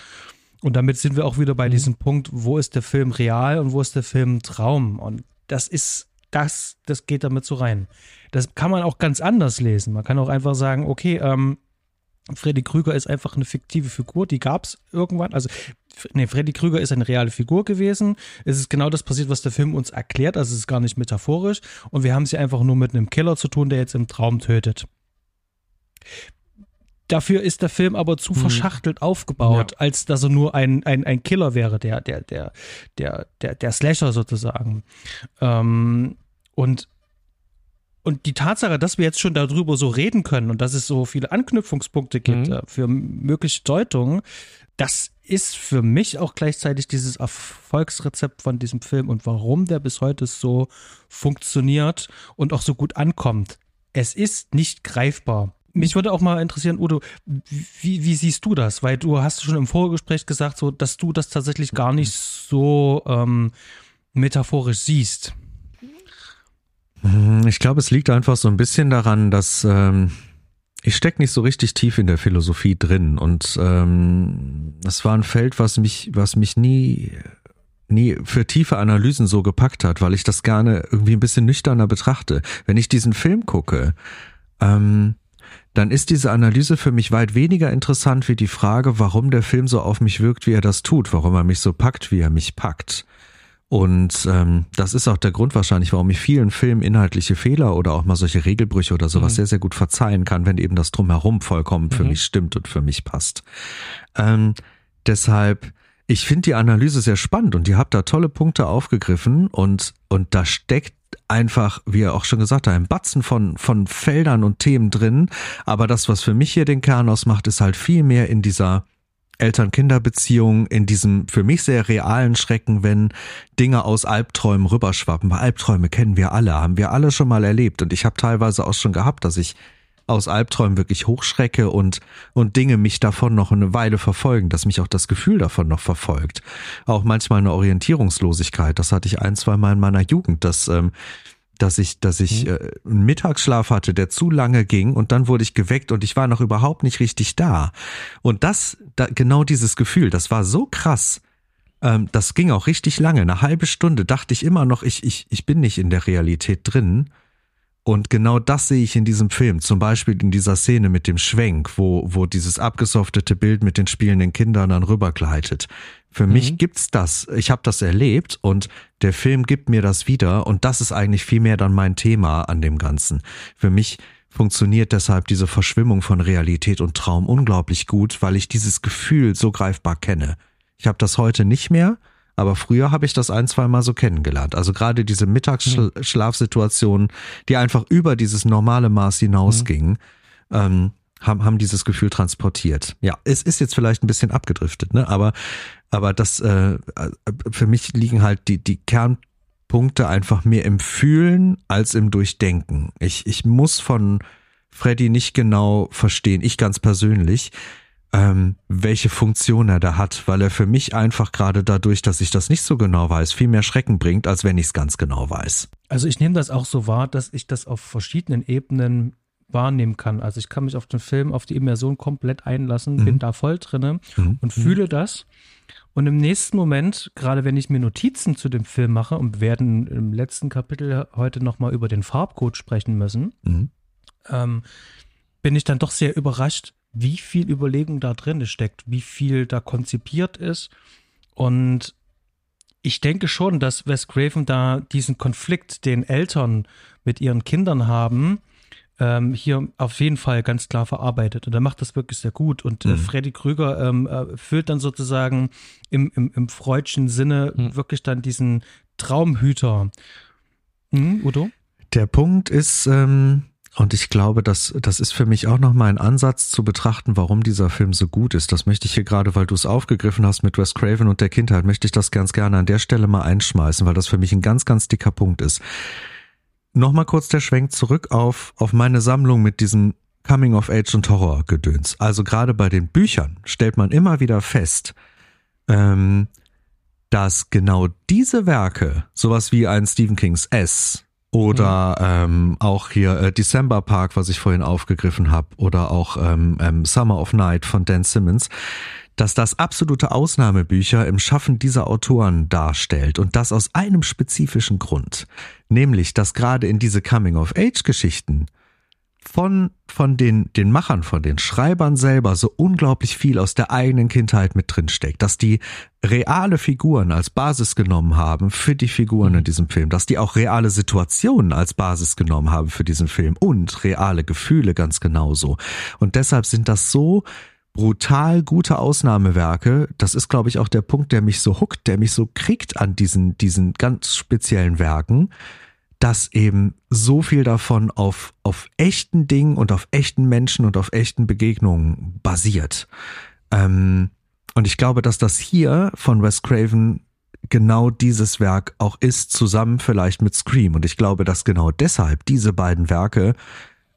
Und damit sind wir auch wieder bei mhm. diesem Punkt, wo ist der Film real und wo ist der Film Traum? Und das ist das, das geht damit so rein. Das kann man auch ganz anders lesen. Man kann auch einfach sagen, okay, ähm, Freddy Krüger ist einfach eine fiktive Figur, die gab es irgendwann. Also, nee, Freddy Krüger ist eine reale Figur gewesen. Es ist genau das passiert, was der Film uns erklärt. Also, es ist gar nicht metaphorisch. Und wir haben es hier einfach nur mit einem Killer zu tun, der jetzt im Traum tötet. Dafür ist der Film aber zu mhm. verschachtelt aufgebaut, ja. als dass er nur ein, ein, ein Killer wäre, der, der, der, der, der, der Slasher sozusagen. Ähm, und und die Tatsache, dass wir jetzt schon darüber so reden können und dass es so viele Anknüpfungspunkte gibt mhm. Äh, für mögliche Deutungen, das ist für mich auch gleichzeitig dieses Erfolgsrezept von diesem Film und warum der bis heute so funktioniert und auch so gut ankommt. Es ist nicht greifbar. Mich würde auch mal interessieren, Udo, wie, wie siehst du das? Weil du hast schon im Vorgespräch gesagt, so, dass du das tatsächlich gar nicht so ähm, metaphorisch siehst. Mhm, ich glaube, es liegt einfach so ein bisschen daran, dass ähm, ich stecke nicht so richtig tief in der Philosophie drin und ähm, das war ein Feld, was mich, was mich nie nie für tiefe Analysen so gepackt hat, weil ich das gerne irgendwie ein bisschen nüchterner betrachte. Wenn ich diesen Film gucke, ähm, dann ist diese Analyse für mich weit weniger interessant wie die Frage, warum der Film so auf mich wirkt, wie er das tut, warum er mich so packt, wie er mich packt. Und ähm, das ist auch der Grund wahrscheinlich, warum ich vielen Filmen inhaltliche Fehler oder auch mal solche Regelbrüche oder sowas mhm. sehr, sehr gut verzeihen kann, wenn eben das drumherum vollkommen für mhm. mich stimmt und für mich passt. Ähm, deshalb, ich finde die Analyse sehr spannend und ihr habt da tolle Punkte aufgegriffen und, und da steckt einfach, wie er auch schon gesagt hat, ein Batzen von, von Feldern und Themen drin. Aber das, was für mich hier den Kern ausmacht, ist halt viel mehr in dieser Eltern-Kinder-Beziehung in diesem für mich sehr realen Schrecken, wenn Dinge aus Albträumen rüberschwappen. Albträume kennen wir alle, haben wir alle schon mal erlebt. Und ich habe teilweise auch schon gehabt, dass ich aus Albträumen wirklich hochschrecke und, und Dinge mich davon noch eine Weile verfolgen, dass mich auch das Gefühl davon noch verfolgt. Auch manchmal eine Orientierungslosigkeit. Das hatte ich ein, zwei Mal in meiner Jugend, dass ähm, dass ich, dass ich mhm. äh, einen Mittagsschlaf hatte, der zu lange ging und dann wurde ich geweckt und ich war noch überhaupt nicht richtig da. Und das, da, genau dieses Gefühl, das war so krass. Ähm, das ging auch richtig lange. Eine halbe Stunde dachte ich immer noch, ich, ich, ich bin nicht in der Realität drin. Und genau das sehe ich in diesem Film. Zum Beispiel in dieser Szene mit dem Schwenk, wo, wo dieses abgesoftete Bild mit den spielenden Kindern dann rübergleitet. Für mhm. mich gibt's das. Ich habe das erlebt und der Film gibt mir das wieder und das ist eigentlich viel mehr dann mein Thema an dem Ganzen. Für mich funktioniert deshalb diese Verschwimmung von Realität und Traum unglaublich gut, weil ich dieses Gefühl so greifbar kenne. Ich habe das heute nicht mehr, aber früher habe ich das ein, zwei Mal so kennengelernt. Also gerade diese Mittagsschlafsituationen, die einfach über dieses normale Maß hinausgingen. Mhm. Ähm, haben, haben dieses Gefühl transportiert. Ja, es ist jetzt vielleicht ein bisschen abgedriftet, ne? Aber, aber das äh, für mich liegen halt die, die Kernpunkte einfach mehr im Fühlen als im Durchdenken. Ich, ich muss von Freddy nicht genau verstehen, ich ganz persönlich, ähm, welche Funktion er da hat, weil er für mich einfach gerade dadurch, dass ich das nicht so genau weiß, viel mehr Schrecken bringt, als wenn ich es ganz genau weiß. Also ich nehme das auch so wahr, dass ich das auf verschiedenen Ebenen wahrnehmen kann. Also ich kann mich auf den Film, auf die Immersion komplett einlassen, mhm. bin da voll drinne mhm. und fühle das. Und im nächsten Moment, gerade wenn ich mir Notizen zu dem Film mache und wir werden im letzten Kapitel heute nochmal über den Farbcode sprechen müssen, mhm. ähm, bin ich dann doch sehr überrascht, wie viel Überlegung da drin steckt, wie viel da konzipiert ist. Und ich denke schon, dass Wes Craven da diesen Konflikt, den Eltern mit ihren Kindern haben, ähm, hier auf jeden Fall ganz klar verarbeitet. Und er macht das wirklich sehr gut. Und äh, mhm. Freddy Krüger ähm, äh, füllt dann sozusagen im, im, im freudschen Sinne mhm. wirklich dann diesen Traumhüter. Mhm, Udo? Der Punkt ist, ähm, Und ich glaube, dass das ist für mich auch noch mal ein Ansatz zu betrachten, warum dieser Film so gut ist. Das möchte ich hier gerade, weil du es aufgegriffen hast mit Wes Craven und der Kindheit, möchte ich das ganz gerne an der Stelle mal einschmeißen, weil das für mich ein ganz, ganz dicker Punkt ist. Nochmal kurz der Schwenk zurück auf, auf meine Sammlung mit diesem Coming of Age und Horror Gedöns. Also gerade bei den Büchern stellt man immer wieder fest, ähm, dass genau diese Werke, sowas wie ein Stephen Kings S oder ähm, auch hier äh, December Park, was ich vorhin aufgegriffen habe, oder auch ähm, ähm, Summer of Night von Dan Simmons, dass das absolute Ausnahmebücher im Schaffen dieser Autoren darstellt. Und das aus einem spezifischen Grund, nämlich dass gerade in diese Coming-of-Age-Geschichten von, von den, den Machern, von den Schreibern selber so unglaublich viel aus der eigenen Kindheit mit drin steckt, dass die reale Figuren als Basis genommen haben für die Figuren in diesem Film, dass die auch reale Situationen als Basis genommen haben für diesen Film und reale Gefühle ganz genauso. Und deshalb sind das so brutal gute Ausnahmewerke. Das ist, glaube ich, auch der Punkt, der mich so huckt, der mich so kriegt an diesen, diesen ganz speziellen Werken dass eben so viel davon auf, auf echten Dingen und auf echten Menschen und auf echten Begegnungen basiert. Ähm, und ich glaube, dass das hier von Wes Craven genau dieses Werk auch ist, zusammen vielleicht mit Scream. Und ich glaube, dass genau deshalb diese beiden Werke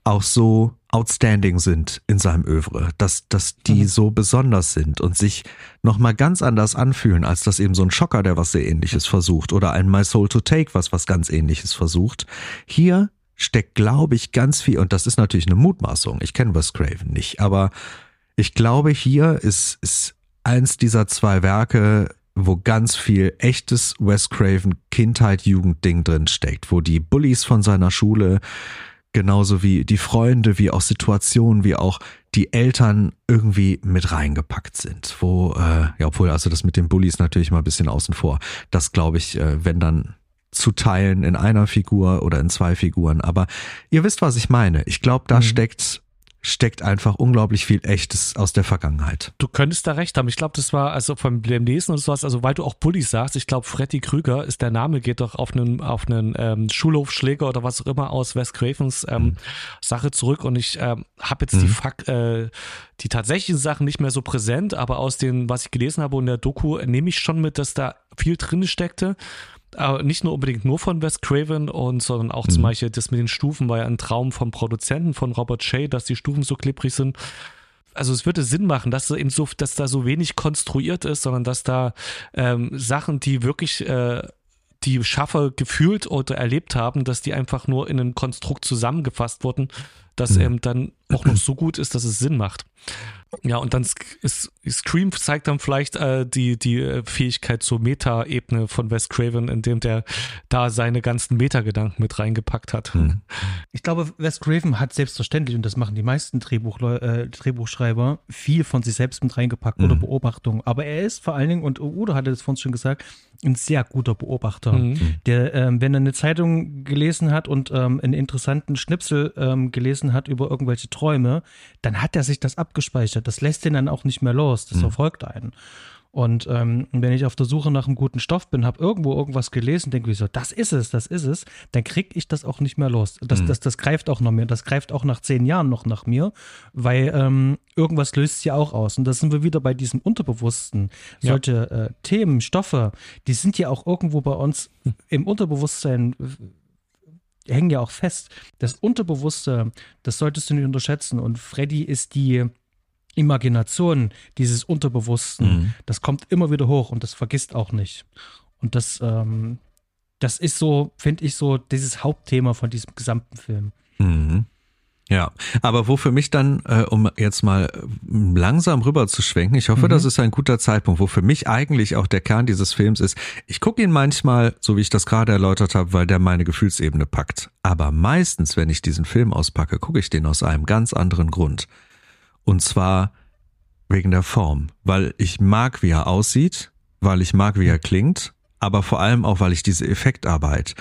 auch so outstanding sind in seinem Övre, dass, dass die mhm. so besonders sind und sich nochmal ganz anders anfühlen, als das eben so ein Schocker, der was sehr ähnliches versucht oder ein My Soul to Take, was was ganz ähnliches versucht. Hier steckt, glaube ich, ganz viel, und das ist natürlich eine Mutmaßung, ich kenne Wes Craven nicht, aber ich glaube, hier ist, ist eins dieser zwei Werke, wo ganz viel echtes Wes Craven Kindheit, Jugendding drin steckt, wo die Bullies von seiner Schule genauso wie die Freunde, wie auch Situationen, wie auch die Eltern irgendwie mit reingepackt sind. Wo, äh, ja, obwohl, also das mit den Bullies natürlich mal ein bisschen außen vor. Das glaube ich, äh, wenn dann zu teilen in einer Figur oder in zwei Figuren. Aber ihr wisst, was ich meine. Ich glaube, da mhm. steckt steckt einfach unglaublich viel Echtes aus der Vergangenheit. Du könntest da recht haben. Ich glaube, das war also vom Lesen und sowas, also weil du auch Bullies sagst, ich glaube, Freddy Krüger ist der Name, geht doch auf einen, auf einen ähm, Schulhofschläger oder was auch immer aus Wes Cravens ähm, mhm. Sache zurück und ich ähm, habe jetzt mhm. die Fakt, äh, die tatsächlichen Sachen nicht mehr so präsent, aber aus dem, was ich gelesen habe in der Doku, nehme ich schon mit, dass da viel drin steckte aber nicht nur unbedingt nur von Wes Craven und sondern auch mhm. zum Beispiel das mit den Stufen war ja ein Traum vom Produzenten von Robert Shea, dass die Stufen so klipprig sind. Also es würde Sinn machen, dass, eben so, dass da so wenig konstruiert ist, sondern dass da ähm, Sachen, die wirklich äh, die Schaffer gefühlt oder erlebt haben, dass die einfach nur in einem Konstrukt zusammengefasst wurden, das mhm. eben dann auch noch so gut ist, dass es Sinn macht. Ja, und dann ist Scream zeigt dann vielleicht äh, die, die äh, Fähigkeit zur Meta-Ebene von Wes Craven, indem der da seine ganzen Meta-Gedanken mit reingepackt hat. Hm. Ich glaube, Wes Craven hat selbstverständlich, und das machen die meisten Drehbuch, äh, Drehbuchschreiber, viel von sich selbst mit reingepackt hm. oder Beobachtungen. Aber er ist vor allen Dingen, und Udo hatte das vorhin schon gesagt, ein sehr guter Beobachter, mhm. der, ähm, wenn er eine Zeitung gelesen hat und ähm, einen interessanten Schnipsel ähm, gelesen hat über irgendwelche Träume, dann hat er sich das abgespeichert. Das lässt ihn dann auch nicht mehr los. Das mhm. verfolgt einen. Und ähm, wenn ich auf der Suche nach einem guten Stoff bin, habe irgendwo irgendwas gelesen, denke ich so, das ist es, das ist es, dann kriege ich das auch nicht mehr los. Das, mhm. das, das greift auch noch mehr, das greift auch nach zehn Jahren noch nach mir, weil ähm, irgendwas löst es ja auch aus. Und da sind wir wieder bei diesem Unterbewussten. Solche ja. äh, Themen, Stoffe, die sind ja auch irgendwo bei uns im Unterbewusstsein hängen ja auch fest. Das Unterbewusste, das solltest du nicht unterschätzen. Und Freddy ist die Imagination dieses Unterbewussten. Mhm. Das kommt immer wieder hoch und das vergisst auch nicht. Und das, ähm, das ist so, finde ich, so dieses Hauptthema von diesem gesamten Film. Mhm. Ja, aber wo für mich dann, äh, um jetzt mal langsam rüber zu schwenken, ich hoffe, mhm. das ist ein guter Zeitpunkt, wo für mich eigentlich auch der Kern dieses Films ist. Ich gucke ihn manchmal, so wie ich das gerade erläutert habe, weil der meine Gefühlsebene packt. Aber meistens, wenn ich diesen Film auspacke, gucke ich den aus einem ganz anderen Grund. Und zwar wegen der Form, weil ich mag, wie er aussieht, weil ich mag, wie er klingt, aber vor allem auch, weil ich diese Effektarbeit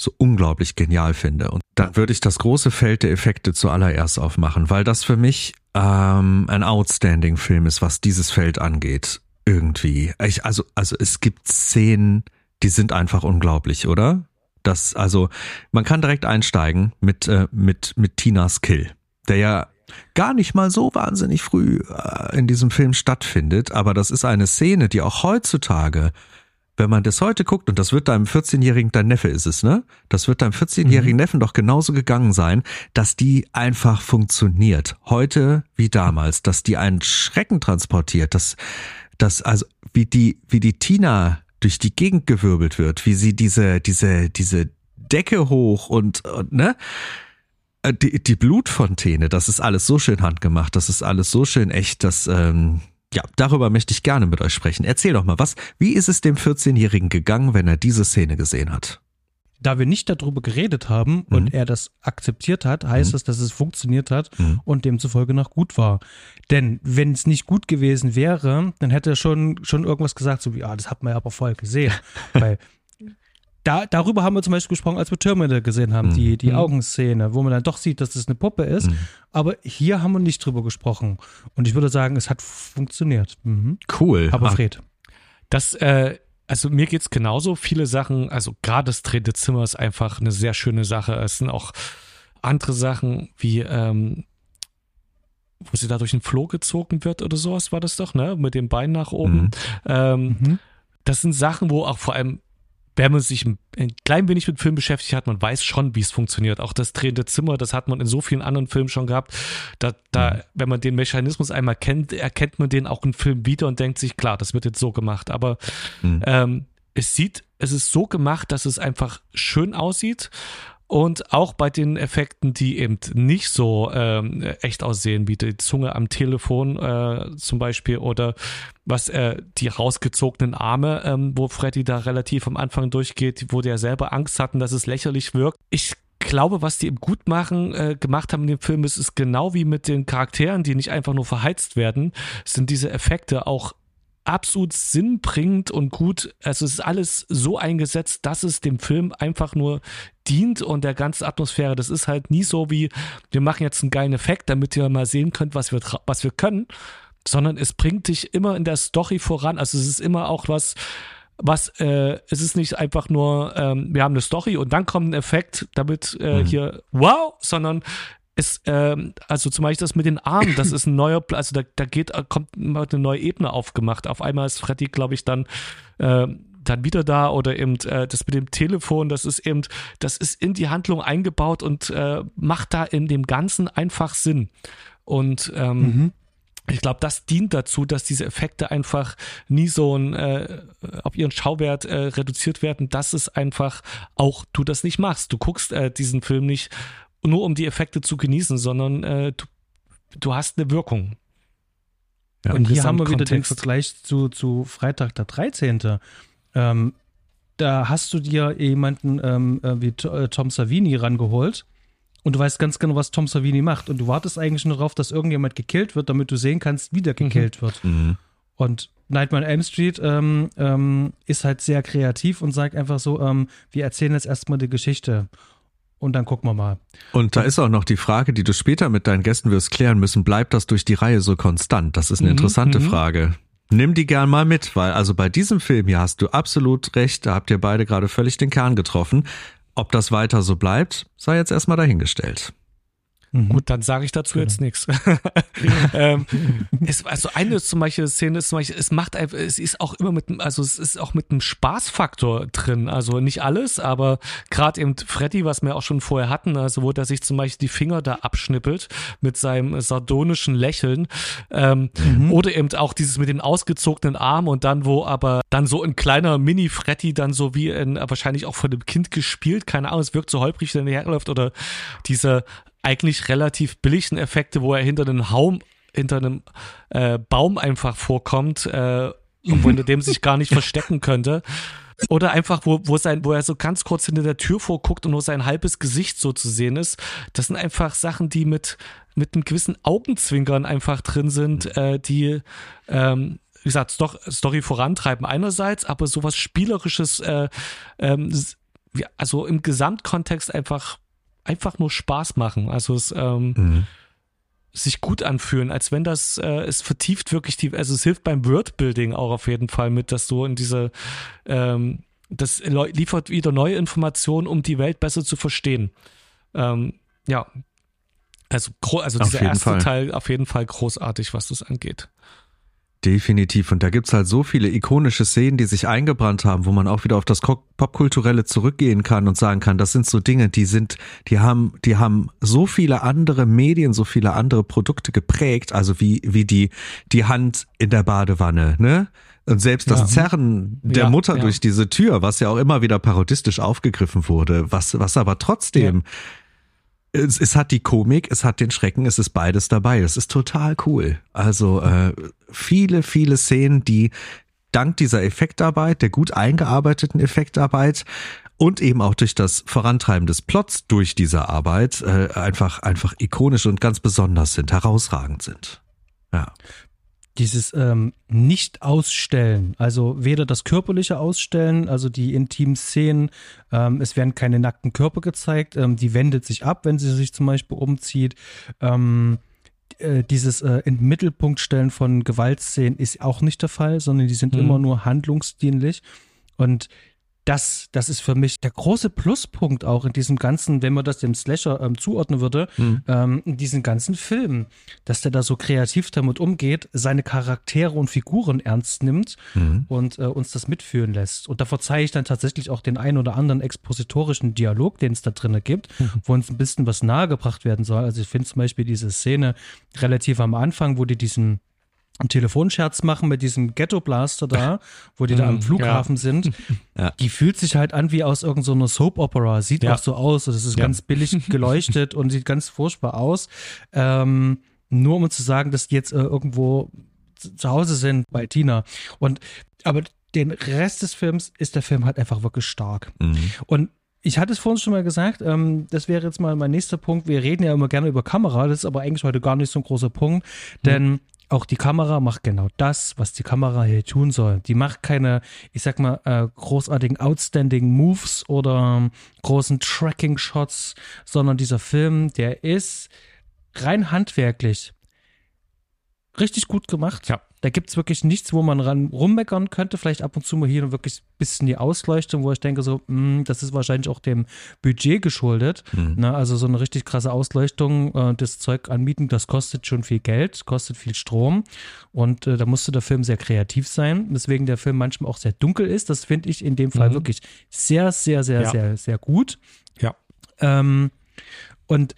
so unglaublich genial finde. Und dann würde ich das große Feld der Effekte zuallererst aufmachen, weil das für mich ähm, ein outstanding Film ist, was dieses Feld angeht. Irgendwie. Ich, also, also es gibt Szenen, die sind einfach unglaublich, oder? Das, also, man kann direkt einsteigen mit, äh, mit, mit Tinas Kill, der ja gar nicht mal so wahnsinnig früh äh, in diesem Film stattfindet, aber das ist eine Szene, die auch heutzutage wenn man das heute guckt, und das wird deinem 14-jährigen, dein Neffe ist es, ne? Das wird deinem 14-jährigen mhm. Neffen doch genauso gegangen sein, dass die einfach funktioniert. Heute wie damals, dass die einen Schrecken transportiert, dass, dass, also, wie die, wie die Tina durch die Gegend gewirbelt wird, wie sie diese, diese, diese Decke hoch und, und ne? Äh, die, die Blutfontäne, das ist alles so schön handgemacht, das ist alles so schön echt, dass, ähm, ja, darüber möchte ich gerne mit euch sprechen. Erzähl doch mal was. Wie ist es dem 14-Jährigen gegangen, wenn er diese Szene gesehen hat? Da wir nicht darüber geredet haben mhm. und er das akzeptiert hat, heißt mhm. es, dass es funktioniert hat mhm. und demzufolge noch gut war. Denn wenn es nicht gut gewesen wäre, dann hätte er schon, schon irgendwas gesagt, so wie, ah, das hat man ja aber voll gesehen. Weil da, darüber haben wir zum Beispiel gesprochen, als wir Terminator gesehen haben, mhm. die, die mhm. Augenszene, wo man dann doch sieht, dass das eine Puppe ist. Mhm. Aber hier haben wir nicht drüber gesprochen. Und ich würde sagen, es hat funktioniert. Mhm. Cool. Aber Fred. Das, äh, also mir geht's genauso. Viele Sachen, also gerade das dritte Zimmer ist einfach eine sehr schöne Sache. Es sind auch andere Sachen wie, ähm, wo sie da durch den Floh gezogen wird oder sowas war das doch, ne? Mit dem Bein nach oben. Mhm. Ähm, mhm. Das sind Sachen, wo auch vor allem wenn man sich ein, ein klein wenig mit Film beschäftigt hat, man weiß schon, wie es funktioniert. Auch das drehende Zimmer, das hat man in so vielen anderen Filmen schon gehabt. Da, da, mhm. wenn man den Mechanismus einmal kennt, erkennt man den auch im Film wieder und denkt sich, klar, das wird jetzt so gemacht. Aber mhm. ähm, es sieht, es ist so gemacht, dass es einfach schön aussieht und auch bei den Effekten, die eben nicht so ähm, echt aussehen, wie die Zunge am Telefon äh, zum Beispiel oder was äh, die rausgezogenen Arme, ähm, wo Freddy da relativ am Anfang durchgeht, wo der selber Angst hatten, dass es lächerlich wirkt. Ich glaube, was die eben gut machen, äh, gemacht haben in dem Film, ist, ist genau wie mit den Charakteren, die nicht einfach nur verheizt werden, sind diese Effekte auch absolut sinnbringend und gut. Also es ist alles so eingesetzt, dass es dem Film einfach nur dient und der ganzen Atmosphäre. Das ist halt nie so wie, wir machen jetzt einen geilen Effekt, damit ihr mal sehen könnt, was wir, was wir können, sondern es bringt dich immer in der Story voran. Also es ist immer auch was, was, äh, es ist nicht einfach nur, ähm, wir haben eine Story und dann kommt ein Effekt, damit äh, mhm. hier, wow, sondern ist, ähm, also zum Beispiel das mit den Armen, das ist ein neuer, also da, da geht, kommt eine neue Ebene aufgemacht. Auf einmal ist Freddy, glaube ich, dann, äh, dann wieder da oder eben äh, das mit dem Telefon, das ist eben, das ist in die Handlung eingebaut und äh, macht da in dem Ganzen einfach Sinn. Und ähm, mhm. Ich glaube, das dient dazu, dass diese Effekte einfach nie so ein, äh, auf ihren Schauwert äh, reduziert werden, dass es einfach auch du das nicht machst. Du guckst äh, diesen Film nicht, nur um die Effekte zu genießen, sondern äh, du, du hast eine Wirkung. Ja, und hier haben wir wieder den Vergleich zu, zu Freitag der 13. Ähm, da hast du dir jemanden ähm, äh, wie äh, Tom Savini rangeholt und du weißt ganz genau, was Tom Savini macht und du wartest eigentlich nur darauf, dass irgendjemand gekillt wird, damit du sehen kannst, wie der mhm. gekillt mhm. wird. Mhm. Und Nightmare on Elm Street ähm, ähm, ist halt sehr kreativ und sagt einfach so, ähm, wir erzählen jetzt erstmal die Geschichte und dann gucken wir mal. Und da ist auch noch die Frage, die du später mit deinen Gästen wirst klären müssen, bleibt das durch die Reihe so konstant? Das ist eine mhm, interessante mhm. Frage. Nimm die gern mal mit, weil also bei diesem Film hier hast du absolut recht, da habt ihr beide gerade völlig den Kern getroffen. Ob das weiter so bleibt, sei jetzt erstmal dahingestellt. Mhm. Gut, dann sage ich dazu genau. jetzt nichts. ähm, es, also eine zum Beispiel Szene ist zum Beispiel, es macht einfach, es ist auch immer mit, also es ist auch mit einem Spaßfaktor drin. Also nicht alles, aber gerade eben Freddy, was wir auch schon vorher hatten, also wo der sich zum Beispiel die Finger da abschnippelt mit seinem sardonischen Lächeln. Ähm, mhm. Oder eben auch dieses mit den ausgezogenen Armen und dann, wo aber dann so ein kleiner Mini-Freddy dann so wie in, wahrscheinlich auch von dem Kind gespielt, keine Ahnung, es wirkt so holprig, wenn er herläuft oder diese eigentlich relativ billigen Effekte, wo er hinter einem Haum, hinter einem äh, Baum einfach vorkommt, äh, und hinter dem sich gar nicht verstecken könnte. Oder einfach, wo, wo, sein, wo er so ganz kurz hinter der Tür vorguckt und nur sein halbes Gesicht so zu sehen ist. Das sind einfach Sachen, die mit, mit einem gewissen Augenzwinkern einfach drin sind, äh, die, ähm, wie gesagt, Story vorantreiben einerseits, aber sowas Spielerisches, äh, ähm, also im Gesamtkontext einfach einfach nur Spaß machen. Also es ähm, mhm. sich gut anfühlen, als wenn das äh, es vertieft wirklich die, also es hilft beim Wordbuilding auch auf jeden Fall mit, dass du in diese ähm, das liefert wieder neue Informationen, um die Welt besser zu verstehen. Ähm, ja, also, also dieser erste Fall. Teil auf jeden Fall großartig, was das angeht. Definitiv. Und da gibt's halt so viele ikonische Szenen, die sich eingebrannt haben, wo man auch wieder auf das Popkulturelle zurückgehen kann und sagen kann, das sind so Dinge, die sind, die haben, die haben so viele andere Medien, so viele andere Produkte geprägt, also wie, wie die, die Hand in der Badewanne, ne? Und selbst das ja. Zerren der ja, Mutter ja. durch diese Tür, was ja auch immer wieder parodistisch aufgegriffen wurde, was, was aber trotzdem es, es hat die Komik, es hat den Schrecken, es ist beides dabei. Es ist total cool. Also äh, viele, viele Szenen, die dank dieser Effektarbeit, der gut eingearbeiteten Effektarbeit und eben auch durch das Vorantreiben des Plots durch diese Arbeit äh, einfach einfach ikonisch und ganz besonders sind, herausragend sind. Ja dieses ähm, Nicht-Ausstellen, also weder das körperliche Ausstellen, also die intimen Szenen, ähm, es werden keine nackten Körper gezeigt, ähm, die wendet sich ab, wenn sie sich zum Beispiel umzieht. Ähm, äh, dieses äh, in Mittelpunkt stellen von Gewaltszenen ist auch nicht der Fall, sondern die sind mhm. immer nur handlungsdienlich. Und das, das ist für mich der große Pluspunkt auch in diesem ganzen, wenn man das dem Slasher ähm, zuordnen würde, mhm. ähm, in diesen ganzen Filmen, dass der da so kreativ damit umgeht, seine Charaktere und Figuren ernst nimmt mhm. und äh, uns das mitführen lässt. Und da verzeihe ich dann tatsächlich auch den einen oder anderen expositorischen Dialog, den es da drin gibt, mhm. wo uns ein bisschen was nahegebracht werden soll. Also ich finde zum Beispiel diese Szene relativ am Anfang, wo die diesen einen Telefonscherz machen mit diesem Ghetto-Blaster da, wo die da am mm, Flughafen ja. sind. Ja. Die fühlt sich halt an wie aus irgendeiner so Soap-Opera. Sieht ja. auch so aus. Das ist ganz billig geleuchtet und sieht ganz furchtbar aus. Ähm, nur um zu sagen, dass die jetzt äh, irgendwo zu Hause sind bei Tina. Und aber den Rest des Films ist der Film halt einfach wirklich stark. Mhm. Und ich hatte es vorhin schon mal gesagt, ähm, das wäre jetzt mal mein nächster Punkt. Wir reden ja immer gerne über Kamera, das ist aber eigentlich heute gar nicht so ein großer Punkt, denn mhm auch die Kamera macht genau das, was die Kamera hier tun soll. Die macht keine, ich sag mal, äh, großartigen Outstanding Moves oder ähm, großen Tracking-Shots, sondern dieser Film, der ist rein handwerklich richtig gut gemacht. Ja. Da gibt es wirklich nichts, wo man ran rummeckern könnte. Vielleicht ab und zu mal hier wirklich ein bisschen die Ausleuchtung, wo ich denke, so, mh, mm, das ist wahrscheinlich auch dem Budget geschuldet. Mhm. Na, ne? also so eine richtig krasse Ausleuchtung, äh, das Zeug anbieten, das kostet schon viel Geld, kostet viel Strom. Und äh, da musste der Film sehr kreativ sein, weswegen der Film manchmal auch sehr dunkel ist. Das finde ich in dem Fall mhm. wirklich sehr, sehr, sehr, ja. sehr, sehr gut. Ja. Ähm, und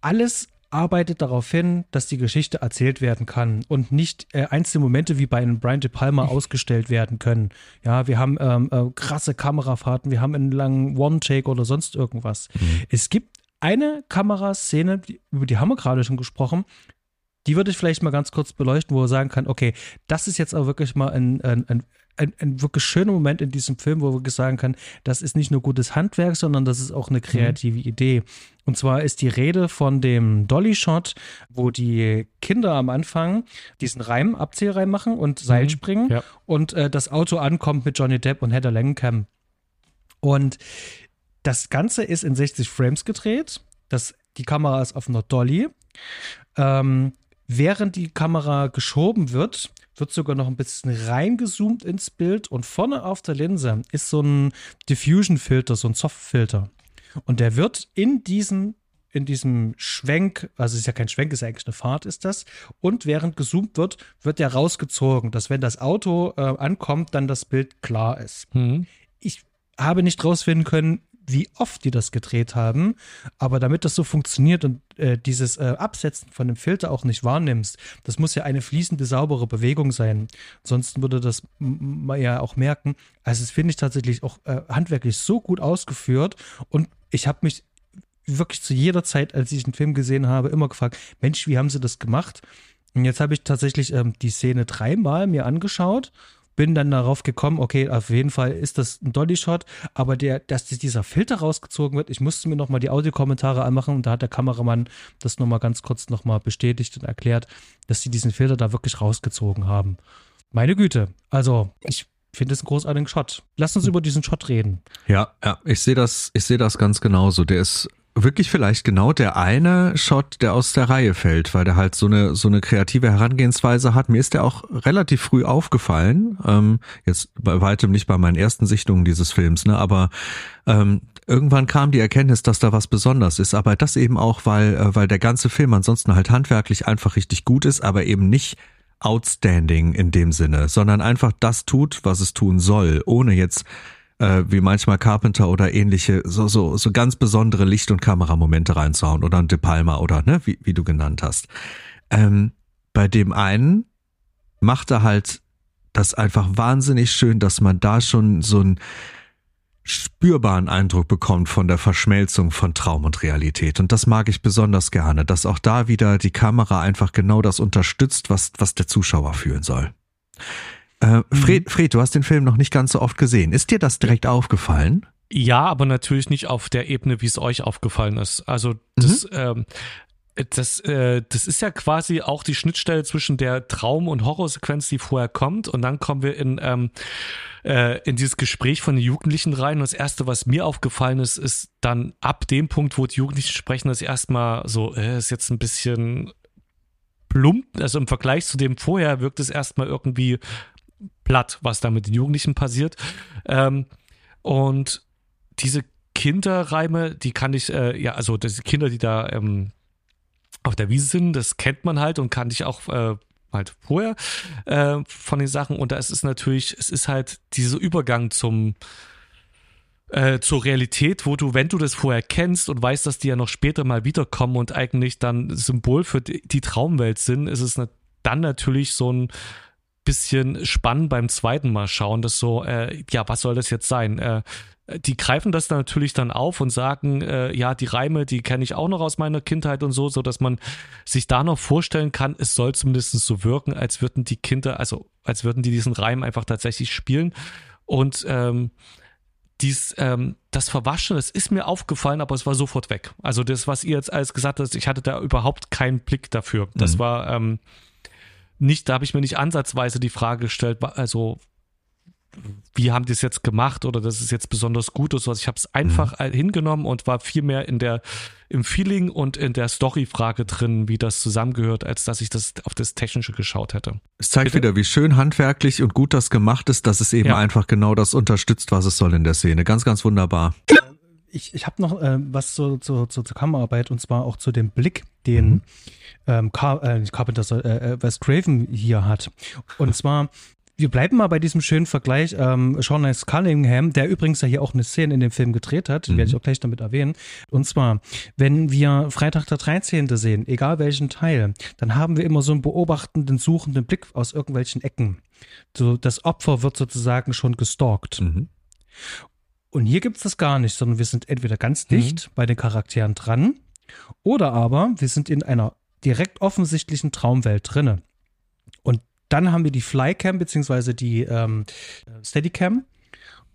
alles arbeitet darauf hin, dass die Geschichte erzählt werden kann und nicht äh, einzelne Momente wie bei einem Brian De Palma ausgestellt werden können. Ja, wir haben ähm, äh, krasse Kamerafahrten, wir haben einen langen One-Take oder sonst irgendwas. Mhm. Es gibt eine Kameraszene, die, über die haben wir gerade schon gesprochen, die würde ich vielleicht mal ganz kurz beleuchten, wo er sagen kann, okay, das ist jetzt auch wirklich mal ein, ein, ein ein, ein wirklich schöner Moment in diesem Film, wo wir sagen kann, das ist nicht nur gutes Handwerk, sondern das ist auch eine kreative mhm. Idee. Und zwar ist die Rede von dem Dolly-Shot, wo die Kinder am Anfang diesen Reim, Abzählreim machen und Seil mhm. springen ja. und äh, das Auto ankommt mit Johnny Depp und Heather Langenkamp. Und das Ganze ist in 60 Frames gedreht. Das, die Kamera ist auf einer Dolly. Ähm, während die Kamera geschoben wird, wird sogar noch ein bisschen reingezoomt ins Bild und vorne auf der Linse ist so ein Diffusion-Filter, so ein Soft-Filter. Und der wird in diesem in diesem Schwenk, also es ist ja kein Schwenk, es ist eigentlich eine Fahrt, ist das. Und während gezoomt wird, wird der rausgezogen, dass wenn das Auto äh, ankommt, dann das Bild klar ist. Mhm. Ich habe nicht rausfinden können, wie oft die das gedreht haben. Aber damit das so funktioniert und äh, dieses äh, Absetzen von dem Filter auch nicht wahrnimmst, das muss ja eine fließende, saubere Bewegung sein. Ansonsten würde das man ja auch merken. Also es finde ich tatsächlich auch äh, handwerklich so gut ausgeführt und ich habe mich wirklich zu jeder Zeit, als ich den Film gesehen habe, immer gefragt, Mensch, wie haben sie das gemacht? Und jetzt habe ich tatsächlich ähm, die Szene dreimal mir angeschaut bin dann darauf gekommen, okay, auf jeden Fall ist das ein Dolly-Shot, aber der, dass dieser Filter rausgezogen wird, ich musste mir nochmal die Audiokommentare anmachen und da hat der Kameramann das nochmal ganz kurz nochmal bestätigt und erklärt, dass sie diesen Filter da wirklich rausgezogen haben. Meine Güte, also ich finde es einen großartigen Shot. Lass uns über diesen Shot reden. Ja, ja, ich sehe das, ich sehe das ganz genauso. Der ist wirklich vielleicht genau der eine Shot, der aus der Reihe fällt, weil der halt so eine so eine kreative Herangehensweise hat. Mir ist der auch relativ früh aufgefallen. Ähm, jetzt bei weitem nicht bei meinen ersten Sichtungen dieses Films, ne? Aber ähm, irgendwann kam die Erkenntnis, dass da was besonders ist. Aber das eben auch, weil äh, weil der ganze Film ansonsten halt handwerklich einfach richtig gut ist, aber eben nicht outstanding in dem Sinne, sondern einfach das tut, was es tun soll, ohne jetzt äh, wie manchmal Carpenter oder ähnliche, so, so, so ganz besondere Licht- und Kameramomente reinzuhauen oder ein De Palma oder, ne, wie, wie du genannt hast. Ähm, bei dem einen macht er halt das einfach wahnsinnig schön, dass man da schon so einen spürbaren Eindruck bekommt von der Verschmelzung von Traum und Realität. Und das mag ich besonders gerne, dass auch da wieder die Kamera einfach genau das unterstützt, was, was der Zuschauer fühlen soll. Äh, Fred, Fred, du hast den Film noch nicht ganz so oft gesehen. Ist dir das direkt aufgefallen? Ja, aber natürlich nicht auf der Ebene, wie es euch aufgefallen ist. Also das, mhm. ähm, das, äh, das ist ja quasi auch die Schnittstelle zwischen der Traum- und Horrorsequenz, die vorher kommt. Und dann kommen wir in, ähm, äh, in dieses Gespräch von den Jugendlichen rein. Und das Erste, was mir aufgefallen ist, ist dann ab dem Punkt, wo die Jugendlichen sprechen, das erstmal so, äh, ist jetzt ein bisschen plump. Also im Vergleich zu dem vorher wirkt es erstmal irgendwie platt, was da mit den Jugendlichen passiert. Ähm, und diese Kinderreime, die kann ich, äh, ja, also diese Kinder, die da ähm, auf der Wiese sind, das kennt man halt und kann ich auch äh, halt vorher äh, von den Sachen. Und da ist es natürlich, es ist halt dieser Übergang zum äh, zur Realität, wo du, wenn du das vorher kennst und weißt, dass die ja noch später mal wiederkommen und eigentlich dann Symbol für die, die Traumwelt sind, ist es ne, dann natürlich so ein bisschen spannend beim zweiten Mal schauen, dass so, äh, ja, was soll das jetzt sein? Äh, die greifen das dann natürlich dann auf und sagen, äh, ja, die Reime, die kenne ich auch noch aus meiner Kindheit und so, so dass man sich da noch vorstellen kann, es soll zumindest so wirken, als würden die Kinder, also als würden die diesen Reim einfach tatsächlich spielen. Und ähm, dies, ähm, das Verwaschen, das ist mir aufgefallen, aber es war sofort weg. Also das, was ihr jetzt alles gesagt habt, ich hatte da überhaupt keinen Blick dafür. Das mhm. war ähm, nicht, da habe ich mir nicht ansatzweise die Frage gestellt, also wie haben die es jetzt gemacht oder das ist jetzt besonders gut oder sowas. Ich habe es einfach mhm. hingenommen und war viel mehr in der im Feeling und in der Story-Frage drin, wie das zusammengehört, als dass ich das auf das Technische geschaut hätte. Es zeigt Bitte? wieder, wie schön handwerklich und gut das gemacht ist, dass es eben ja. einfach genau das unterstützt, was es soll in der Szene. Ganz, ganz wunderbar. Ich, ich habe noch äh, was zu, zu, zu, zur Kameraarbeit und zwar auch zu dem Blick, den mhm ähm, Car äh, Carpenter, äh, äh, Wes Craven hier hat. Und zwar, wir bleiben mal bei diesem schönen Vergleich. Ähm, Sean S. Cunningham, der übrigens ja hier auch eine Szene in dem Film gedreht hat, mhm. werde ich auch gleich damit erwähnen. Und zwar, wenn wir Freitag der 13. sehen, egal welchen Teil, dann haben wir immer so einen beobachtenden, suchenden Blick aus irgendwelchen Ecken. So, das Opfer wird sozusagen schon gestalkt. Mhm. Und hier gibt es das gar nicht, sondern wir sind entweder ganz dicht mhm. bei den Charakteren dran oder aber wir sind in einer direkt offensichtlichen Traumwelt drinne. Und dann haben wir die Flycam beziehungsweise die ähm, Steadicam.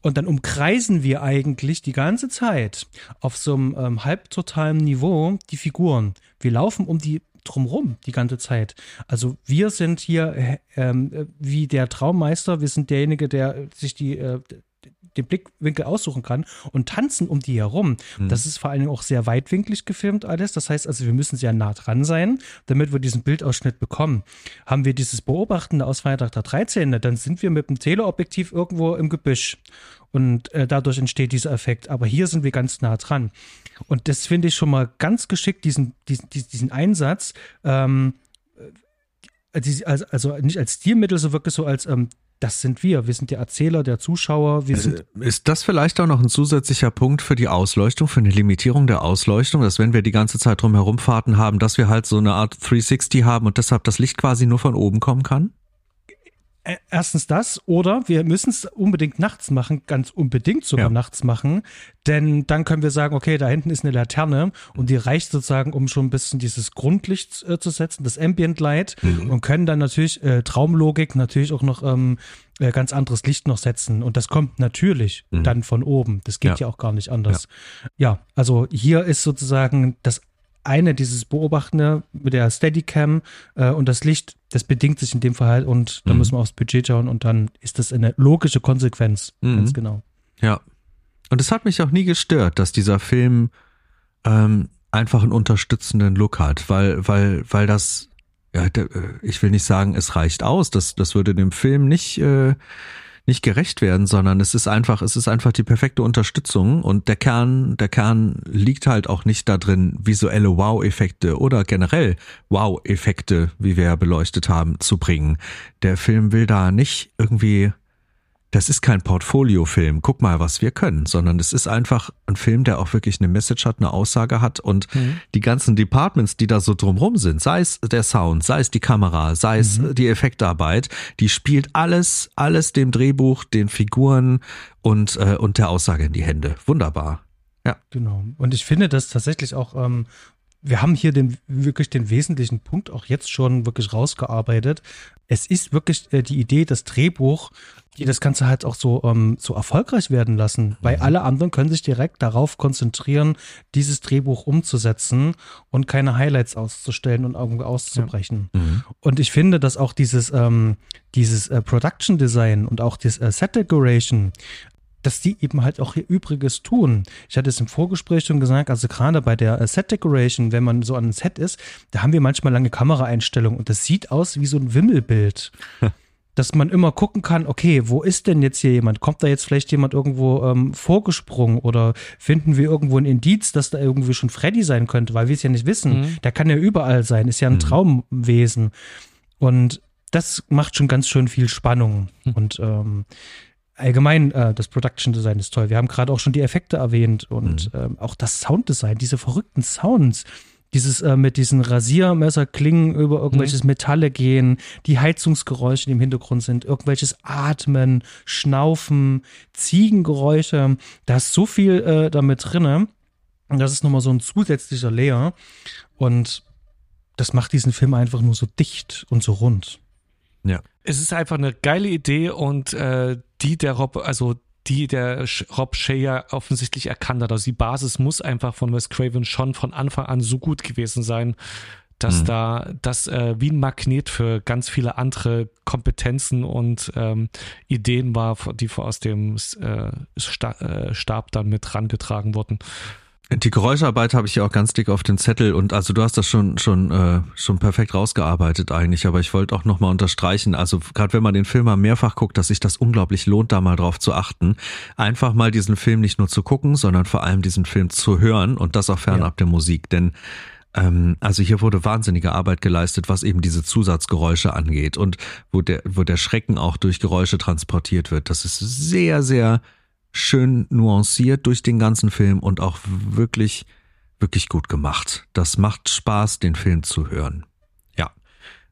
Und dann umkreisen wir eigentlich die ganze Zeit auf so einem ähm, halbtotalen Niveau die Figuren. Wir laufen um die drumrum die ganze Zeit. Also wir sind hier äh, äh, wie der Traummeister, wir sind derjenige, der sich die, äh, den Blickwinkel aussuchen kann und tanzen um die herum. Mhm. Das ist vor allen Dingen auch sehr weitwinklig gefilmt alles. Das heißt also, wir müssen sehr nah dran sein, damit wir diesen Bildausschnitt bekommen. Haben wir dieses Beobachtende aus Freitag der 13., dann sind wir mit dem Teleobjektiv irgendwo im Gebüsch. Und äh, dadurch entsteht dieser Effekt. Aber hier sind wir ganz nah dran. Und das finde ich schon mal ganz geschickt, diesen, diesen, diesen Einsatz. Ähm, äh, also nicht als Stilmittel, so wirklich so als ähm, das sind wir. Wir sind der Erzähler, der Zuschauer. Wir sind ist das vielleicht auch noch ein zusätzlicher Punkt für die Ausleuchtung, für eine Limitierung der Ausleuchtung, dass wenn wir die ganze Zeit drum herumfahrten haben, dass wir halt so eine Art 360 haben und deshalb das Licht quasi nur von oben kommen kann? Erstens das, oder wir müssen es unbedingt nachts machen, ganz unbedingt sogar ja. nachts machen, denn dann können wir sagen, okay, da hinten ist eine Laterne und die reicht sozusagen, um schon ein bisschen dieses Grundlicht äh, zu setzen, das Ambient Light mhm. und können dann natürlich äh, Traumlogik natürlich auch noch ähm, äh, ganz anderes Licht noch setzen und das kommt natürlich mhm. dann von oben. Das geht ja, ja auch gar nicht anders. Ja. ja, also hier ist sozusagen das eine, dieses Beobachtende mit der Steadicam äh, und das Licht, das bedingt sich in dem Fall halt und da mhm. müssen wir aufs Budget schauen und dann ist das eine logische Konsequenz. Mhm. Ganz genau. Ja. Und es hat mich auch nie gestört, dass dieser Film ähm, einfach einen unterstützenden Look hat, weil, weil, weil das, ja, äh, ich will nicht sagen, es reicht aus, das, das würde dem Film nicht, äh, nicht gerecht werden, sondern es ist einfach, es ist einfach die perfekte Unterstützung und der Kern, der Kern liegt halt auch nicht da drin, visuelle Wow-Effekte oder generell Wow-Effekte, wie wir ja beleuchtet haben, zu bringen. Der Film will da nicht irgendwie das ist kein Portfoliofilm, guck mal, was wir können, sondern es ist einfach ein Film, der auch wirklich eine Message hat, eine Aussage hat und mhm. die ganzen Departments, die da so drumrum sind, sei es der Sound, sei es die Kamera, sei es mhm. die Effektarbeit, die spielt alles, alles dem Drehbuch, den Figuren und, äh, und der Aussage in die Hände. Wunderbar. Ja. Genau. Und ich finde das tatsächlich auch ähm, wir haben hier den, wirklich den wesentlichen Punkt auch jetzt schon wirklich rausgearbeitet. Es ist wirklich äh, die Idee, das Drehbuch, die das Ganze halt auch so, ähm, so erfolgreich werden lassen, weil mhm. alle anderen können sich direkt darauf konzentrieren, dieses Drehbuch umzusetzen und keine Highlights auszustellen und irgendwie auszubrechen. Ja. Mhm. Und ich finde, dass auch dieses, ähm, dieses äh, Production Design und auch das äh, Set Decoration dass die eben halt auch ihr Übriges tun. Ich hatte es im Vorgespräch schon gesagt, also gerade bei der äh, Set Decoration, wenn man so an einem Set ist, da haben wir manchmal lange Kameraeinstellungen und das sieht aus wie so ein Wimmelbild. dass man immer gucken kann, okay, wo ist denn jetzt hier jemand? Kommt da jetzt vielleicht jemand irgendwo ähm, vorgesprungen oder finden wir irgendwo ein Indiz, dass da irgendwie schon Freddy sein könnte, weil wir es ja nicht wissen. Mhm. Der kann ja überall sein, ist ja ein mhm. Traumwesen. Und das macht schon ganz schön viel Spannung. Mhm. Und ähm, allgemein äh, das Production Design ist toll. Wir haben gerade auch schon die Effekte erwähnt und mhm. ähm, auch das Sounddesign, diese verrückten Sounds. Dieses äh, mit diesen Rasiermesserklingen über irgendwelches mhm. Metalle gehen, die Heizungsgeräusche, die im Hintergrund sind, irgendwelches Atmen, Schnaufen, Ziegengeräusche. Da ist so viel äh, damit drinne. Und das ist nochmal so ein zusätzlicher Layer. Und das macht diesen Film einfach nur so dicht und so rund. Ja. Es ist einfach eine geile Idee und äh, die der Rob, also die der Rob Shea offensichtlich erkannt hat. Also die Basis muss einfach von Wes Craven schon von Anfang an so gut gewesen sein, dass mhm. da das äh, wie ein Magnet für ganz viele andere Kompetenzen und ähm, Ideen war, die aus dem äh, Stab dann mit rangetragen wurden. Die Geräuscharbeit habe ich ja auch ganz dick auf den Zettel und also du hast das schon schon äh, schon perfekt rausgearbeitet eigentlich, aber ich wollte auch noch mal unterstreichen, also gerade wenn man den Film mal mehrfach guckt, dass sich das unglaublich lohnt, da mal drauf zu achten, einfach mal diesen Film nicht nur zu gucken, sondern vor allem diesen Film zu hören und das auch fernab ja. der Musik, denn ähm, also hier wurde wahnsinnige Arbeit geleistet, was eben diese Zusatzgeräusche angeht und wo der wo der Schrecken auch durch Geräusche transportiert wird. Das ist sehr sehr schön nuanciert durch den ganzen Film und auch wirklich, wirklich gut gemacht. Das macht Spaß, den Film zu hören. Ja.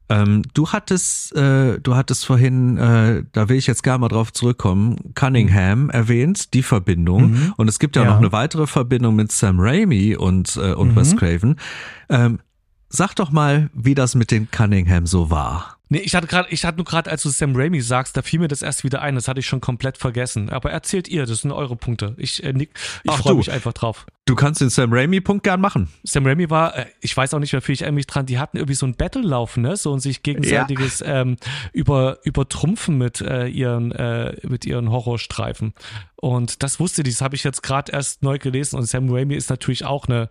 Ähm, du hattest, äh, du hattest vorhin, äh, da will ich jetzt gar mal drauf zurückkommen, Cunningham erwähnt, die Verbindung. Mhm. Und es gibt ja, ja, noch eine weitere Verbindung mit Sam Raimi und, äh, und mhm. Wes Craven. Ähm, sag doch mal, wie das mit den Cunningham so war. Nee, ich hatte gerade, ich hatte nur gerade, als du Sam Raimi sagst, da fiel mir das erst wieder ein, das hatte ich schon komplett vergessen. Aber erzählt ihr, das sind eure Punkte. Ich, äh, ich freue mich einfach drauf. Du kannst den Sam Raimi-Punkt gern machen. Sam Raimi war, äh, ich weiß auch nicht mehr viel, ich erinnere mich dran, die hatten irgendwie so ein Battle laufen, ne? So und sich gegenseitiges ja. ähm, über, übertrumpfen mit äh, ihren, äh, mit ihren Horrorstreifen. Und das wusste ich, das habe ich jetzt gerade erst neu gelesen. Und Sam Raimi ist natürlich auch eine,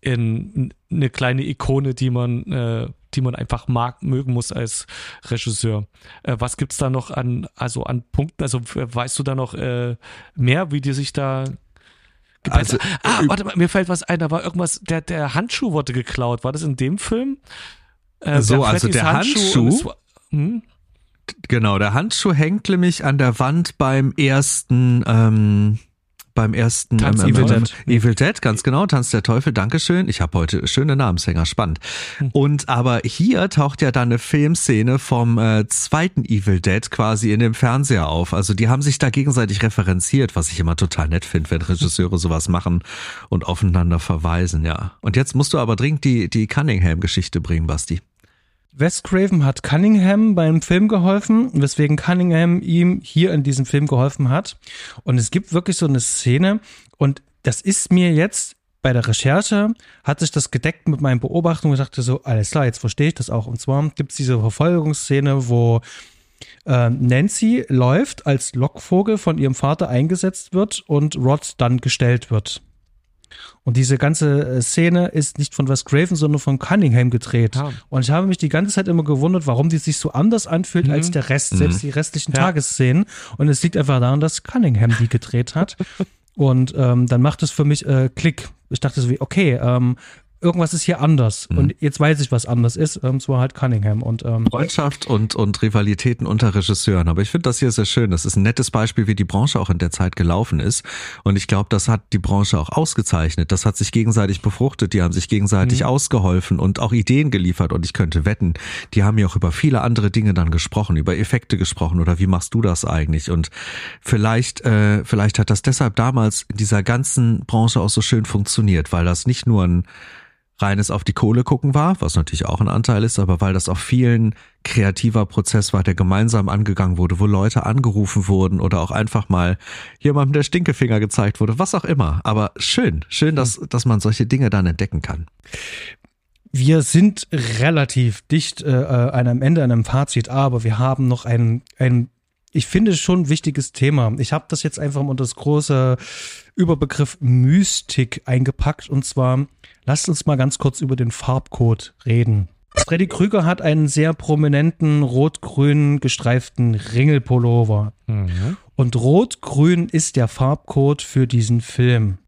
in, eine kleine Ikone, die man äh, die man einfach mag, mögen muss als Regisseur. Äh, was gibt's da noch an, also an Punkten? Also weißt du da noch äh, mehr, wie die sich da also, ah, warte mal, mir fällt was ein, da war irgendwas, der, der Handschuh wurde geklaut. War das in dem Film? Äh, so, also der Handschuh. Handschuh war, hm? Genau, der Handschuh hängt nämlich an der Wand beim ersten ähm, beim ersten Tanz ähm, Evil, Dead. Evil Dead, ganz genau, Tanz der Teufel, Dankeschön. Ich habe heute schöne Namenshänger, spannend. Hm. Und aber hier taucht ja dann eine Filmszene vom äh, zweiten Evil Dead quasi in dem Fernseher auf. Also die haben sich da gegenseitig referenziert, was ich immer total nett finde, wenn Regisseure sowas machen und aufeinander verweisen, ja. Und jetzt musst du aber dringend die, die Cunningham-Geschichte bringen, Basti. Wes Craven hat Cunningham beim Film geholfen, weswegen Cunningham ihm hier in diesem Film geholfen hat. Und es gibt wirklich so eine Szene und das ist mir jetzt bei der Recherche hat sich das gedeckt mit meinen Beobachtungen und dachte so, alles klar, jetzt verstehe ich das auch. Und zwar gibt es diese Verfolgungsszene, wo äh, Nancy läuft als Lockvogel von ihrem Vater eingesetzt wird und Rod dann gestellt wird. Und diese ganze äh, Szene ist nicht von Wes Craven, sondern von Cunningham gedreht. Ja. Und ich habe mich die ganze Zeit immer gewundert, warum die sich so anders anfühlt als der Rest, selbst die restlichen Mhm. Ja. Tagesszenen. Und es liegt einfach daran, dass Cunningham die gedreht hat. Und ähm, dann macht es für mich äh, Klick. Ich dachte so wie, okay, ähm, irgendwas ist hier anders. Mhm. Und jetzt weiß ich, was anders ist. Ähm, es war halt Cunningham. Und ähm, Freundschaft und, und Rivalitäten unter Regisseuren. Aber ich finde das hier sehr schön. Das ist ein nettes Beispiel, wie die Branche auch in der Zeit gelaufen ist. Und ich glaube, das hat die Branche auch ausgezeichnet. Das hat sich gegenseitig befruchtet. Die haben sich gegenseitig ausgeholfen und auch Ideen geliefert. Und ich könnte wetten, die haben ja auch über viele andere Dinge dann gesprochen, über Effekte gesprochen oder wie machst du das eigentlich? Und vielleicht, äh, vielleicht hat das deshalb damals in dieser ganzen Branche auch so schön funktioniert, weil das nicht nur ein reines auf die Kohle gucken war, was natürlich auch ein Anteil ist, aber weil das auch vielen kreativer Prozess war, der gemeinsam angegangen wurde, wo Leute angerufen wurden oder auch einfach mal jemandem der Stinkefinger gezeigt wurde, was auch immer. Aber schön, schön, dass, dass man solche Dinge dann entdecken kann. wir sind relativ dicht äh, an einem Ende, an einem Fazit, aber wir haben noch ein, ein ich finde schon wichtiges Thema. Ich habe das jetzt einfach mal unter das große Überbegriff Mystik eingepackt und zwar lasst uns mal ganz kurz über den Farbcode reden. Freddy Krüger hat einen sehr prominenten rot-grün gestreiften Ringelpullover. Und rot-grün ist der Farbcode für diesen Film.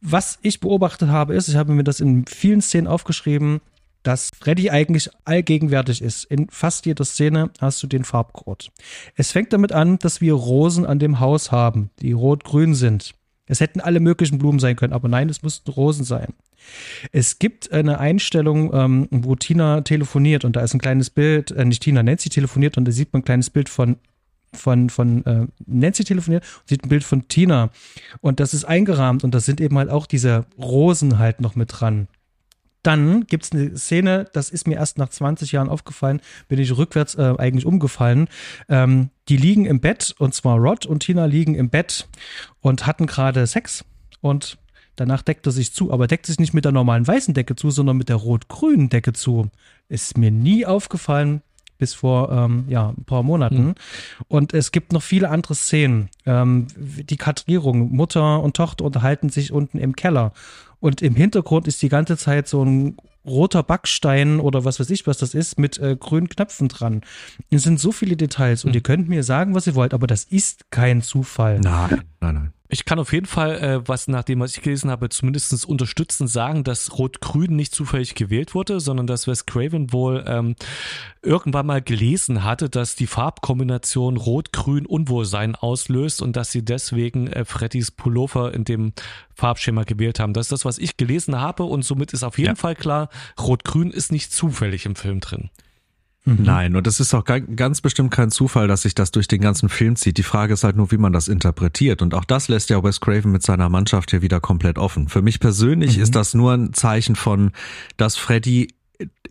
Was ich beobachtet habe, ist, ich habe mir das in vielen Szenen aufgeschrieben, dass Freddy eigentlich allgegenwärtig ist. In fast jeder Szene hast du den Farbcode. Es fängt damit an, dass wir Rosen an dem Haus haben, die rot-grün sind. Es hätten alle möglichen Blumen sein können, aber nein, es mussten Rosen sein. Es gibt eine Einstellung, ähm, wo Tina telefoniert und da ist ein kleines Bild, äh, nicht Tina, Nancy telefoniert und da sieht man ein kleines Bild von von, von äh, Nancy telefoniert und sieht ein Bild von Tina und das ist eingerahmt und da sind eben halt auch diese Rosen halt noch mit dran. Dann gibt es eine Szene, das ist mir erst nach 20 Jahren aufgefallen, bin ich rückwärts äh, eigentlich umgefallen. Ähm, die liegen im Bett und zwar Rod und Tina liegen im Bett und hatten gerade Sex und danach deckt er sich zu, aber deckt sich nicht mit der normalen weißen Decke zu, sondern mit der rot-grünen Decke zu. Ist mir nie aufgefallen bis vor ähm, ja, ein paar Monaten. Und es gibt noch viele andere Szenen. Ähm, die Kadrierung, Mutter und Tochter unterhalten sich unten im Keller. Und im Hintergrund ist die ganze Zeit so ein roter Backstein oder was weiß ich, was das ist, mit äh, grünen Knöpfen dran. Es sind so viele Details und ihr könnt mir sagen, was ihr wollt, aber das ist kein Zufall. Nein, nein, nein. Ich kann auf jeden Fall, äh, was nach dem, was ich gelesen habe, zumindest unterstützend sagen, dass Rot-Grün nicht zufällig gewählt wurde, sondern dass Wes Craven wohl ähm, irgendwann mal gelesen hatte, dass die Farbkombination Rot-Grün Unwohlsein auslöst und dass sie deswegen äh, Freddys Pullover in dem Farbschema gewählt haben. Das ist das, was ich gelesen habe und somit ist auf jeden Ja. Fall klar, Rot-Grün ist nicht zufällig im Film drin. Nein, und es ist auch ga- ganz bestimmt kein Zufall, dass sich das durch den ganzen Film zieht. Die Frage ist halt nur, wie man das interpretiert. Und auch das lässt ja Wes Craven mit seiner Mannschaft hier wieder komplett offen. Für mich persönlich ist das nur ein Zeichen von, dass Freddy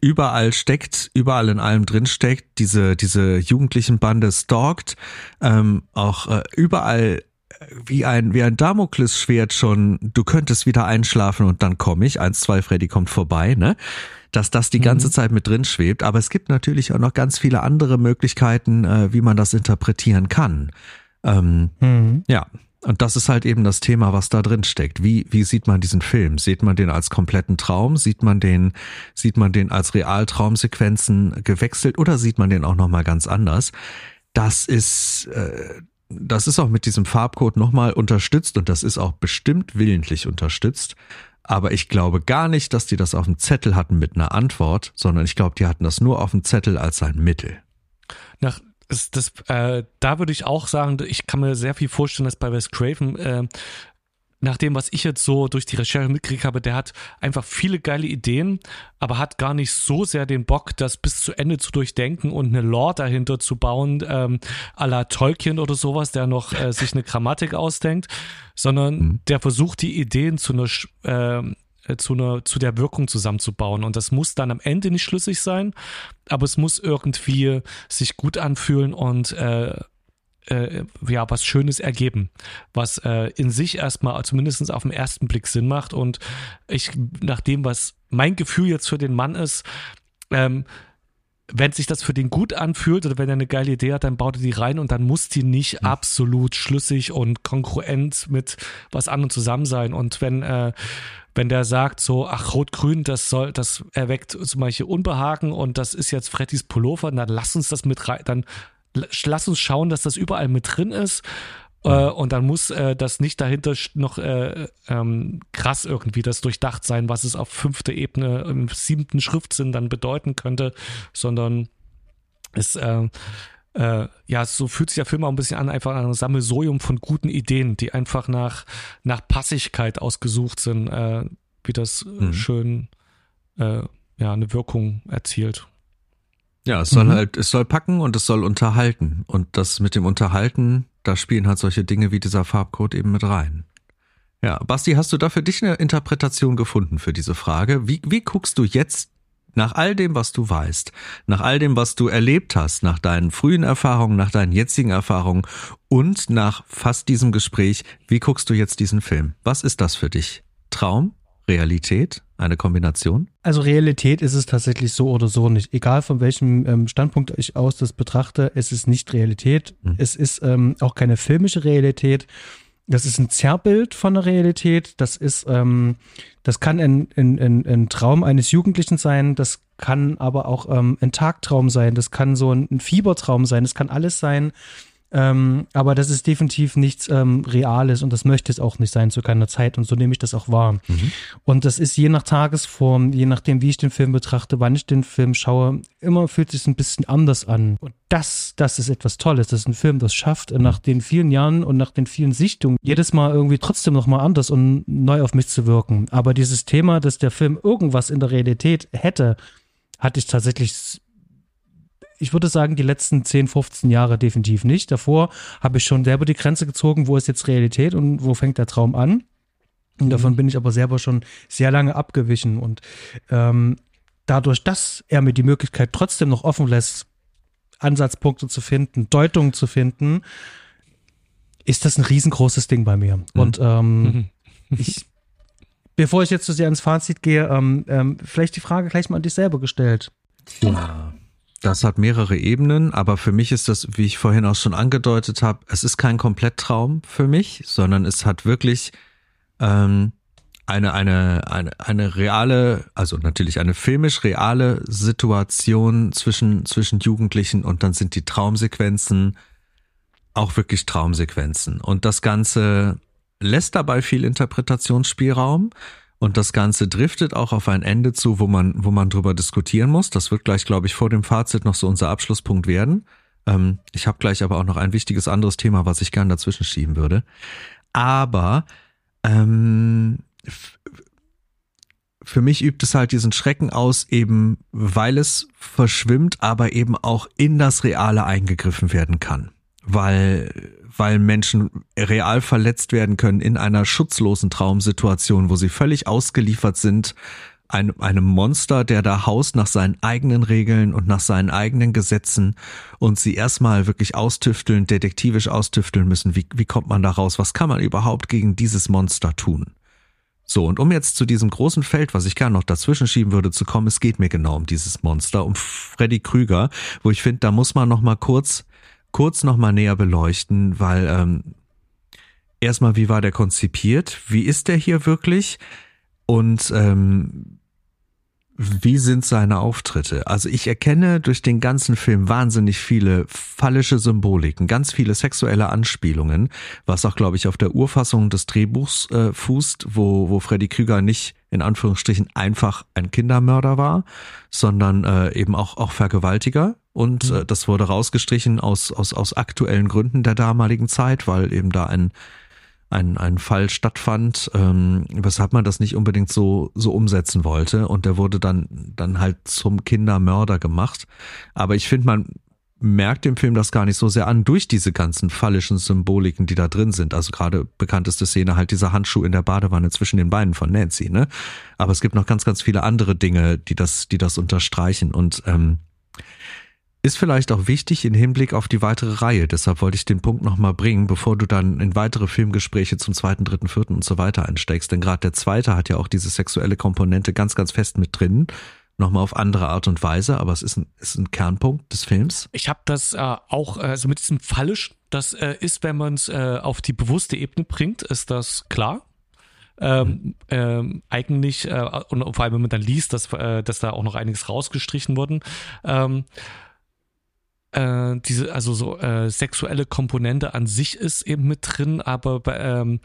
überall steckt, überall in allem drin steckt, diese, diese jugendlichen Bande stalkt, ähm, auch äh, überall wie ein, wie ein Damoklesschwert schon, du könntest wieder einschlafen und dann komme ich, eins, zwei, Freddy kommt vorbei, ne? Dass das die ganze Zeit mit drin schwebt. Aber es gibt natürlich auch noch ganz viele andere Möglichkeiten, äh, wie man das interpretieren kann. Ähm, Mhm. ja. Und das ist halt eben das Thema, was da drin steckt. Wie, wie sieht man diesen Film? Sieht man den als kompletten Traum? Sieht man den, sieht man den als Realtraumsequenzen gewechselt oder sieht man den auch nochmal ganz anders? Das ist, äh, das ist auch mit diesem Farbcode nochmal unterstützt und das ist auch bestimmt willentlich unterstützt. Aber ich glaube gar nicht, dass die das auf dem Zettel hatten mit einer Antwort, sondern ich glaube, die hatten das nur auf dem Zettel als ein Mittel. Nach, das, äh, da würde ich auch sagen, ich kann mir sehr viel vorstellen, dass bei Wes Craven, äh, nach dem, was ich jetzt so durch die Recherche mitgekriegt habe, der hat einfach viele geile Ideen, aber hat gar nicht so sehr den Bock, das bis zu Ende zu durchdenken und eine Lore dahinter zu bauen, ähm, à la Tolkien oder sowas, der noch äh, sich eine Grammatik ausdenkt, sondern der versucht, die Ideen zu einer, ähm, äh, zu einer, zu der Wirkung zusammenzubauen. Und das muss dann am Ende nicht schlüssig sein, aber es muss irgendwie sich gut anfühlen und äh, äh, ja, was Schönes ergeben, was äh, in sich erstmal zumindest auf den ersten Blick Sinn macht. Und ich, nach dem, was mein Gefühl jetzt für den Mann ist, ähm, wenn sich das für den gut anfühlt oder wenn er eine geile Idee hat, dann baut er die rein und dann muss die nicht mhm. absolut schlüssig und konkurrent mit was anderem zusammen sein. Und wenn, äh, wenn der sagt so, ach, Rot-Grün, das soll, das erweckt zum Beispiel Unbehagen und das ist jetzt Frettys Pullover, dann lass uns das mit rein, dann lass uns schauen, dass das überall mit drin ist. Äh, und dann muss äh, das nicht dahinter noch äh, ähm, krass irgendwie das durchdacht sein, was es auf fünfter Ebene im siebten Schriftsinn dann bedeuten könnte, sondern es äh, äh, ja, so fühlt sich der Film auch ein bisschen an, einfach ein Sammelsurium von guten Ideen, die einfach nach, nach Passigkeit ausgesucht sind, wie das mhm. schön ja, eine Wirkung erzielt. Ja, es soll mhm. halt, es soll packen und es soll unterhalten. Und das mit dem Unterhalten, da spielen halt solche Dinge wie dieser Farbcode eben mit rein. Ja, Basti, hast du da für dich eine Interpretation gefunden für diese Frage? Wie, wie guckst du jetzt nach all dem, was du weißt, nach all dem, was du erlebt hast, nach deinen frühen Erfahrungen, nach deinen jetzigen Erfahrungen und nach fast diesem Gespräch, wie guckst du jetzt diesen Film? Was ist das für dich? Traum? Realität? Eine Kombination? Also Realität ist es tatsächlich so oder so nicht. Egal von welchem ähm, Standpunkt ich aus das betrachte, es ist nicht Realität. Hm. Es ist ähm, auch keine filmische Realität. Das ist ein Zerrbild von der Realität. Das ist, ähm, das kann ein, ein, ein, ein Traum eines Jugendlichen sein. Das kann aber auch ähm, ein Tagtraum sein. Das kann so ein, ein Fiebertraum sein. Das kann alles sein. Ähm, aber das ist definitiv nichts ähm, Reales und das möchte es auch nicht sein zu keiner Zeit und so nehme ich das auch wahr. Mhm. Und das ist je nach Tagesform, je nachdem, wie ich den Film betrachte, wann ich den Film schaue, immer fühlt sich ein bisschen anders an. Und das, das ist etwas Tolles. Das ist ein Film, das schafft mhm. nach den vielen Jahren und nach den vielen Sichtungen jedes Mal irgendwie trotzdem nochmal anders und neu auf mich zu wirken. Aber dieses Thema, dass der Film irgendwas in der Realität hätte, hatte ich tatsächlich ich würde sagen, die letzten 10, 15 Jahre definitiv nicht. Davor habe ich schon selber die Grenze gezogen, wo ist jetzt Realität und wo fängt der Traum an. Und davon bin ich aber selber schon sehr lange abgewichen. Und ähm, dadurch, dass er mir die Möglichkeit trotzdem noch offen lässt, Ansatzpunkte zu finden, Deutungen zu finden, ist das ein riesengroßes Ding bei mir. Mhm. Und ähm, mhm. ich, bevor ich jetzt zu sehr ins Fazit gehe, ähm, ähm, vielleicht die Frage gleich mal an dich selber gestellt. Ja. Das hat mehrere Ebenen, aber für mich ist das, wie ich vorhin auch schon angedeutet habe, es ist kein Kompletttraum für mich, sondern es hat wirklich ähm, eine, eine, eine, eine reale, also natürlich eine filmisch reale Situation zwischen, zwischen Jugendlichen und dann sind die Traumsequenzen auch wirklich Traumsequenzen. Und das Ganze lässt dabei viel Interpretationsspielraum. Und das Ganze driftet auch auf ein Ende zu, wo man, wo man drüber diskutieren muss. Das wird gleich, glaube ich, vor dem Fazit noch so unser Abschlusspunkt werden. Ähm, ich habe gleich aber auch noch ein wichtiges anderes Thema, was ich gern dazwischen schieben würde. Aber ähm, für mich übt es halt diesen Schrecken aus, eben weil es verschwimmt, aber eben auch in das Reale eingegriffen werden kann. Weil weil Menschen real verletzt werden können in einer schutzlosen Traumsituation, wo sie völlig ausgeliefert sind einem, einem Monster, der da haust nach seinen eigenen Regeln und nach seinen eigenen Gesetzen und sie erstmal wirklich austüfteln, detektivisch austüfteln müssen. Wie, wie kommt man da raus? Was kann man überhaupt gegen dieses Monster tun? So, und um jetzt zu diesem großen Feld, was ich gerne noch dazwischen schieben würde, zu kommen, es geht mir genau um dieses Monster, um Freddy Krüger, wo ich finde, da muss man noch mal kurz kurz nochmal näher beleuchten, weil ähm, erstmal, wie war der konzipiert? Wie ist der hier wirklich? Und ähm, wie sind seine Auftritte? Also ich erkenne durch den ganzen Film wahnsinnig viele phallische Symboliken, ganz viele sexuelle Anspielungen, was auch, glaube ich, auf der Urfassung des Drehbuchs äh, fußt, wo, wo Freddy Krüger nicht in Anführungsstrichen einfach ein Kindermörder war, sondern äh, eben auch, auch Vergewaltiger. Und mhm. äh, das wurde rausgestrichen aus, aus, aus aktuellen Gründen der damaligen Zeit, weil eben da ein, ein, ein Fall stattfand, ähm, weshalb man das nicht unbedingt so, so umsetzen wollte. Und der wurde dann, dann halt zum Kindermörder gemacht. Aber ich finde, man merkt dem Film das gar nicht so sehr an durch diese ganzen phallischen Symboliken, die da drin sind. Also gerade bekannteste Szene halt dieser Handschuh in der Badewanne zwischen den Beinen von Nancy, ne? Aber es gibt noch ganz, ganz viele andere Dinge, die das, die das unterstreichen und ähm, ist vielleicht auch wichtig in Hinblick auf die weitere Reihe. Deshalb wollte ich den Punkt nochmal bringen, bevor du dann in weitere Filmgespräche zum zweiten, dritten, vierten und so weiter einsteigst. Denn gerade der zweite hat ja auch diese sexuelle Komponente ganz, ganz fest mit drin nochmal auf andere Art und Weise, aber es ist ein, ist ein Kernpunkt des Films. Ich habe das äh, auch, äh, also mit diesem Fallisch, das äh, ist, wenn man es äh, auf die bewusste Ebene bringt, ist das klar. Ähm, ähm, eigentlich, äh, und vor allem, wenn man dann liest, dass, äh, dass da auch noch einiges rausgestrichen wurden, ähm, äh, diese, also so äh, sexuelle Komponente an sich ist eben mit drin, aber ähm,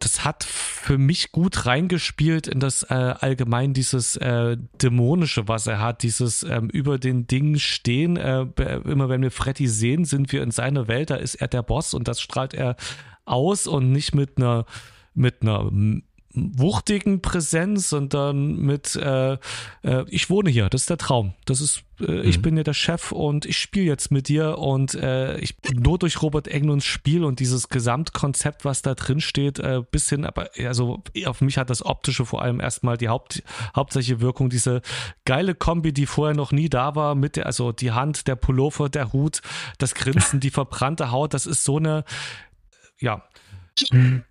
das hat für mich gut reingespielt in das äh, allgemein dieses äh, dämonische, was er hat, dieses ähm, über den Dingen stehen. Äh, immer wenn wir Freddy sehen, sind wir in seiner Welt, da ist er der Boss und das strahlt er aus und nicht mit einer mit einer wuchtigen Präsenz, sondern mit äh, äh, ich wohne hier, das ist der Traum. Das ist, äh, mhm. ich bin ja der Chef und ich spiele jetzt mit dir und äh, ich nur durch Robert Englunds Spiel und dieses Gesamtkonzept, was da drin steht, äh, bis hin, aber also auf mich hat das Optische vor allem erstmal die Haupt, hauptsächliche Wirkung, diese geile Kombi, die vorher noch nie da war, mit der, also die Hand, der Pullover, der Hut, das Grinsen, die verbrannte Haut, das ist so eine, ja. Mhm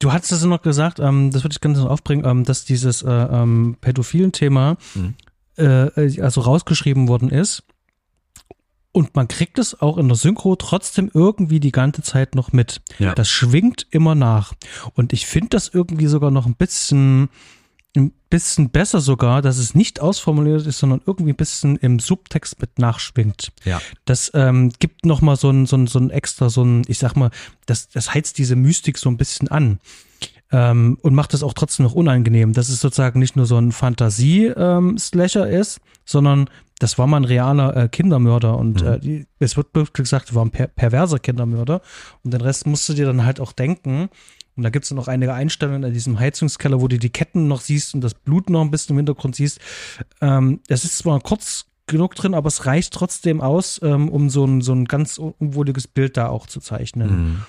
Du hattest es noch gesagt, ähm, das würde ich ganz noch aufbringen, ähm, dass dieses äh, ähm, pädophilen Thema mhm. äh, also rausgeschrieben worden ist. Und man kriegt es auch in der Synchro trotzdem irgendwie die ganze Zeit noch mit. Ja. Das schwingt immer nach. Und ich finde das irgendwie sogar noch ein bisschen ein bisschen besser sogar, dass es nicht ausformuliert ist, sondern irgendwie ein bisschen im Subtext mit nachschwingt. Ja. Das ähm, gibt nochmal so ein, so ein, so ein extra, so ein, ich sag mal, das, das heizt diese Mystik so ein bisschen an. Ähm, und macht das auch trotzdem noch unangenehm, dass es sozusagen nicht nur so ein Fantasie-Slasher ähm, ist, sondern das war mal ein realer äh, Kindermörder und mhm. äh, die, es wird gesagt, war ein per perverser Kindermörder und den Rest musst du dir dann halt auch denken und da gibt es noch einige Einstellungen in diesem Heizungskeller, wo du die Ketten noch siehst und das Blut noch ein bisschen im Hintergrund siehst. Ähm, das ist zwar kurz genug drin, aber es reicht trotzdem aus, ähm, um so ein, so ein ganz unwohliges Bild da auch zu zeichnen. Mhm.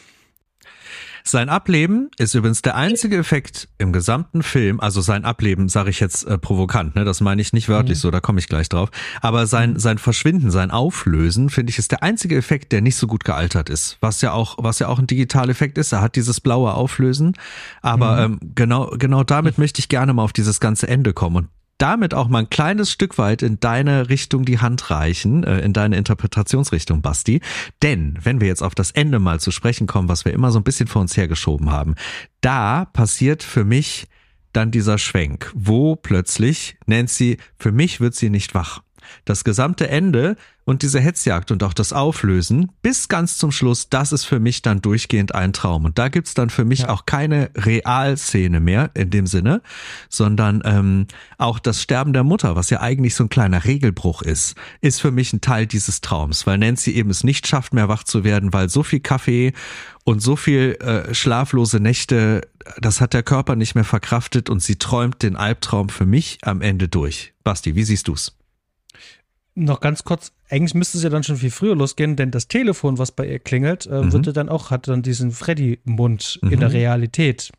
Sein Ableben ist übrigens der einzige Effekt im gesamten Film, also sein Ableben sage ich jetzt äh, provokant, ne, das meine ich nicht wörtlich mhm. so, da komme ich gleich drauf, aber sein mhm. sein Verschwinden, sein Auflösen, finde ich ist der einzige Effekt, der nicht so gut gealtert ist, was ja auch was ja auch ein Digitaleffekt ist, er hat dieses blaue Auflösen, aber mhm. ähm, genau genau damit möchte ich gerne mal auf dieses ganze Ende kommen. Und damit auch mal ein kleines Stück weit in deine Richtung die Hand reichen, äh, in deine Interpretationsrichtung, Basti. Denn wenn wir jetzt auf das Ende mal zu sprechen kommen, was wir immer so ein bisschen vor uns hergeschoben haben, da passiert für mich dann dieser Schwenk, wo plötzlich Nancy, für mich wird sie nicht wach. Das gesamte Ende und diese Hetzjagd und auch das Auflösen bis ganz zum Schluss, das ist für mich dann durchgehend ein Traum. Und da gibt's dann für mich ja. auch keine Realszene mehr in dem Sinne, sondern ähm, auch das Sterben der Mutter, was ja eigentlich so ein kleiner Regelbruch ist, ist für mich ein Teil dieses Traums, weil Nancy eben es nicht schafft, mehr wach zu werden, weil so viel Kaffee und so viel äh, schlaflose Nächte, das hat der Körper nicht mehr verkraftet und sie träumt den Albtraum für mich am Ende durch. Basti, wie siehst du's? Noch ganz kurz, eigentlich müsste es ja dann schon viel früher losgehen, denn das Telefon, was bei ihr klingelt, äh, mhm. würde dann auch, hat dann diesen Freddy-Mund mhm. in der Realität.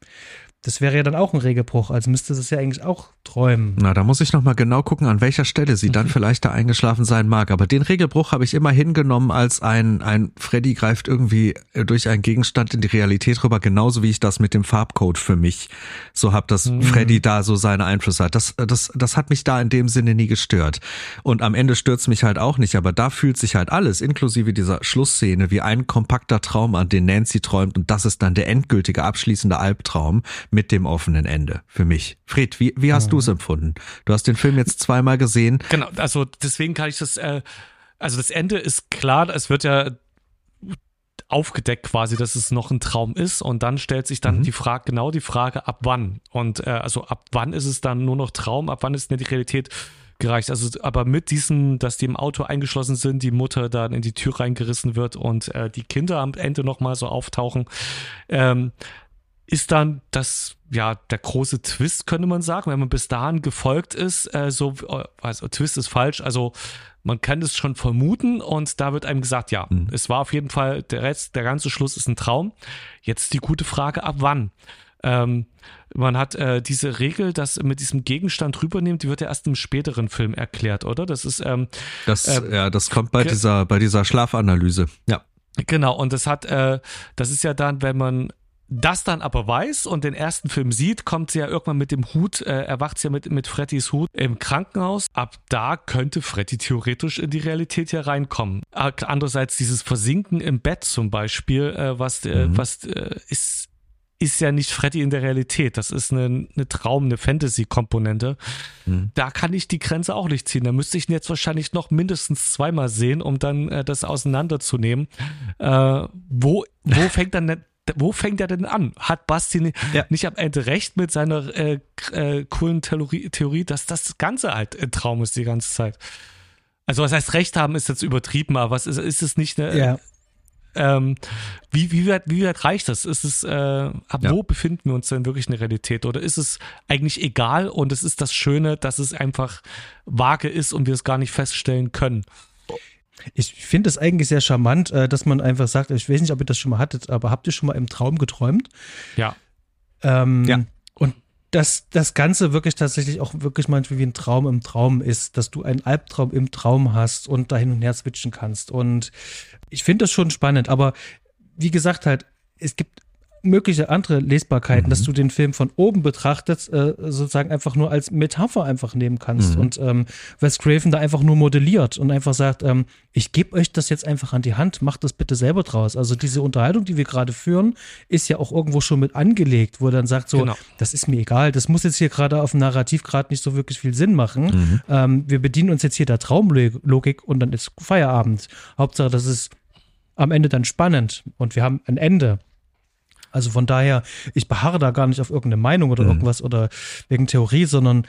Das wäre ja dann auch ein Regelbruch, also müsste es ja eigentlich auch träumen. Na, da muss ich nochmal genau gucken, an welcher Stelle sie dann vielleicht da eingeschlafen sein mag. Aber den Regelbruch habe ich immer hingenommen als ein, ein Freddy greift irgendwie durch einen Gegenstand in die Realität rüber, genauso wie ich das mit dem Farbcode für mich so habe, dass mhm. Freddy da so seine Einflüsse hat. Das, das, das hat mich da in dem Sinne nie gestört. Und am Ende stört mich halt auch nicht, aber da fühlt sich halt alles, inklusive dieser Schlussszene, wie ein kompakter Traum, an den Nancy träumt und das ist dann der endgültige abschließende Albtraum mit dem offenen Ende für mich. Fred, wie, wie hast mhm. du es empfunden? Du hast den Film jetzt zweimal gesehen. Genau, also deswegen kann ich das, äh, also das Ende ist klar, es wird ja aufgedeckt quasi, dass es noch ein Traum ist und dann stellt sich dann mhm. die Frage, genau die Frage, ab wann? Und äh, also ab wann ist es dann nur noch Traum, ab wann ist denn die Realität gereicht? Also aber mit diesem, dass die im Auto eingeschlossen sind, die Mutter dann in die Tür reingerissen wird und äh, die Kinder am Ende nochmal so auftauchen, ähm, ist dann das, ja, der große Twist, könnte man sagen, wenn man bis dahin gefolgt ist, äh, so, also Twist ist falsch, also man kann es schon vermuten und da wird einem gesagt, ja, mhm. es war auf jeden Fall, der Rest, der ganze Schluss ist ein Traum. Jetzt die gute Frage, ab wann? Ähm, man hat äh, diese Regel, dass mit diesem Gegenstand rübernimmt, die wird ja erst im späteren Film erklärt, oder? Das ist ähm, das äh, ja, das kommt bei dieser bei dieser Schlafanalyse. Ja. Genau und das hat äh, das ist ja dann, wenn man das dann aber weiß und den ersten Film sieht, kommt sie ja irgendwann mit dem Hut, äh, erwacht sie ja mit, mit Freddys Hut im Krankenhaus. Ab da könnte Freddy theoretisch in die Realität ja reinkommen. Andererseits dieses Versinken im Bett zum Beispiel, äh, was, äh, mhm. was äh, ist, ist ja nicht Freddy in der Realität. Das ist eine, eine Traum, eine Fantasy-Komponente. Mhm. Da kann ich die Grenze auch nicht ziehen. Da müsste ich ihn jetzt wahrscheinlich noch mindestens zweimal sehen, um dann äh, das auseinanderzunehmen. Äh, wo, wo fängt dann wo fängt er denn an? Hat Basti ja. nicht am Ende recht mit seiner äh, äh, coolen Theorie, Theorie, dass das Ganze halt ein Traum ist die ganze Zeit? Also was heißt Recht haben, ist jetzt übertrieben, aber was ist, ist es nicht eine, ja. ähm, wie, wie, weit, wie weit reicht das? Ist es, äh, ab ja. wo befinden wir uns denn wirklich in der Realität? Oder ist es eigentlich egal und es ist das Schöne, dass es einfach vage ist und wir es gar nicht feststellen können? Ich finde es eigentlich sehr charmant, äh, dass man einfach sagt, ich weiß nicht, ob ihr das schon mal hattet, aber habt ihr schon mal im Traum geträumt? Ja. Ähm, ja. Und dass das Ganze wirklich tatsächlich auch wirklich manchmal wie ein Traum im Traum ist, dass du einen Albtraum im Traum hast und da hin und her switchen kannst. Und ich finde das schon spannend, aber wie gesagt halt, es gibt mögliche andere Lesbarkeiten, mhm. dass du den Film von oben betrachtet, äh, sozusagen einfach nur als Metapher einfach nehmen kannst mhm. und ähm, Wes Craven da einfach nur modelliert und einfach sagt, ähm, ich gebe euch das jetzt einfach an die Hand, macht das bitte selber draus. Also diese Unterhaltung, die wir gerade führen, ist ja auch irgendwo schon mit angelegt, wo er dann sagt so, genau. das ist mir egal, das muss jetzt hier gerade auf dem Narrativ gerade nicht so wirklich viel Sinn machen. Mhm. Ähm, wir bedienen uns jetzt hier der Traumlogik und dann ist Feierabend. Hauptsache, das ist am Ende dann spannend und wir haben ein Ende. Also von daher, ich beharre da gar nicht auf irgendeine Meinung oder mhm. irgendwas oder wegen Theorie, sondern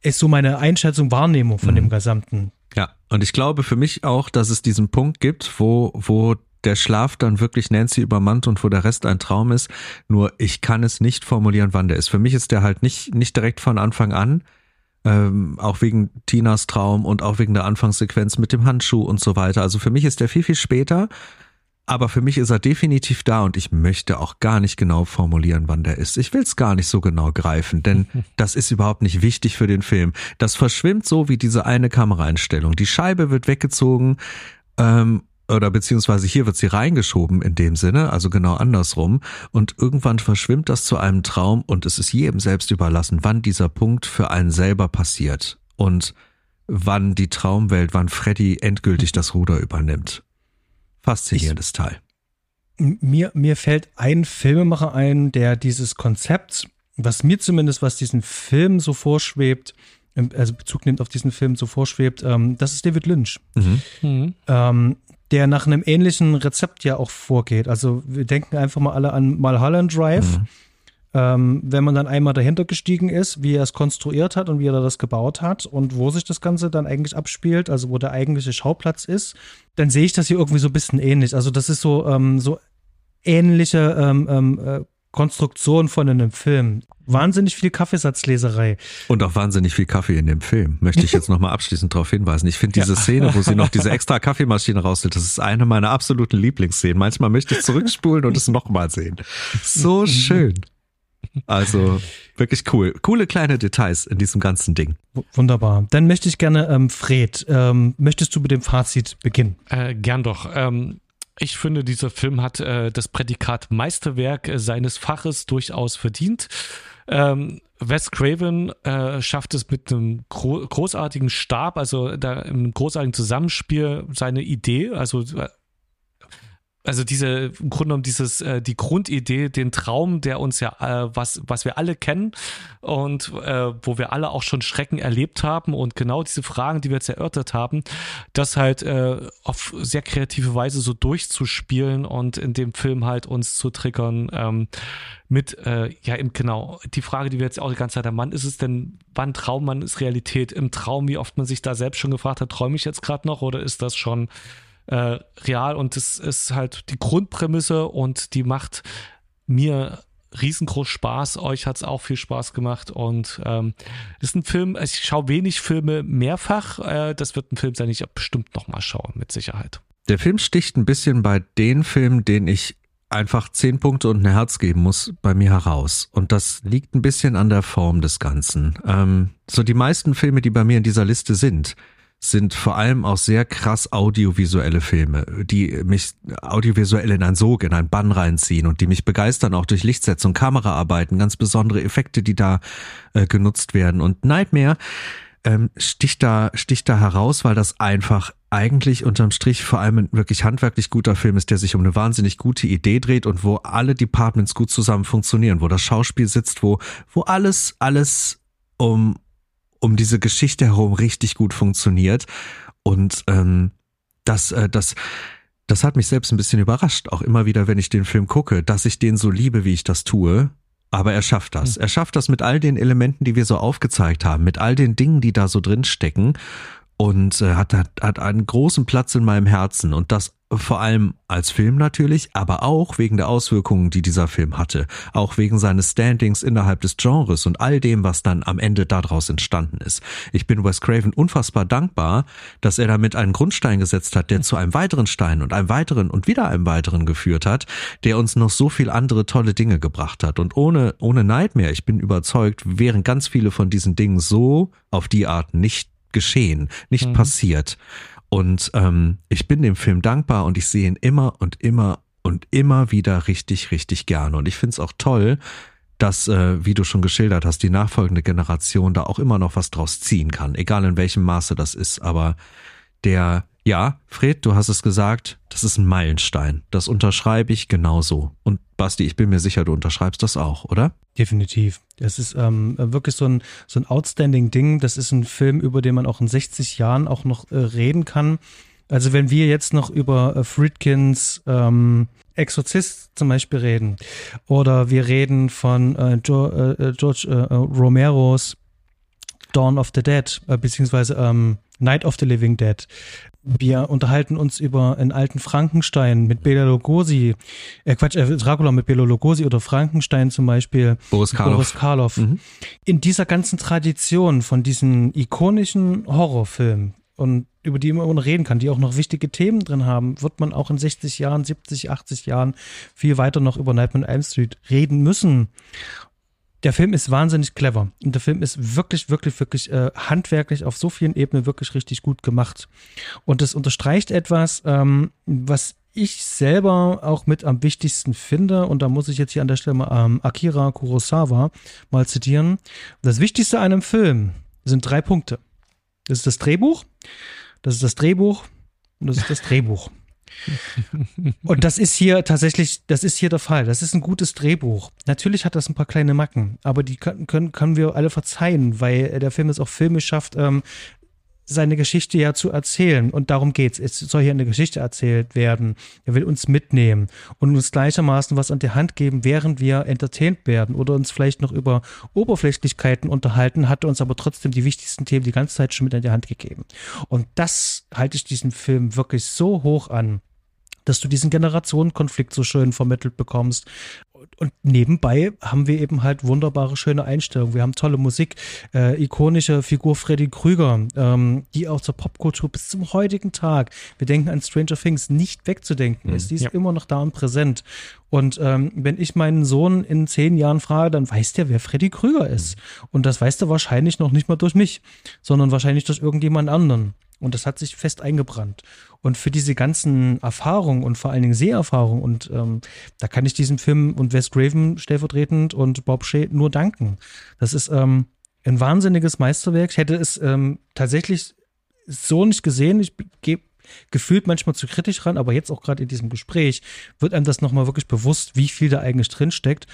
ist so meine Einschätzung, Wahrnehmung von mhm. dem Gesamten. Ja, und ich glaube für mich auch, dass es diesen Punkt gibt, wo, wo der Schlaf dann wirklich Nancy übermannt und wo der Rest ein Traum ist. Nur ich kann es nicht formulieren, wann der ist. Für mich ist der halt nicht, nicht direkt von Anfang an. Ähm, auch wegen Tinas Traum und auch wegen der Anfangssequenz mit dem Handschuh und so weiter. Also für mich ist der viel, viel später. Aber für mich ist er definitiv da und ich möchte auch gar nicht genau formulieren, wann der ist. Ich will es gar nicht so genau greifen, denn das ist überhaupt nicht wichtig für den Film. Das verschwimmt so wie diese eine Kameraeinstellung. Die Scheibe wird weggezogen ähm, oder beziehungsweise hier wird sie reingeschoben in dem Sinne, also genau andersrum. Und irgendwann verschwimmt das zu einem Traum und es ist jedem selbst überlassen, wann dieser Punkt für einen selber passiert und wann die Traumwelt, wann Freddy endgültig das Ruder übernimmt. Faszinierendes ich, Teil. Mir, mir fällt ein Filmemacher ein, der dieses Konzept, was mir zumindest, was diesen Film so vorschwebt, also Bezug nimmt auf diesen Film so vorschwebt, ähm, das ist David Lynch. Mhm. Mhm. Ähm, der nach einem ähnlichen Rezept ja auch vorgeht. Also wir denken einfach mal alle an Mulholland Drive. Mhm. Ähm, wenn man dann einmal dahinter gestiegen ist, wie er es konstruiert hat und wie er das gebaut hat und wo sich das Ganze dann eigentlich abspielt, also wo der eigentliche Schauplatz ist, dann sehe ich das hier irgendwie so ein bisschen ähnlich. Also das ist so, ähm, so ähnliche ähm, ähm, äh, Konstruktion von einem Film. Wahnsinnig viel Kaffeesatzleserei. Und auch wahnsinnig viel Kaffee in dem Film. Möchte ich jetzt nochmal abschließend darauf hinweisen. Ich finde diese ja. Szene, wo sie noch diese extra Kaffeemaschine rausnimmt, das ist eine meiner absoluten Lieblingsszenen. Manchmal möchte ich zurückspulen und es nochmal sehen. So schön. Also wirklich cool. Coole kleine Details in diesem ganzen Ding. Wunderbar. Dann möchte ich gerne, ähm, Fred, ähm, möchtest du mit dem Fazit beginnen? Äh, gern doch. Ähm, ich finde, dieser Film hat äh, das Prädikat Meisterwerk äh, seines Faches durchaus verdient. Ähm, Wes Craven äh, schafft es mit einem gro großartigen Stab, also da im großartigen Zusammenspiel seine Idee, also äh, also diese im Grunde genommen dieses äh, die Grundidee, den Traum, der uns ja äh, was was wir alle kennen und äh, wo wir alle auch schon Schrecken erlebt haben und genau diese Fragen, die wir jetzt erörtert haben, das halt äh, auf sehr kreative Weise so durchzuspielen und in dem Film halt uns zu triggern ähm, mit äh, ja eben genau die Frage, die wir jetzt auch die ganze Zeit haben, wann ist es denn, wann Traum, wann ist Realität? Im Traum, wie oft man sich da selbst schon gefragt hat, träume ich jetzt gerade noch oder ist das schon äh, real und das ist halt die Grundprämisse und die macht mir riesengroß Spaß. Euch hat es auch viel Spaß gemacht und ähm, ist ein Film, ich schaue wenig Filme mehrfach. Äh, das wird ein Film sein, den ich bestimmt nochmal schaue, mit Sicherheit. Der Film sticht ein bisschen bei den Filmen, den ich einfach zehn Punkte und ein Herz geben muss, bei mir heraus. Und das liegt ein bisschen an der Form des Ganzen. Ähm, so die meisten Filme, die bei mir in dieser Liste sind, sind vor allem auch sehr krass audiovisuelle Filme, die mich audiovisuell in ein Sog, in einen Bann reinziehen und die mich begeistern, auch durch Lichtsetzung, Kameraarbeiten, ganz besondere Effekte, die da äh, genutzt werden. Und Nightmare ähm, sticht da sticht da heraus, weil das einfach eigentlich unterm Strich vor allem ein wirklich handwerklich guter Film ist, der sich um eine wahnsinnig gute Idee dreht und wo alle Departments gut zusammen funktionieren, wo das Schauspiel sitzt, wo wo alles alles um um diese Geschichte herum richtig gut funktioniert. Und ähm, das äh, das das hat mich selbst ein bisschen überrascht, auch immer wieder, wenn ich den Film gucke, dass ich den so liebe, wie ich das tue, aber er schafft das. Er schafft das mit all den Elementen, die wir so aufgezeigt haben, mit all den Dingen, die da so drin stecken und äh, hat, hat, hat einen großen Platz in meinem Herzen und das vor allem als Film natürlich, aber auch wegen der Auswirkungen, die dieser Film hatte, auch wegen seines Standings innerhalb des Genres und all dem, was dann am Ende daraus entstanden ist. Ich bin Wes Craven unfassbar dankbar, dass er damit einen Grundstein gesetzt hat, der zu einem weiteren Stein und einem weiteren und wieder einem weiteren geführt hat, der uns noch so viel andere tolle Dinge gebracht hat. Und ohne, ohne Nightmare, ich bin überzeugt, wären ganz viele von diesen Dingen so auf die Art nicht geschehen, nicht mhm. passiert. Und ähm, ich bin dem Film dankbar und ich sehe ihn immer und immer und immer wieder richtig, richtig gerne. Und ich finde es auch toll, dass, äh, wie du schon geschildert hast, die nachfolgende Generation da auch immer noch was draus ziehen kann, egal in welchem Maße das ist. Aber der ja, Fred, du hast es gesagt, das ist ein Meilenstein. Das unterschreibe ich genauso. Und Basti, ich bin mir sicher, du unterschreibst das auch, oder? Definitiv. Das ist ähm, wirklich so ein, so ein outstanding Ding. Das ist ein Film, über den man auch in 60 Jahren auch noch äh, reden kann. Also wenn wir jetzt noch über äh, Friedkins ähm, Exorzist zum Beispiel reden oder wir reden von äh, jo, äh, George äh, Romeros Dawn of the Dead, äh, beziehungsweise ähm, Night of the Living Dead. Wir unterhalten uns über einen alten Frankenstein mit Bela Lugosi, äh Quatsch, äh, Dracula mit Bela Lugosi oder Frankenstein zum Beispiel. Boris Karloff. Boris Karloff. Mhm. In dieser ganzen Tradition von diesen ikonischen Horrorfilmen und über die man reden kann, die auch noch wichtige Themen drin haben, wird man auch in 60 Jahren, 70, 80 Jahren viel weiter noch über Nightmare on Elm Street reden müssen der Film ist wahnsinnig clever und der Film ist wirklich, wirklich, wirklich äh, handwerklich auf so vielen Ebenen wirklich richtig gut gemacht. Und das unterstreicht etwas, ähm, was ich selber auch mit am wichtigsten finde, und da muss ich jetzt hier an der Stelle mal ähm, Akira Kurosawa mal zitieren. Das Wichtigste an einem Film sind drei Punkte. Das ist das Drehbuch, das ist das Drehbuch und das ist das Drehbuch. Und das ist hier tatsächlich, das ist hier der Fall. Das ist ein gutes Drehbuch. Natürlich hat das ein paar kleine Macken, aber die können, können, können wir alle verzeihen, weil der Film es auch filmisch schafft, ähm, seine Geschichte ja zu erzählen. Und darum geht's. Es soll hier eine Geschichte erzählt werden. Er will uns mitnehmen und uns gleichermaßen was an die Hand geben, während wir entertained werden oder uns vielleicht noch über Oberflächlichkeiten unterhalten, hat uns aber trotzdem die wichtigsten Themen die ganze Zeit schon mit an die Hand gegeben. Und das halte ich diesem Film wirklich so hoch an dass du diesen Generationenkonflikt so schön vermittelt bekommst. Und nebenbei haben wir eben halt wunderbare, schöne Einstellungen. Wir haben tolle Musik, äh, ikonische Figur Freddy Krüger, ähm, die auch zur Popkultur bis zum heutigen Tag, wir denken an Stranger Things, nicht wegzudenken mhm. ist. Die ist ja. immer noch da und präsent. Und ähm, wenn ich meinen Sohn in zehn Jahren frage, dann weiß der, wer Freddy Krüger ist. Mhm. Und das weiß der wahrscheinlich noch nicht mal durch mich, sondern wahrscheinlich durch irgendjemand anderen. Und das hat sich fest eingebrannt. Und für diese ganzen Erfahrungen und vor allen Dingen Seherfahrungen und ähm, da kann ich diesem Film und Wes Craven stellvertretend und Bob Shea nur danken. Das ist ähm, ein wahnsinniges Meisterwerk. Ich hätte es ähm, tatsächlich so nicht gesehen. Ich gebe gefühlt manchmal zu kritisch ran, aber jetzt auch gerade in diesem Gespräch wird einem das nochmal wirklich bewusst, wie viel da eigentlich drin steckt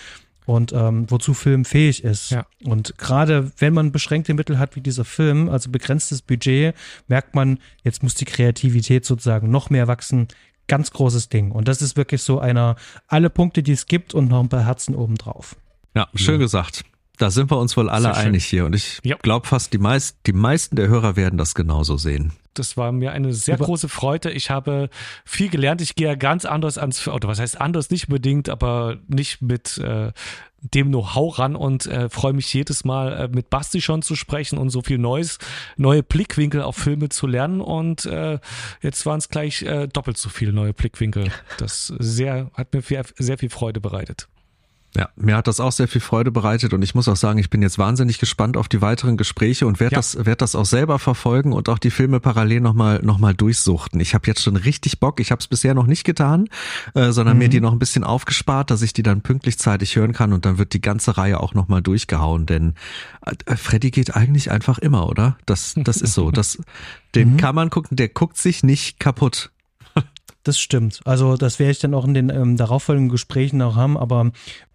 und ähm, wozu Film fähig ist. Ja. Und gerade wenn man beschränkte Mittel hat wie dieser Film, also begrenztes Budget, merkt man, jetzt muss die Kreativität sozusagen noch mehr wachsen. Ganz großes Ding. Und das ist wirklich so einer, alle Punkte, die es gibt und noch ein paar Herzen obendrauf. Ja, schön ja. gesagt. Da sind wir uns wohl alle einig hier. Und ich ja. glaube fast, die, meist, die meisten der Hörer werden das genauso sehen. Das war mir eine sehr aber große Freude. Ich habe viel gelernt. Ich gehe ganz anders ans, oder was heißt anders, nicht unbedingt, aber nicht mit äh, dem Know-how ran und äh, freue mich jedes Mal äh, mit Basti schon zu sprechen und so viel Neues, neue Blickwinkel auf Filme zu lernen. Und äh, jetzt waren es gleich äh, doppelt so viele neue Blickwinkel. Das sehr, hat mir sehr, sehr viel Freude bereitet. Ja, mir hat das auch sehr viel Freude bereitet und ich muss auch sagen, ich bin jetzt wahnsinnig gespannt auf die weiteren Gespräche und werde Ja. das, werd das auch selber verfolgen und auch die Filme parallel nochmal noch mal durchsuchten. Ich habe jetzt schon richtig Bock, ich habe es bisher noch nicht getan, äh, sondern Mhm. mir die noch ein bisschen aufgespart, dass ich die dann pünktlich zeitig hören kann und dann wird die ganze Reihe auch nochmal durchgehauen, denn äh, Freddy geht eigentlich einfach immer, oder? Das, das ist so. Das, den Mhm. kann man gucken, der guckt sich nicht kaputt. Das stimmt. Also das werde ich dann auch in den ähm, darauffolgenden Gesprächen auch haben. Aber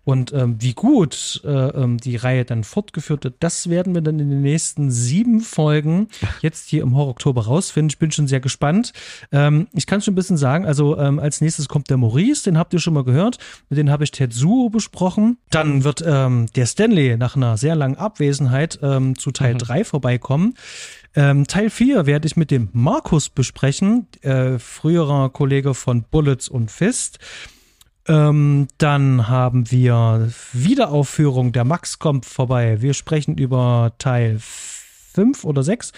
und ähm, wie gut äh, ähm, die Reihe dann fortgeführt wird, das werden wir dann in den nächsten sieben Folgen jetzt hier im Horror Oktober rausfinden. Ich bin schon sehr gespannt. Ähm, ich kann schon ein bisschen sagen, also ähm, als nächstes kommt der Maurice, den habt ihr schon mal gehört. Mit dem habe ich Tetsuo besprochen. Dann wird ähm, der Stanley nach einer sehr langen Abwesenheit ähm, zu Teil 3 vorbeikommen. Ähm, Teil 4 werde ich mit dem Markus besprechen, äh, früherer Kollege von Bullets und Fist. Ähm, dann haben wir Wiederaufführung. Der Max kommt vorbei. Wir sprechen über Teil 5 oder 6.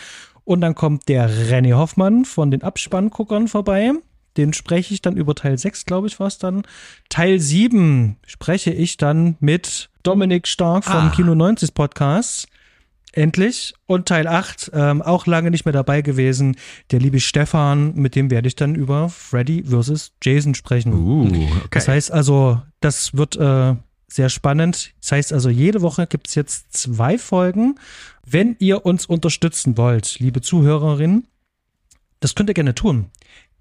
Und dann kommt der René Hoffmann von den Abspannguckern vorbei. Den spreche ich dann über Teil 6, glaube ich, war es dann. Teil 7 spreche ich dann mit Dominik Stark vom Ah. Kino 90 Podcast. Endlich. Und Teil 8, ähm, auch lange nicht mehr dabei gewesen. Der liebe Stefan, mit dem werde ich dann über Freddy vs. Jason sprechen. Uh, okay. Das heißt also, das wird äh, sehr spannend. Das heißt also, jede Woche gibt es jetzt zwei Folgen. Wenn ihr uns unterstützen wollt, liebe Zuhörerinnen, das könnt ihr gerne tun.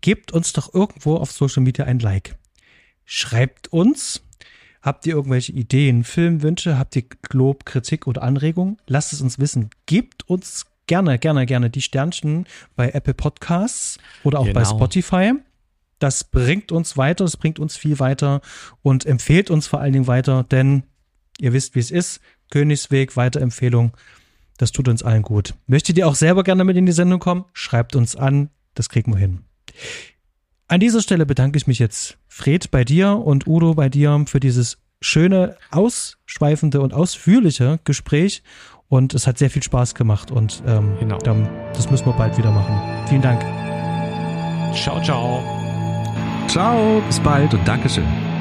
Gebt uns doch irgendwo auf Social Media ein Like. Schreibt uns. Habt ihr irgendwelche Ideen, Filmwünsche? Habt ihr Lob, Kritik oder Anregungen? Lasst es uns wissen. Gebt uns gerne, gerne, gerne die Sternchen bei Apple Podcasts oder auch bei Genau. Spotify. Das bringt uns weiter, das bringt uns viel weiter und empfehlt uns vor allen Dingen weiter, denn ihr wisst, wie es ist. Königsweg, Weiterempfehlung. Das tut uns allen gut. Möchtet ihr auch selber gerne mit in die Sendung kommen? Schreibt uns an. Das kriegen wir hin. An dieser Stelle bedanke ich mich jetzt, Fred, bei dir und Udo bei dir für dieses schöne, ausschweifende und ausführliche Gespräch. Und es hat sehr viel Spaß gemacht und ähm, Genau. dann, das müssen wir bald wieder machen. Vielen Dank. Ciao, ciao. Ciao, bis bald und Dankeschön.